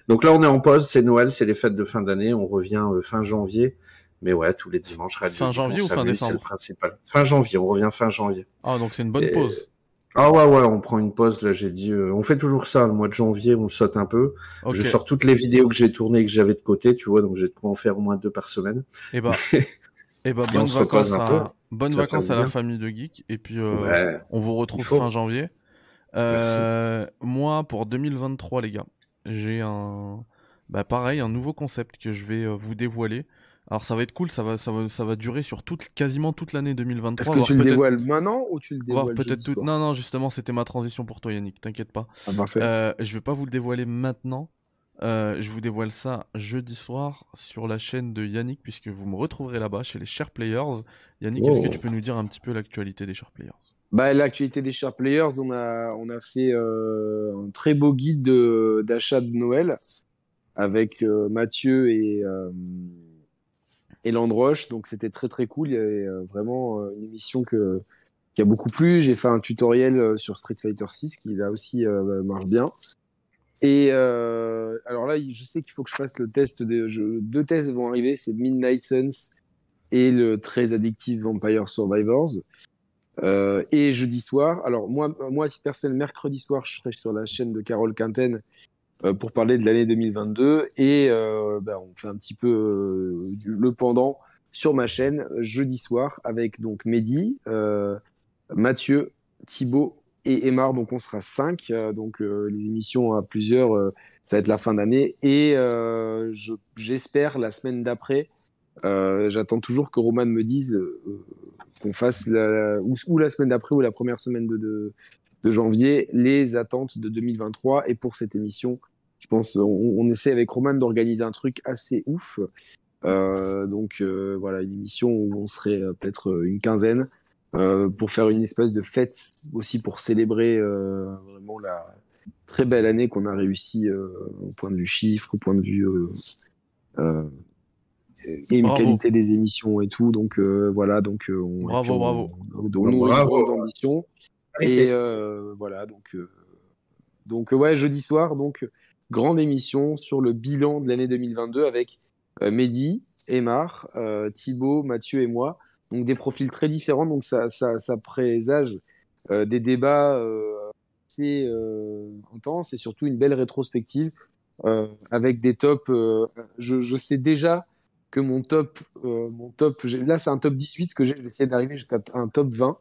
Donc là, on est en pause. C'est Noël, c'est les fêtes de fin d'année. On revient euh, fin janvier. Mais ouais, tous les dimanches, Radio Fin janvier ou fin s'amuse, C'est le décembre principal. Fin janvier. On revient fin janvier. Ah, donc c'est une bonne Et- pause. Ah ouais, ouais, on prend une pause, là, j'ai dit, euh, on fait toujours ça, le mois de janvier, on saute un peu. Je sors toutes les vidéos que j'ai tournées, que j'avais de côté, tu vois, donc j'ai de quoi en faire au moins deux par semaine. Et bah, et bah Et bonnes on se vacances, à, fait vacances à la famille de Geek. Et puis, euh, Ouais. on vous retrouve fin janvier. Euh, moi, pour 2023, les gars, j'ai un, bah pareil, un nouveau concept que je vais vous dévoiler. Alors ça va être cool, ça va, ça va, ça va durer sur toute, quasiment toute l'année 2023. Est-ce que tu le dévoiles maintenant ou tu le dévoiles peut-être tout. Non, non, justement, c'était ma transition pour toi, Yannick. T'inquiète pas. Ah, parfait. Euh, je vais pas vous le dévoiler maintenant. Euh, je vous dévoile ça jeudi soir sur la chaîne de Yannick, puisque vous me retrouverez là-bas chez les Share Players. Yannick, est-ce que Oh. tu peux nous dire un petit peu l'actualité des Share Players? Bah, l'actualité des Share Players, on a, on a fait euh, un très beau guide de- d'achat de Noël avec euh, Mathieu et, et Landroche. Donc, c'était très très cool. Il y avait euh, vraiment euh, une émission qui a beaucoup plu. J'ai fait un tutoriel euh, sur Street Fighter 6 qui là aussi euh, marche bien. Et alors là, je sais qu'il faut que je fasse le test. Des, je- deux tests vont arriver c'est Midnight Suns et le très addictif Vampire Survivors. Et jeudi soir, alors moi, moi, à titre mercredi soir, je serai sur la chaîne de Carole Quinten pour parler de l'année 2022 et euh, ben, on fait un petit peu euh, le pendant sur ma chaîne jeudi soir avec donc Mehdi, euh, Mathieu, Thibaut et Emar. Donc on sera cinq. euh, donc euh, les émissions à plusieurs, euh, ça va être la fin d'année et euh, je- j'espère la semaine d'après. euh, J'attends toujours que Roman me dise euh, qu'on fasse la, ou, la semaine d'après ou la première semaine de, janvier les attentes de 2023 et pour cette émission pense on, on essaie avec Roman d'organiser un truc assez ouf Euh, donc euh, voilà une émission où on serait euh, peut-être une quinzaine euh, pour faire une espèce de fête aussi pour célébrer euh, vraiment la très belle année qu'on a réussi euh, au point de vue chiffre au point de vue euh, euh, et une Bravo. qualité des émissions et tout donc euh, voilà donc on, Bravo, on- bravo. on, on nourrit Bravo. une ambition et euh, voilà, donc, euh, donc ouais, jeudi soir, donc grande émission sur le bilan de l'année 2022 avec euh, Mehdi, Emar, euh, Thibaut, Mathieu et moi. Donc des profils très différents, donc ça, ça, ça présage euh, des débats assez intenses et surtout une belle rétrospective avec des tops. je, je sais déjà que mon top, euh, mon top, là c'est un top 18 que j'ai, je vais essayer d'arriver jusqu'à un top 20.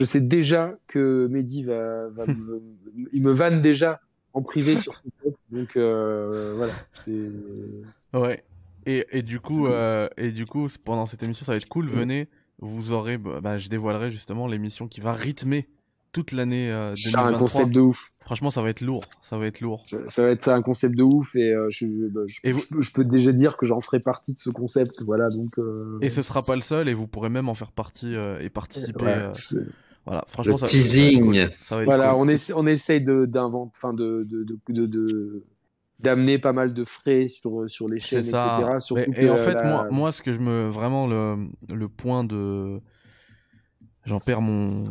Je sais déjà que Mehdi va, va me, il me vanne déjà en privé sur son top, donc euh, voilà. C'est Ouais. Et, et du coup, euh, et du coup, pendant cette émission, ça va être cool. Venez, vous aurez, bah, bah, je dévoilerai justement l'émission qui va rythmer toute l'année euh, c'est un 2023. concept de ouf. Franchement, ça va être lourd. Ça va être lourd. Ça, ça va être un concept de ouf et euh, je, bah, je, Et vous- je peux- je peux déjà dire que j'en ferai partie de ce concept. Voilà, donc. Et ce sera pas le seul, et vous pourrez même en faire partie et participer. ouais, voilà, franchement, Le ça, teasing. ça va être cool. Ça être Voilà, cool. on, essa- on essaye de d'inventer, enfin de de, de, de, de- d'amener pas mal de frais sur sur les chaînes, ça. etc. Surtout Mais- et en fait, la- moi, moi, ce que je me. Vraiment, le, le point de. J'en perds mon.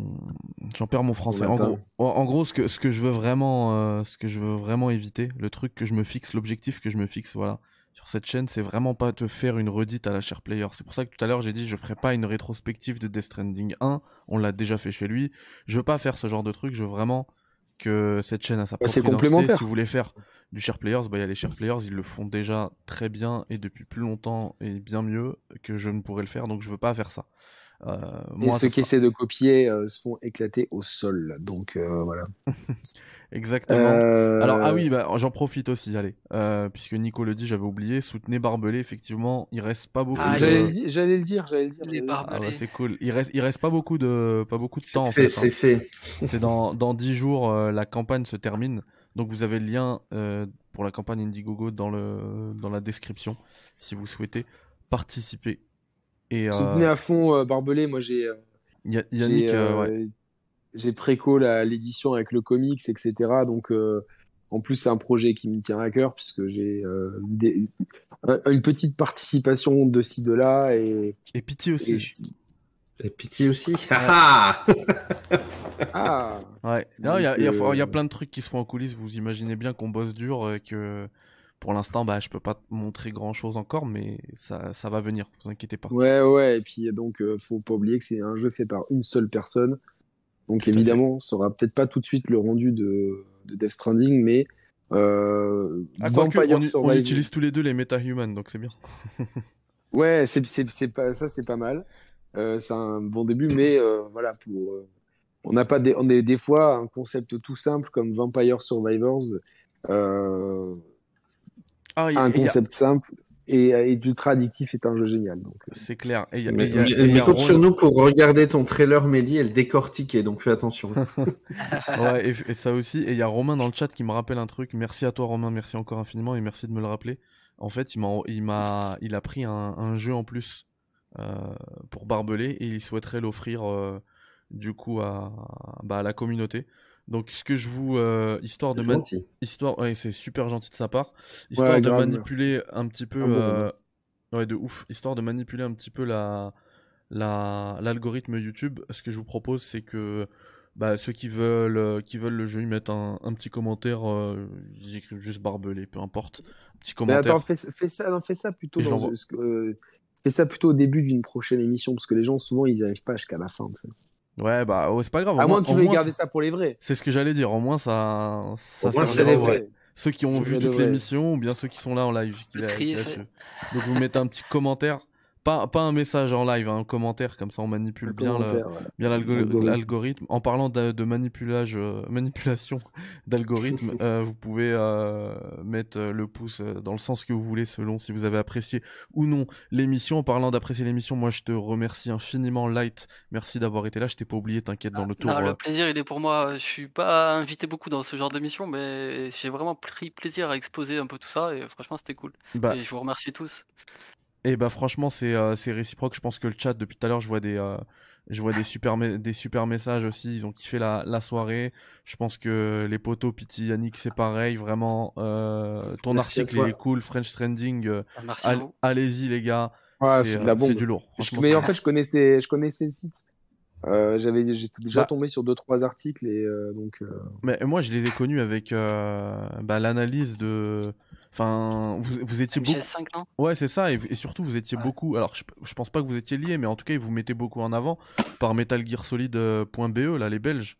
J'en perds mon français. En gros, en, en gros, ce que, ce que je veux vraiment. euh, ce que je veux vraiment éviter, le truc que je me fixe, l'objectif que je me fixe, voilà. Sur cette chaîne, c'est vraiment pas te faire une redite à la share player. C'est pour ça que tout à l'heure j'ai dit je ferai pas une rétrospective de Death Stranding 1. On l'a déjà fait chez lui. Je veux pas faire ce genre de truc. Je veux vraiment que cette chaîne a sa Bah, propre complémentaire. Si vous voulez faire du share players, bah il y a les share players, ils le font déjà très bien et depuis plus longtemps et bien mieux que je ne pourrais le faire. Donc je veux pas faire ça. Euh, et moi, ceux ce qui sera- essaient de copier euh, se font éclater au sol. Donc euh, voilà. Exactement. Euh, Alors ah oui, bah, j'en profite aussi, allez, Euh, puisque Nico le dit, j'avais oublié, soutenez Barbelé. Effectivement, il reste pas beaucoup. Ah, de... J'allais le dire, j'allais le dire, j'allais le dire. Les. Ah Allez. c'est cool. Il reste, il reste pas beaucoup de, pas beaucoup de temps en C'est fait. fait, hein. c'est fait. C'est dans, dans 10 jours, euh, la campagne se termine. Donc vous avez le lien euh, pour la campagne Indiegogo dans, le, dans la description si vous souhaitez participer. Et Soutenez euh, à fond euh, Barbelé. Moi j'ai euh, Ya- Yannick, euh, euh, ouais. J'ai préco l'édition avec le comics, etc. Donc, euh, en plus, c'est un projet qui me tient à cœur puisque j'ai euh, une petite participation de ci, de là. Et, et pitié aussi. et je- Et Pity aussi. Ah ah Ah, Ouais. Non, il y a, il y y a euh, plein de trucs qui se font en coulisses. Vous imaginez bien qu'on bosse dur et que pour l'instant, bah, je peux pas te montrer grand chose encore, mais ça, ça va venir. Vous inquiétez pas. ouais, ouais. Et puis, donc, euh, faut pas oublier que c'est un jeu fait par une seule personne. Donc, Tout évidemment, ça aura peut-être pas tout de suite le rendu de, de Death Stranding, mais euh, Ah, Vampire on, on utilise tous les deux les MetaHumans, donc c'est bien. Ouais, c'est c'est c'est pas ça, c'est pas mal. Euh, c'est un bon début, mais euh, voilà, pour euh, on n'a pas des, on est des fois un concept tout simple comme Vampire Survivors, Ah, y un il y a- concept simple et, et ultra addictif est un jeu génial. Donc, euh, C'est clair. Et il y a- Mais, y a- compte sur nous pour regarder ton trailer Mehdi et le décortiquer, donc fais attention. Ouais, et, et ça aussi. Et il y a Romain dans le chat qui me rappelle un truc. Merci à toi, Romain. Merci encore infiniment et merci de me le rappeler. En fait, il m'a, il m'a, il a pris un, un jeu en plus euh, pour Barbelé et il souhaiterait l'offrir euh, du coup à, bah, à la communauté. Donc, ce que je vous, euh, histoire de man- gentil. histoire, ouais, c'est super gentil de sa part. Histoire Ouais, de grave, manipuler un petit peu, Un euh, ouais, de ouf. Histoire de manipuler un petit peu la, la, l'algorithme YouTube. Ce que je vous propose, c'est que bah, ceux qui veulent, euh, qui veulent le jeu, ils mettent un, un petit commentaire. Ils écrivent juste barbelé, peu importe. Petit mais commentaire. attends, fais, fais ça, non, fais ça plutôt dans, fais ça plutôt au début d'une prochaine émission parce que les gens souvent ils n'y arrivent pas jusqu'à la fin. en fait. Ouais, bah ouais, c'est pas grave. au À moins moins- que tu veuilles garder ça pour les vrais. C'est ce que j'allais dire. Au moins, ça. ça Au moins, c'est les vrais. Ceux qui ont vu toute l'émission ou bien ceux qui sont là en live. qui qui. Donc vous mettez un petit commentaire. Pas, pas un message en live, hein, un commentaire, comme ça on manipule Le bien le- commentaire, ouais. bien l'algo- L'algorithme. l'algorithme. En parlant de, de manipulage, euh, manipulation d'algorithme, euh, vous pouvez euh, mettre le pouce dans le sens que vous voulez, selon si vous avez apprécié ou non l'émission. En parlant d'apprécier l'émission, moi je te remercie infiniment, Light. Merci d'avoir été là. Je t'ai pas oublié, t'inquiète, dans le tour. Non, le plaisir, il est pour moi. Je suis pas invité beaucoup dans ce genre d'émission, mais j'ai vraiment pris plaisir à exposer un peu tout ça et franchement, c'était cool. bah, Et je vous remercie tous. Et bah franchement c'est euh, c'est réciproque. Je pense que le chat depuis tout à l'heure je vois des euh, je vois des super des super messages aussi. Ils ont kiffé la, la soirée. Je pense que les potos Pity Yannick c'est pareil. Vraiment euh, ton Merci article est cool. French Trending. euh, Ah, all-. Allez-y les gars. Ouais, c'est euh, du lourd. Je- mais en fait, je connaissais, je connaissais le site. Euh, j'avais, j'étais déjà Bah. tombé sur deux trois articles et euh, donc. euh, Mais moi je les ai connus avec euh, bah, l'analyse de. Enfin vous, vous étiez beaucoup. MGS5, non Ouais, c'est ça, et, et surtout vous étiez Ouais. beaucoup. Alors, je, je pense pas que vous étiez liés, mais en tout cas, ils vous mettaient beaucoup en avant par MetalGearSolid.be, là, les Belges.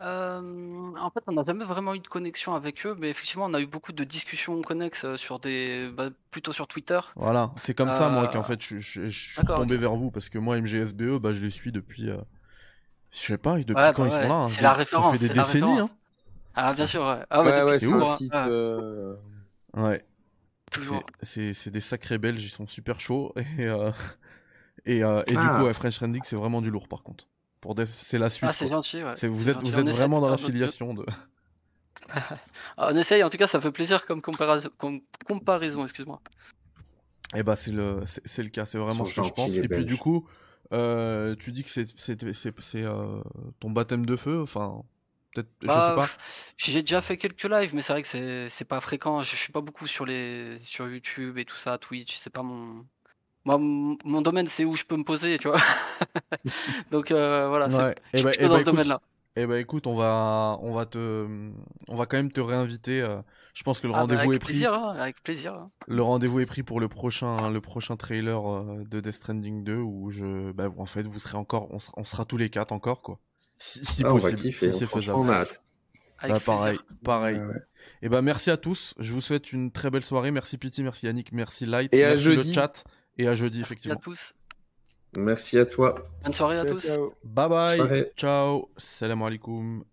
Euh, en fait, on n'a jamais vraiment eu de connexion avec eux, mais effectivement, on a eu beaucoup de discussions connexes euh, sur des, bah, plutôt sur Twitter. Voilà, c'est comme ça, moi, Euh, qu'en fait, je, je- je suis tombé vers vous, parce que moi, MGSBE, bah, je les suis depuis. euh, Je sais pas, depuis Ouais, quand bah ils sont ouais, là. hein. c'est la Ça référence, fait des c'est la décennies, référence. Ah, bien sûr, ouais. Ah, ouais, ouais, c'est un hein. site. Ouais, toujours. c'est- des sacrés Belges, ils sont super chauds. Et, euh, et, euh, et Ah. du coup, ouais, French Trending, c'est vraiment du lourd, par contre. Pour c'est la suite. Ah, c'est gentil, ouais. Vous êtes, gentil. vous On êtes vraiment dans l'affiliation de. Ah, on essaye, en tout cas, ça fait plaisir comme comparaison, comme comparaison, excuse-moi. Eh bah c'est le c'est le cas, c'est vraiment ce que je pense. Et puis du coup, euh, tu dis que c'est c'est c'est c'est, euh, ton baptême de feu, enfin peut-être je sais Bah, pas. pff, j'ai déjà fait quelques lives, mais c'est vrai que c'est c'est pas fréquent. Je, je suis pas beaucoup sur les sur YouTube et tout ça, Twitch, c'est pas mon moi mon, domaine, c'est où je peux me poser, tu vois. Donc euh, voilà, c'est Ouais. je Et suis bah, plutôt eh dans bah, ce domaine-là. eh bah écoute, on va on va te on va quand même te réinviter. euh, Je pense que le Ah, bah, rendez-vous est pris. plaisir, hein, avec plaisir. hein. Le rendez-vous est pris pour le prochain le prochain trailer euh, de Death Stranding 2 où je bah en fait vous serez encore on sera, on sera tous les quatre encore quoi. Si, si Ah, on va possible, kiffer. si c'est faisable. on a hâte. Bah, pareil, pareil. ouais, ouais. Et ben merci à tous. Je vous souhaite une très belle soirée. Merci Pity, merci Yannick, merci Light, Et à merci jeudi. le chat et à jeudi Merci à effectivement. tous. Merci à toi. Bonne soirée à Ciao, tous. ciao. Bye bye. Soirée. Ciao. Salam alaikum.